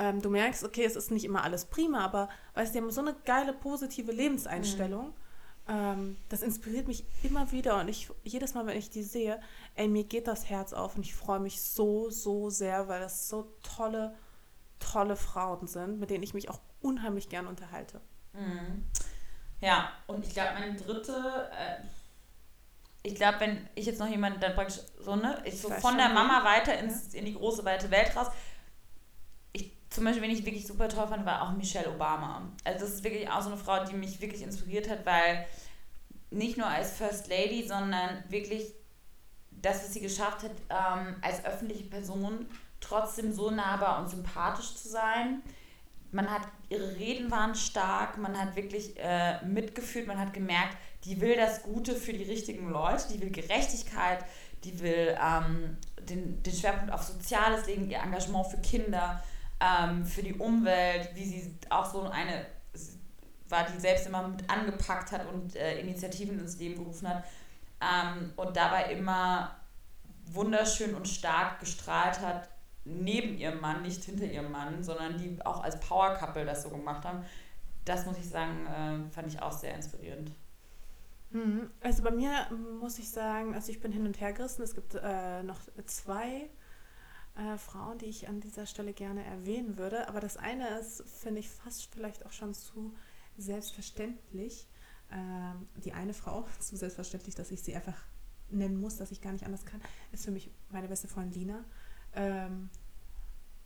ähm, du merkst, okay, es ist nicht immer alles prima, aber weißt, die haben so eine geile, positive Lebenseinstellung. Mhm. Ähm, das inspiriert mich immer wieder und ich jedes Mal, wenn ich die sehe, ey, mir geht das Herz auf und ich freue mich so, so sehr, weil das so tolle, tolle Frauen sind, mit denen ich mich auch unheimlich gern unterhalte. Mhm. Ja, und ich glaube, meine dritte, äh, ich glaube, wenn ich jetzt noch jemanden dann praktisch so, ne, ich, ich so von der Mama weiter ins, in die große, weite Welt raus, zum Beispiel, wen ich wirklich super toll fand, war auch Michelle Obama. Also das ist wirklich auch so eine Frau, die mich wirklich inspiriert hat, weil nicht nur als First Lady, sondern wirklich das, was sie geschafft hat, ähm, als öffentliche Person trotzdem so nahbar und sympathisch zu sein. Man hat, ihre Reden waren stark, man hat wirklich äh, mitgefühlt, man hat gemerkt, die will das Gute für die richtigen Leute, die will Gerechtigkeit, die will ähm, den, den Schwerpunkt auf Soziales legen, ihr Engagement für Kinder ähm, für die Umwelt, wie sie auch so eine war, die selbst immer mit angepackt hat und äh, Initiativen ins Leben gerufen hat ähm, und dabei immer wunderschön und stark gestrahlt hat, neben ihrem Mann, nicht hinter ihrem Mann, sondern die auch als Power Couple das so gemacht haben. Das muss ich sagen, äh, fand ich auch sehr inspirierend. Mhm. Also bei mir muss ich sagen, also ich bin hin und her gerissen. Es gibt äh, noch zwei äh, Frauen, die ich an dieser Stelle gerne erwähnen würde. Aber das eine ist, finde ich, fast vielleicht auch schon zu selbstverständlich. Ähm, die eine Frau, zu selbstverständlich, dass ich sie einfach nennen muss, dass ich gar nicht anders kann, ist für mich meine beste Freundin Lina. Ähm,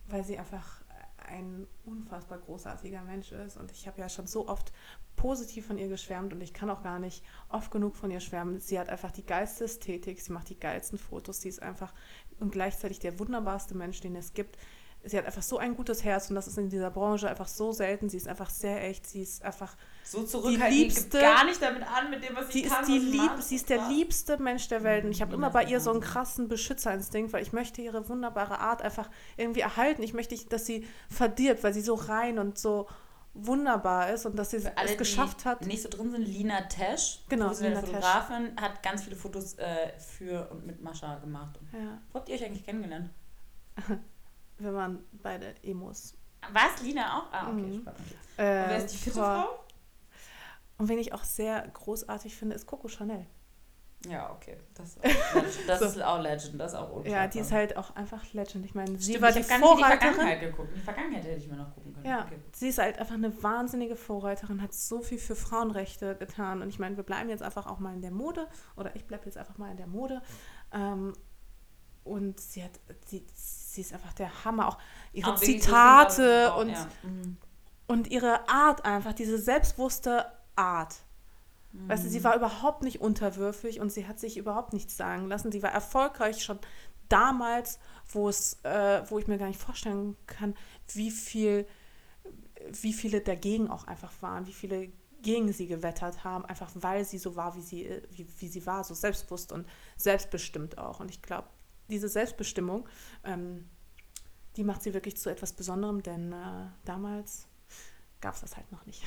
weil sie einfach ein unfassbar großartiger Mensch ist. Und ich habe ja schon so oft positiv von ihr geschwärmt und ich kann auch gar nicht oft genug von ihr schwärmen. Sie hat einfach die geilste Ästhetik, sie macht die geilsten Fotos, sie ist einfach und gleichzeitig der wunderbarste Mensch, den es gibt. Sie hat einfach so ein gutes Herz und das ist in dieser Branche einfach so selten. Sie ist einfach sehr echt. Sie ist einfach so zurückhaltend. Die liebste, gar nicht damit an mit dem, was sie, sie kann. Ist die lieb, sie ist der liebste Mensch der Welt und ich habe immer bei ihr so einen krassen Beschützerinstinkt, weil ich möchte ihre wunderbare Art einfach irgendwie erhalten. Ich möchte, dass sie verdirbt, weil sie so rein und so wunderbar ist und dass sie alle, es geschafft hat. Nicht so drin sind, Lina Tesch, genau, Lina Fotografin, Tesch. hat ganz viele Fotos äh, für und mit Mascha gemacht. Ja. Wo habt ihr euch eigentlich kennengelernt? Wir waren beide Emos. Was? Lina auch? Ah, okay, mhm. spannend. Äh, und wer ist die vierte Frau? Und wen ich auch sehr großartig finde, ist Coco Chanel. Ja, okay. Das, ist auch Legend. Das so. ist auch Legend, das ist auch unschlagbar. Ja, die ist halt auch einfach Legend. Ich meine, sie Stimmt, war die Vorreiterin. die Vergangenheit geguckt. Die Vergangenheit hätte ich mir noch gucken können. Ja, okay. sie ist halt einfach eine wahnsinnige Vorreiterin, hat so viel für Frauenrechte getan. Und ich meine, wir bleiben jetzt einfach auch mal in der Mode. Oder ich bleibe jetzt einfach mal in der Mode. Ähm, und sie hat, sie, sie ist einfach der Hammer. Auch ihre auch Zitate und, ja. mhm. und ihre Art einfach, diese selbstbewusste Art. Mhm. Weißt du, sie war überhaupt nicht unterwürfig und sie hat sich überhaupt nichts sagen lassen. Sie war erfolgreich schon damals, wo es, äh, wo ich mir gar nicht vorstellen kann, wie viel, wie viele dagegen auch einfach waren, wie viele gegen sie gewettert haben, einfach weil sie so war, wie sie, wie, wie sie war, so selbstbewusst und selbstbestimmt auch. Und ich glaube, diese Selbstbestimmung, ähm, die macht sie wirklich zu etwas Besonderem, denn äh, damals gab es das halt noch nicht.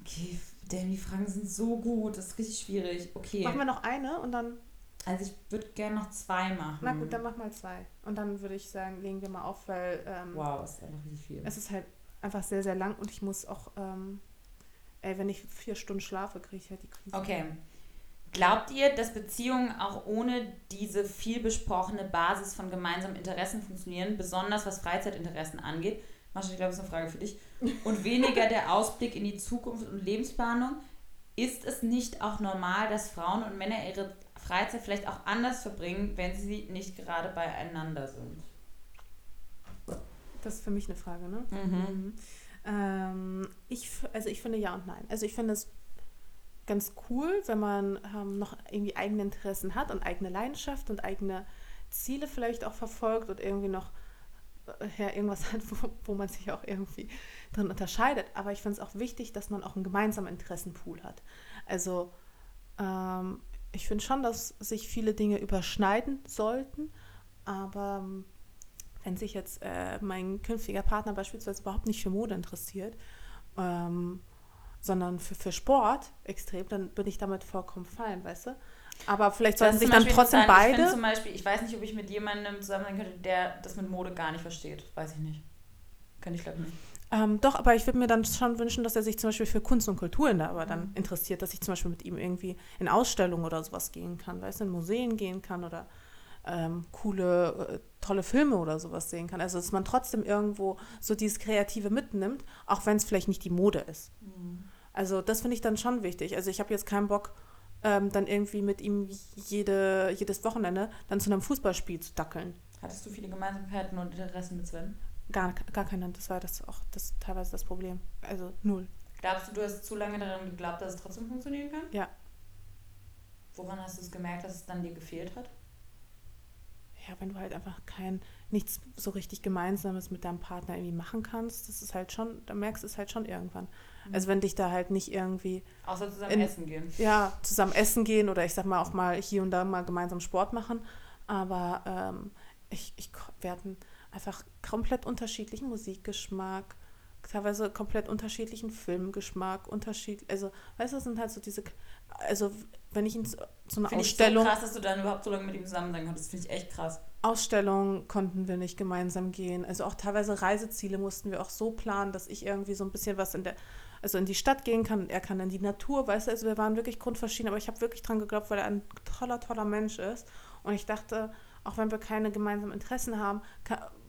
Okay, denn die Fragen sind so gut, das ist richtig schwierig. Okay. Machen wir noch eine und dann. Also ich würde gerne noch zwei machen. Na gut, dann mach mal zwei. Und dann würde ich sagen, legen wir mal auf, weil. Ähm, wow, ist einfach richtig viel. Es ist halt einfach sehr, sehr lang und ich muss auch, ähm, ey, wenn ich vier Stunden schlafe, kriege ich halt die Krise. Okay. Glaubt ihr, dass Beziehungen auch ohne diese viel besprochene Basis von gemeinsamen Interessen funktionieren, besonders was Freizeitinteressen angeht? Mascha, ich glaube, das ist eine Frage für dich. Und weniger der Ausblick in die Zukunft und Lebensplanung. Ist es nicht auch normal, dass Frauen und Männer ihre Freizeit vielleicht auch anders verbringen, wenn sie nicht gerade beieinander sind? Das ist für mich eine Frage, ne? Mhm. Mhm. Ähm, ich, also ich finde ja und nein. Also ich finde es ganz cool, wenn man ähm, noch irgendwie eigene Interessen hat und eigene Leidenschaft und eigene Ziele vielleicht auch verfolgt und irgendwie noch ja, irgendwas hat, wo, wo man sich auch irgendwie drin unterscheidet. Aber ich finde es auch wichtig, dass man auch einen gemeinsamen Interessenpool hat. Also ähm, ich finde schon, dass sich viele Dinge überschneiden sollten, aber ähm, wenn sich jetzt äh, mein künftiger Partner beispielsweise überhaupt nicht für Mode interessiert, ähm, sondern für, für Sport extrem, dann bin ich damit vollkommen fein, weißt du? Aber vielleicht sollten sich dann trotzdem beide. Ich zum Beispiel, ich weiß nicht, ob ich mit jemandem zusammen sein könnte, der das mit Mode gar nicht versteht. Weiß ich nicht. Könnte ich glaube nicht. Ähm, doch, aber ich würde mir dann schon wünschen, dass er sich zum Beispiel für Kunst und Kultur da aber dann mhm. interessiert, dass ich zum Beispiel mit ihm irgendwie in Ausstellungen oder sowas gehen kann, weißt du, in Museen gehen kann oder ähm, coole, äh, tolle Filme oder sowas sehen kann. Also, dass man trotzdem irgendwo so dieses Kreative mitnimmt, auch wenn es vielleicht nicht die Mode ist. Mhm. Also, das finde ich dann schon wichtig. Also, ich habe jetzt keinen Bock, ähm, dann irgendwie mit ihm jede, jedes Wochenende dann zu einem Fußballspiel zu dackeln. Hattest du viele Gemeinsamkeiten und Interessen mit Sven? Gar, gar keine. Das war das auch das, teilweise das Problem. Also null. Glaubst du, du hast zu lange daran geglaubt, dass es trotzdem funktionieren kann? Ja. Woran hast du es gemerkt, dass es dann dir gefehlt hat? ja, wenn du halt einfach kein, nichts so richtig Gemeinsames mit deinem Partner irgendwie machen kannst, das ist halt schon, da merkst du es halt schon irgendwann. Mhm. Also wenn dich da halt nicht irgendwie. Außer zusammen in, essen gehen. Ja, zusammen essen gehen oder ich sag mal auch mal hier und da mal gemeinsam Sport machen. Aber ähm, ich, ich, wir hatten einfach komplett unterschiedlichen Musikgeschmack, teilweise komplett unterschiedlichen Filmgeschmack, Unterschied, also, weißt du, das sind halt so diese, also, wenn ich in so eine Finde Ausstellung, ich so krass, dass du dann überhaupt so lange mit ihm zusammen sein konntest. Finde ich echt krass. Ausstellung konnten wir nicht gemeinsam gehen, also auch teilweise Reiseziele mussten wir auch so planen, dass ich irgendwie so ein bisschen was in der, also in die Stadt gehen kann und er kann in die Natur, weißt du, also wir waren wirklich grundverschieden, aber ich habe wirklich dran geglaubt, weil er ein toller, toller Mensch ist und ich dachte, auch wenn wir keine gemeinsamen Interessen haben,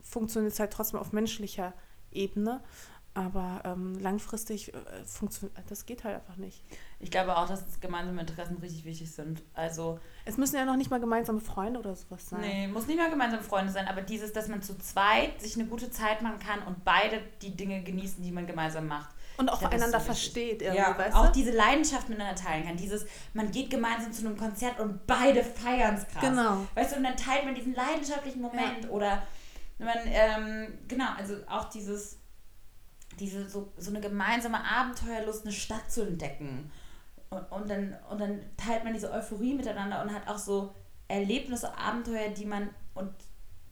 funktioniert es halt trotzdem auf menschlicher Ebene. Aber ähm, langfristig äh, funktioniert, das geht halt einfach nicht. Ich glaube auch, dass gemeinsame Interessen richtig wichtig sind. Also es müssen ja noch nicht mal gemeinsame Freunde oder sowas sein. Nee, muss nicht mal gemeinsame Freunde sein, aber dieses, dass man zu zweit sich eine gute Zeit machen kann und beide die Dinge genießen, die man gemeinsam macht. Und auch einander versteht irgendwie, ja, weißt auch du? diese Leidenschaft miteinander teilen kann. Dieses, man geht gemeinsam zu einem Konzert und beide feiern es krass. Genau. Weißt du, und dann teilt man diesen leidenschaftlichen Moment. Ja. Oder man, ähm, genau, also auch dieses, diese, so, so eine gemeinsame Abenteuerlust, eine Stadt zu entdecken. Und, und, dann, und dann teilt man diese Euphorie miteinander und hat auch so Erlebnisse, Abenteuer, die man und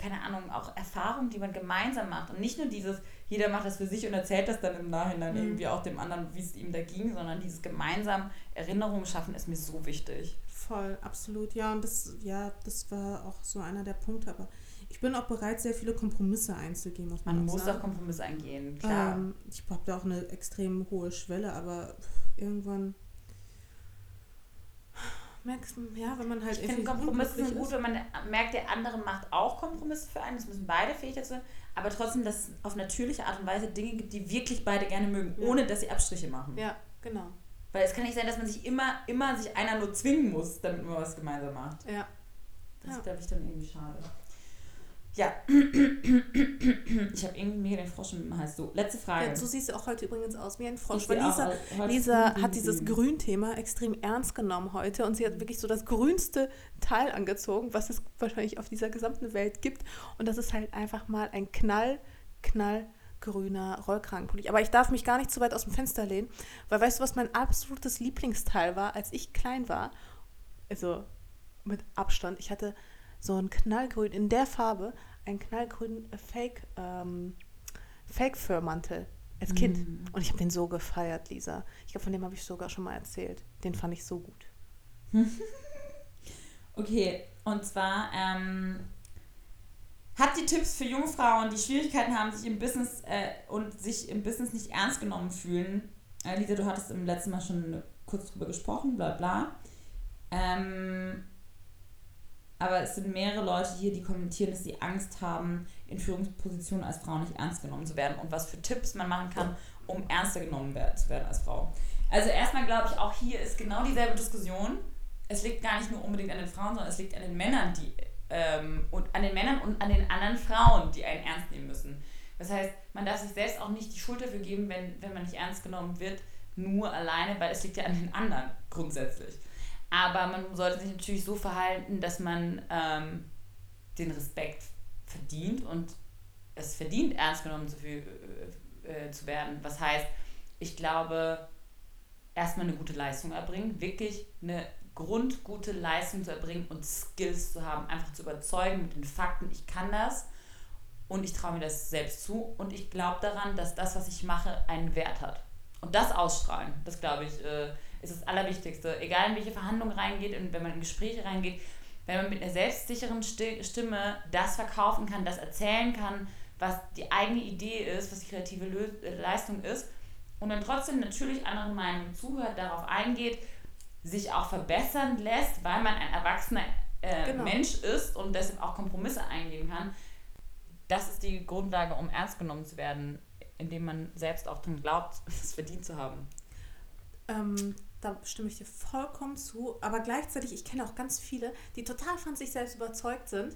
keine Ahnung, auch Erfahrungen, die man gemeinsam macht. Und nicht nur dieses, jeder macht das für sich und erzählt das dann im Nachhinein mhm. irgendwie auch dem anderen, wie es ihm da ging, sondern dieses gemeinsam Erinnerungen schaffen ist mir so wichtig. Voll, absolut. Ja, und das, ja, das war auch so einer der Punkte. Aber ich bin auch bereit, sehr viele Kompromisse einzugehen. Muss man, man muss sagen. auch Kompromisse eingehen, klar. Ähm, ich habe da auch eine extrem hohe Schwelle, aber irgendwann merkst ja, wenn man halt. Ich finde, Kompromisse sind gut, wenn man merkt, der andere macht auch Kompromisse für einen. Das müssen beide fähig sein. Aber trotzdem, dass es auf natürliche Art und Weise Dinge gibt, die wirklich beide gerne mögen, ja. ohne dass sie Abstriche machen. Ja, genau. Weil es kann nicht sein, dass man sich immer, immer sich einer nur zwingen muss, damit man was gemeinsam macht. Ja. Das ja. ist, glaube ich, dann irgendwie schade. Ja. Ich habe irgendwie mega den Frosch im Hals. So, letzte Frage. Ja, so siehst du auch heute übrigens aus wie ein Frosch. Weil Lisa, Lisa hat dieses Grünthema extrem ernst genommen heute und sie hat wirklich so das grünste Teil angezogen, was es wahrscheinlich auf dieser gesamten Welt gibt. Und das ist halt einfach mal ein knall, knall grüner Rollkragenpulli. Aber ich darf mich gar nicht zu weit aus dem Fenster lehnen, weil weißt du, was mein absolutes Lieblingsteil war, als ich klein war? Also mit Abstand. Ich hatte so ein knallgrün, in der Farbe, ein knallgrün Fake, ähm, Fake-Fur-Mantel als Kind. Mm. Und ich habe den so gefeiert, Lisa. Ich glaube, von dem habe ich sogar schon mal erzählt. Den fand ich so gut. okay, und zwar ähm, hat die Tipps für junge Frauen, die Schwierigkeiten haben, sich im Business äh, und sich im Business nicht ernst genommen fühlen. Äh, Lisa, du hattest im letzten Mal schon kurz drüber gesprochen, bla bla. Ähm, aber es sind mehrere Leute hier, die kommentieren, dass sie Angst haben, in Führungspositionen als Frau nicht ernst genommen zu werden und was für Tipps man machen kann, um ernster genommen zu werden als Frau. Also erstmal glaube ich, auch hier ist genau dieselbe Diskussion. Es liegt gar nicht nur unbedingt an den Frauen, sondern es liegt an den Männern, die ähm, und an den Männern und an den anderen Frauen, die einen ernst nehmen müssen. Das heißt, man darf sich selbst auch nicht die Schuld dafür geben, wenn, wenn man nicht ernst genommen wird, nur alleine, weil es liegt ja an den anderen grundsätzlich. Aber man sollte sich natürlich so verhalten, dass man ähm, den Respekt verdient und es verdient, ernst genommen zu, viel, äh, äh, zu werden. Was heißt, ich glaube, erstmal eine gute Leistung erbringen, wirklich eine grundgute Leistung zu erbringen und Skills zu haben, einfach zu überzeugen mit den Fakten, ich kann das und ich traue mir das selbst zu und ich glaube daran, dass das, was ich mache, einen Wert hat. Und das ausstrahlen, das glaube ich, äh, ist das Allerwichtigste. Egal in welche Verhandlungen reingeht und wenn man in Gespräche reingeht, wenn man mit einer selbstsicheren Stimme das verkaufen kann, das erzählen kann, was die eigene Idee ist, was die kreative äh, Leistung ist und dann trotzdem natürlich anderen Meinungen zuhört, darauf eingeht, sich auch verbessern lässt, weil man ein erwachsener äh, genau. Mensch ist und deshalb auch Kompromisse eingehen kann. Das ist die Grundlage, um ernst genommen zu werden, indem man selbst auch dran glaubt, es verdient zu haben. Ähm, da stimme ich dir vollkommen zu. Aber gleichzeitig, ich kenne auch ganz viele, die total von sich selbst überzeugt sind,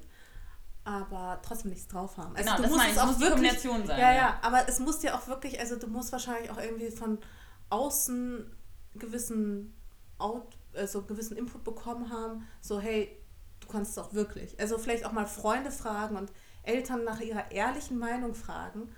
aber trotzdem nichts drauf haben. Also genau, du das musst meine, es auch muss wirklich, die Kombination sein. Ja, ja, ja, aber es muss dir auch wirklich, also du musst wahrscheinlich auch irgendwie von außen gewissen Out, also gewissen Input bekommen haben, so hey, du kannst es auch wirklich. Also vielleicht auch mal Freunde fragen und Eltern nach ihrer ehrlichen Meinung fragen,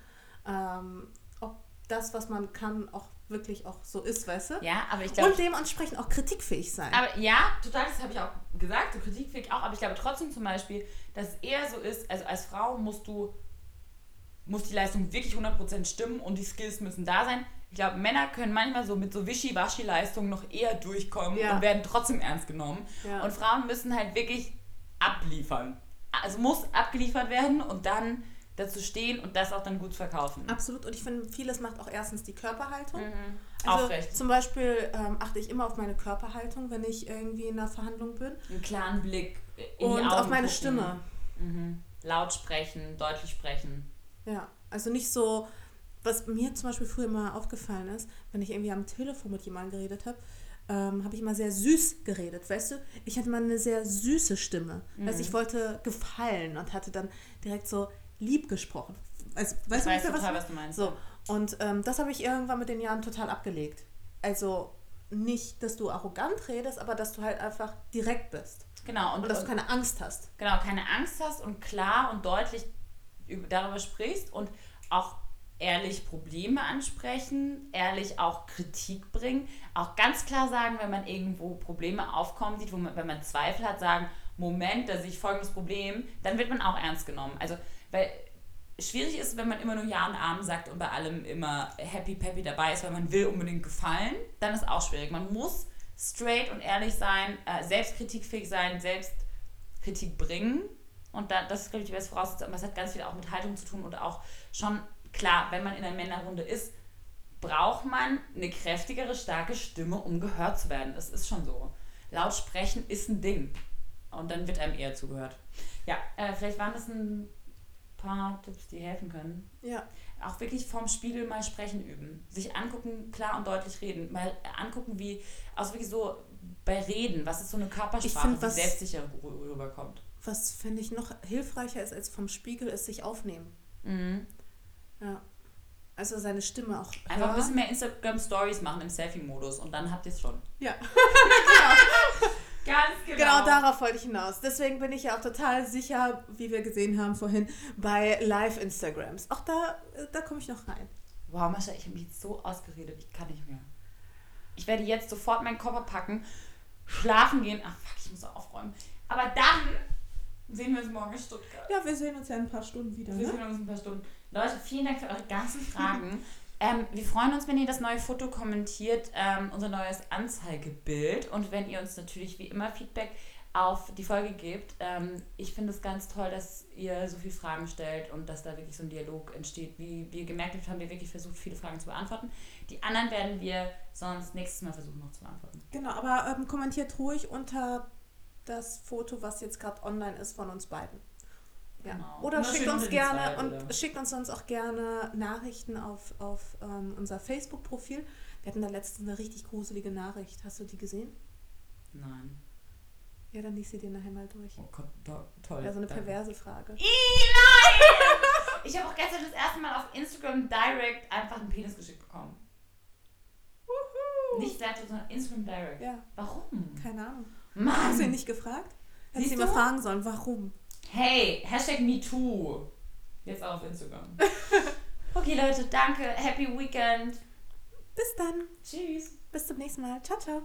ähm, ob das, was man kann, auch wirklich auch so ist, weißt du? Ja, aber ich glaube. Und dementsprechend auch kritikfähig sein. Aber ja, total, das habe ich auch gesagt, so kritikfähig auch, aber ich glaube trotzdem zum Beispiel, dass es eher so ist, also als Frau musst du muss die Leistung wirklich 100% stimmen und die Skills müssen da sein. Ich glaube, Männer können manchmal so mit so Wischi-Waschi-Leistungen noch eher durchkommen Ja. und werden trotzdem ernst genommen. Ja. Und Frauen müssen halt wirklich abliefern. Also muss abgeliefert werden und dann dazu stehen und das auch dann gut verkaufen. Absolut. Und ich finde, vieles macht auch erstens die Körperhaltung. Mhm. Also Aufrecht. zum Beispiel ähm, achte ich immer auf meine Körperhaltung, wenn ich irgendwie in einer Verhandlung bin. Einen klaren Blick in und die Augen auf meine gucken. Stimme. Mhm. Laut sprechen, deutlich sprechen. Ja, also nicht so, was mir zum Beispiel früher mal aufgefallen ist, wenn ich irgendwie am Telefon mit jemandem geredet habe, ähm, habe ich immer sehr süß geredet, weißt du? Ich hatte mal eine sehr süße Stimme. Mhm. Also ich wollte gefallen und hatte dann direkt so lieb gesprochen. Also, Ich weißt du, weiß total, ich was du meinst. So, und ähm, das habe ich irgendwann mit den Jahren total abgelegt. Also nicht, dass du arrogant redest, aber dass du halt einfach direkt bist. Genau, und, Und dass du keine Angst hast. genau, keine Angst hast und klar und deutlich über, darüber sprichst und auch ehrlich Probleme ansprechen, ehrlich auch Kritik bringen, auch ganz klar sagen, wenn man irgendwo Probleme aufkommen sieht, wo man, wenn man Zweifel hat, sagen, Moment, da sehe ich folgendes Problem, dann wird man auch ernst genommen. Also, weil schwierig ist, wenn man immer nur Ja und Arm sagt und bei allem immer happy peppy dabei ist, weil man will unbedingt gefallen, dann ist auch schwierig. Man muss straight und ehrlich sein, äh, selbstkritikfähig sein, Selbstkritik bringen und da, das ist, glaube ich, die beste Voraussetzung. Aber es hat ganz viel auch mit Haltung zu tun und auch schon, klar, wenn man in einer Männerrunde ist, braucht man eine kräftigere, starke Stimme, um gehört zu werden. Das ist schon so. Laut sprechen ist ein Ding. Und dann wird einem eher zugehört. Ja, äh, vielleicht waren das ein paar Tipps, die helfen können. Ja. Auch wirklich vorm Spiegel mal sprechen üben. Sich angucken, klar und deutlich reden. Mal angucken, wie, also wirklich so bei Reden, was ist so eine Körpersprache, find, die was- selbstsicher rü- rüberkommt. Was finde ich noch hilfreicher ist als vom Spiegel, ist sich aufnehmen. Mhm. Ja. Also seine Stimme auch. Einfach ein bisschen mehr Instagram-Stories machen im Selfie-Modus und dann habt ihr es schon. Ja, Ganz genau. genau darauf wollte ich hinaus. Deswegen bin ich ja auch total sicher, wie wir gesehen haben vorhin, bei Live-Instagrams. Auch da, äh, da komme ich noch rein. Wow, Mascha, ich habe mich jetzt so ausgeredet, ich kann nicht mehr. Ich werde jetzt sofort meinen Koffer packen, schlafen gehen. Ach fuck, ich muss auch aufräumen. Aber dann sehen wir uns morgen in Stuttgart. Ja, wir sehen uns ja in ein paar Stunden wieder. Wir Ne? sehen uns in ein paar Stunden. Leute, vielen Dank für eure ganzen Fragen. ähm, wir freuen uns, wenn ihr das neue Foto kommentiert, ähm, unser neues Anzeigebild und wenn ihr uns natürlich wie immer Feedback auf die Folge gebt. Ähm, ich finde es ganz toll, dass ihr so viele Fragen stellt und dass da wirklich so ein Dialog entsteht. Wie wir gemerkt habt, haben wir wirklich versucht, viele Fragen zu beantworten. Die anderen werden wir sonst nächstes Mal versuchen noch zu beantworten. Genau, aber ähm, kommentiert ruhig unter das Foto, was jetzt gerade online ist von uns beiden. Ja. Genau. Oder schickt uns gerne zwei und Bilder. schickt uns sonst auch gerne Nachrichten auf, auf ähm, unser Facebook-Profil. Wir hatten da letztens eine richtig gruselige Nachricht. Hast du die gesehen? Nein. Ja, dann lies sie dir nachher mal durch. Oh Gott, to toll. Ja, so eine Danke. perverse Frage. Ih, nein! Ich habe auch gestern das erste Mal auf Instagram Direct einfach einen Penis geschickt bekommen. Nicht Snapchat, sondern Instagram Direct. Ja, Warum? keine Ahnung. Hast du ihn Mann! nicht gefragt? Hättest du ihn mal fragen sollen, warum? Hey, Hashtag MeToo. Jetzt auch auf Instagram. Okay, Leute, danke. Happy Weekend. Bis dann. Tschüss. Bis zum nächsten Mal. Ciao, ciao.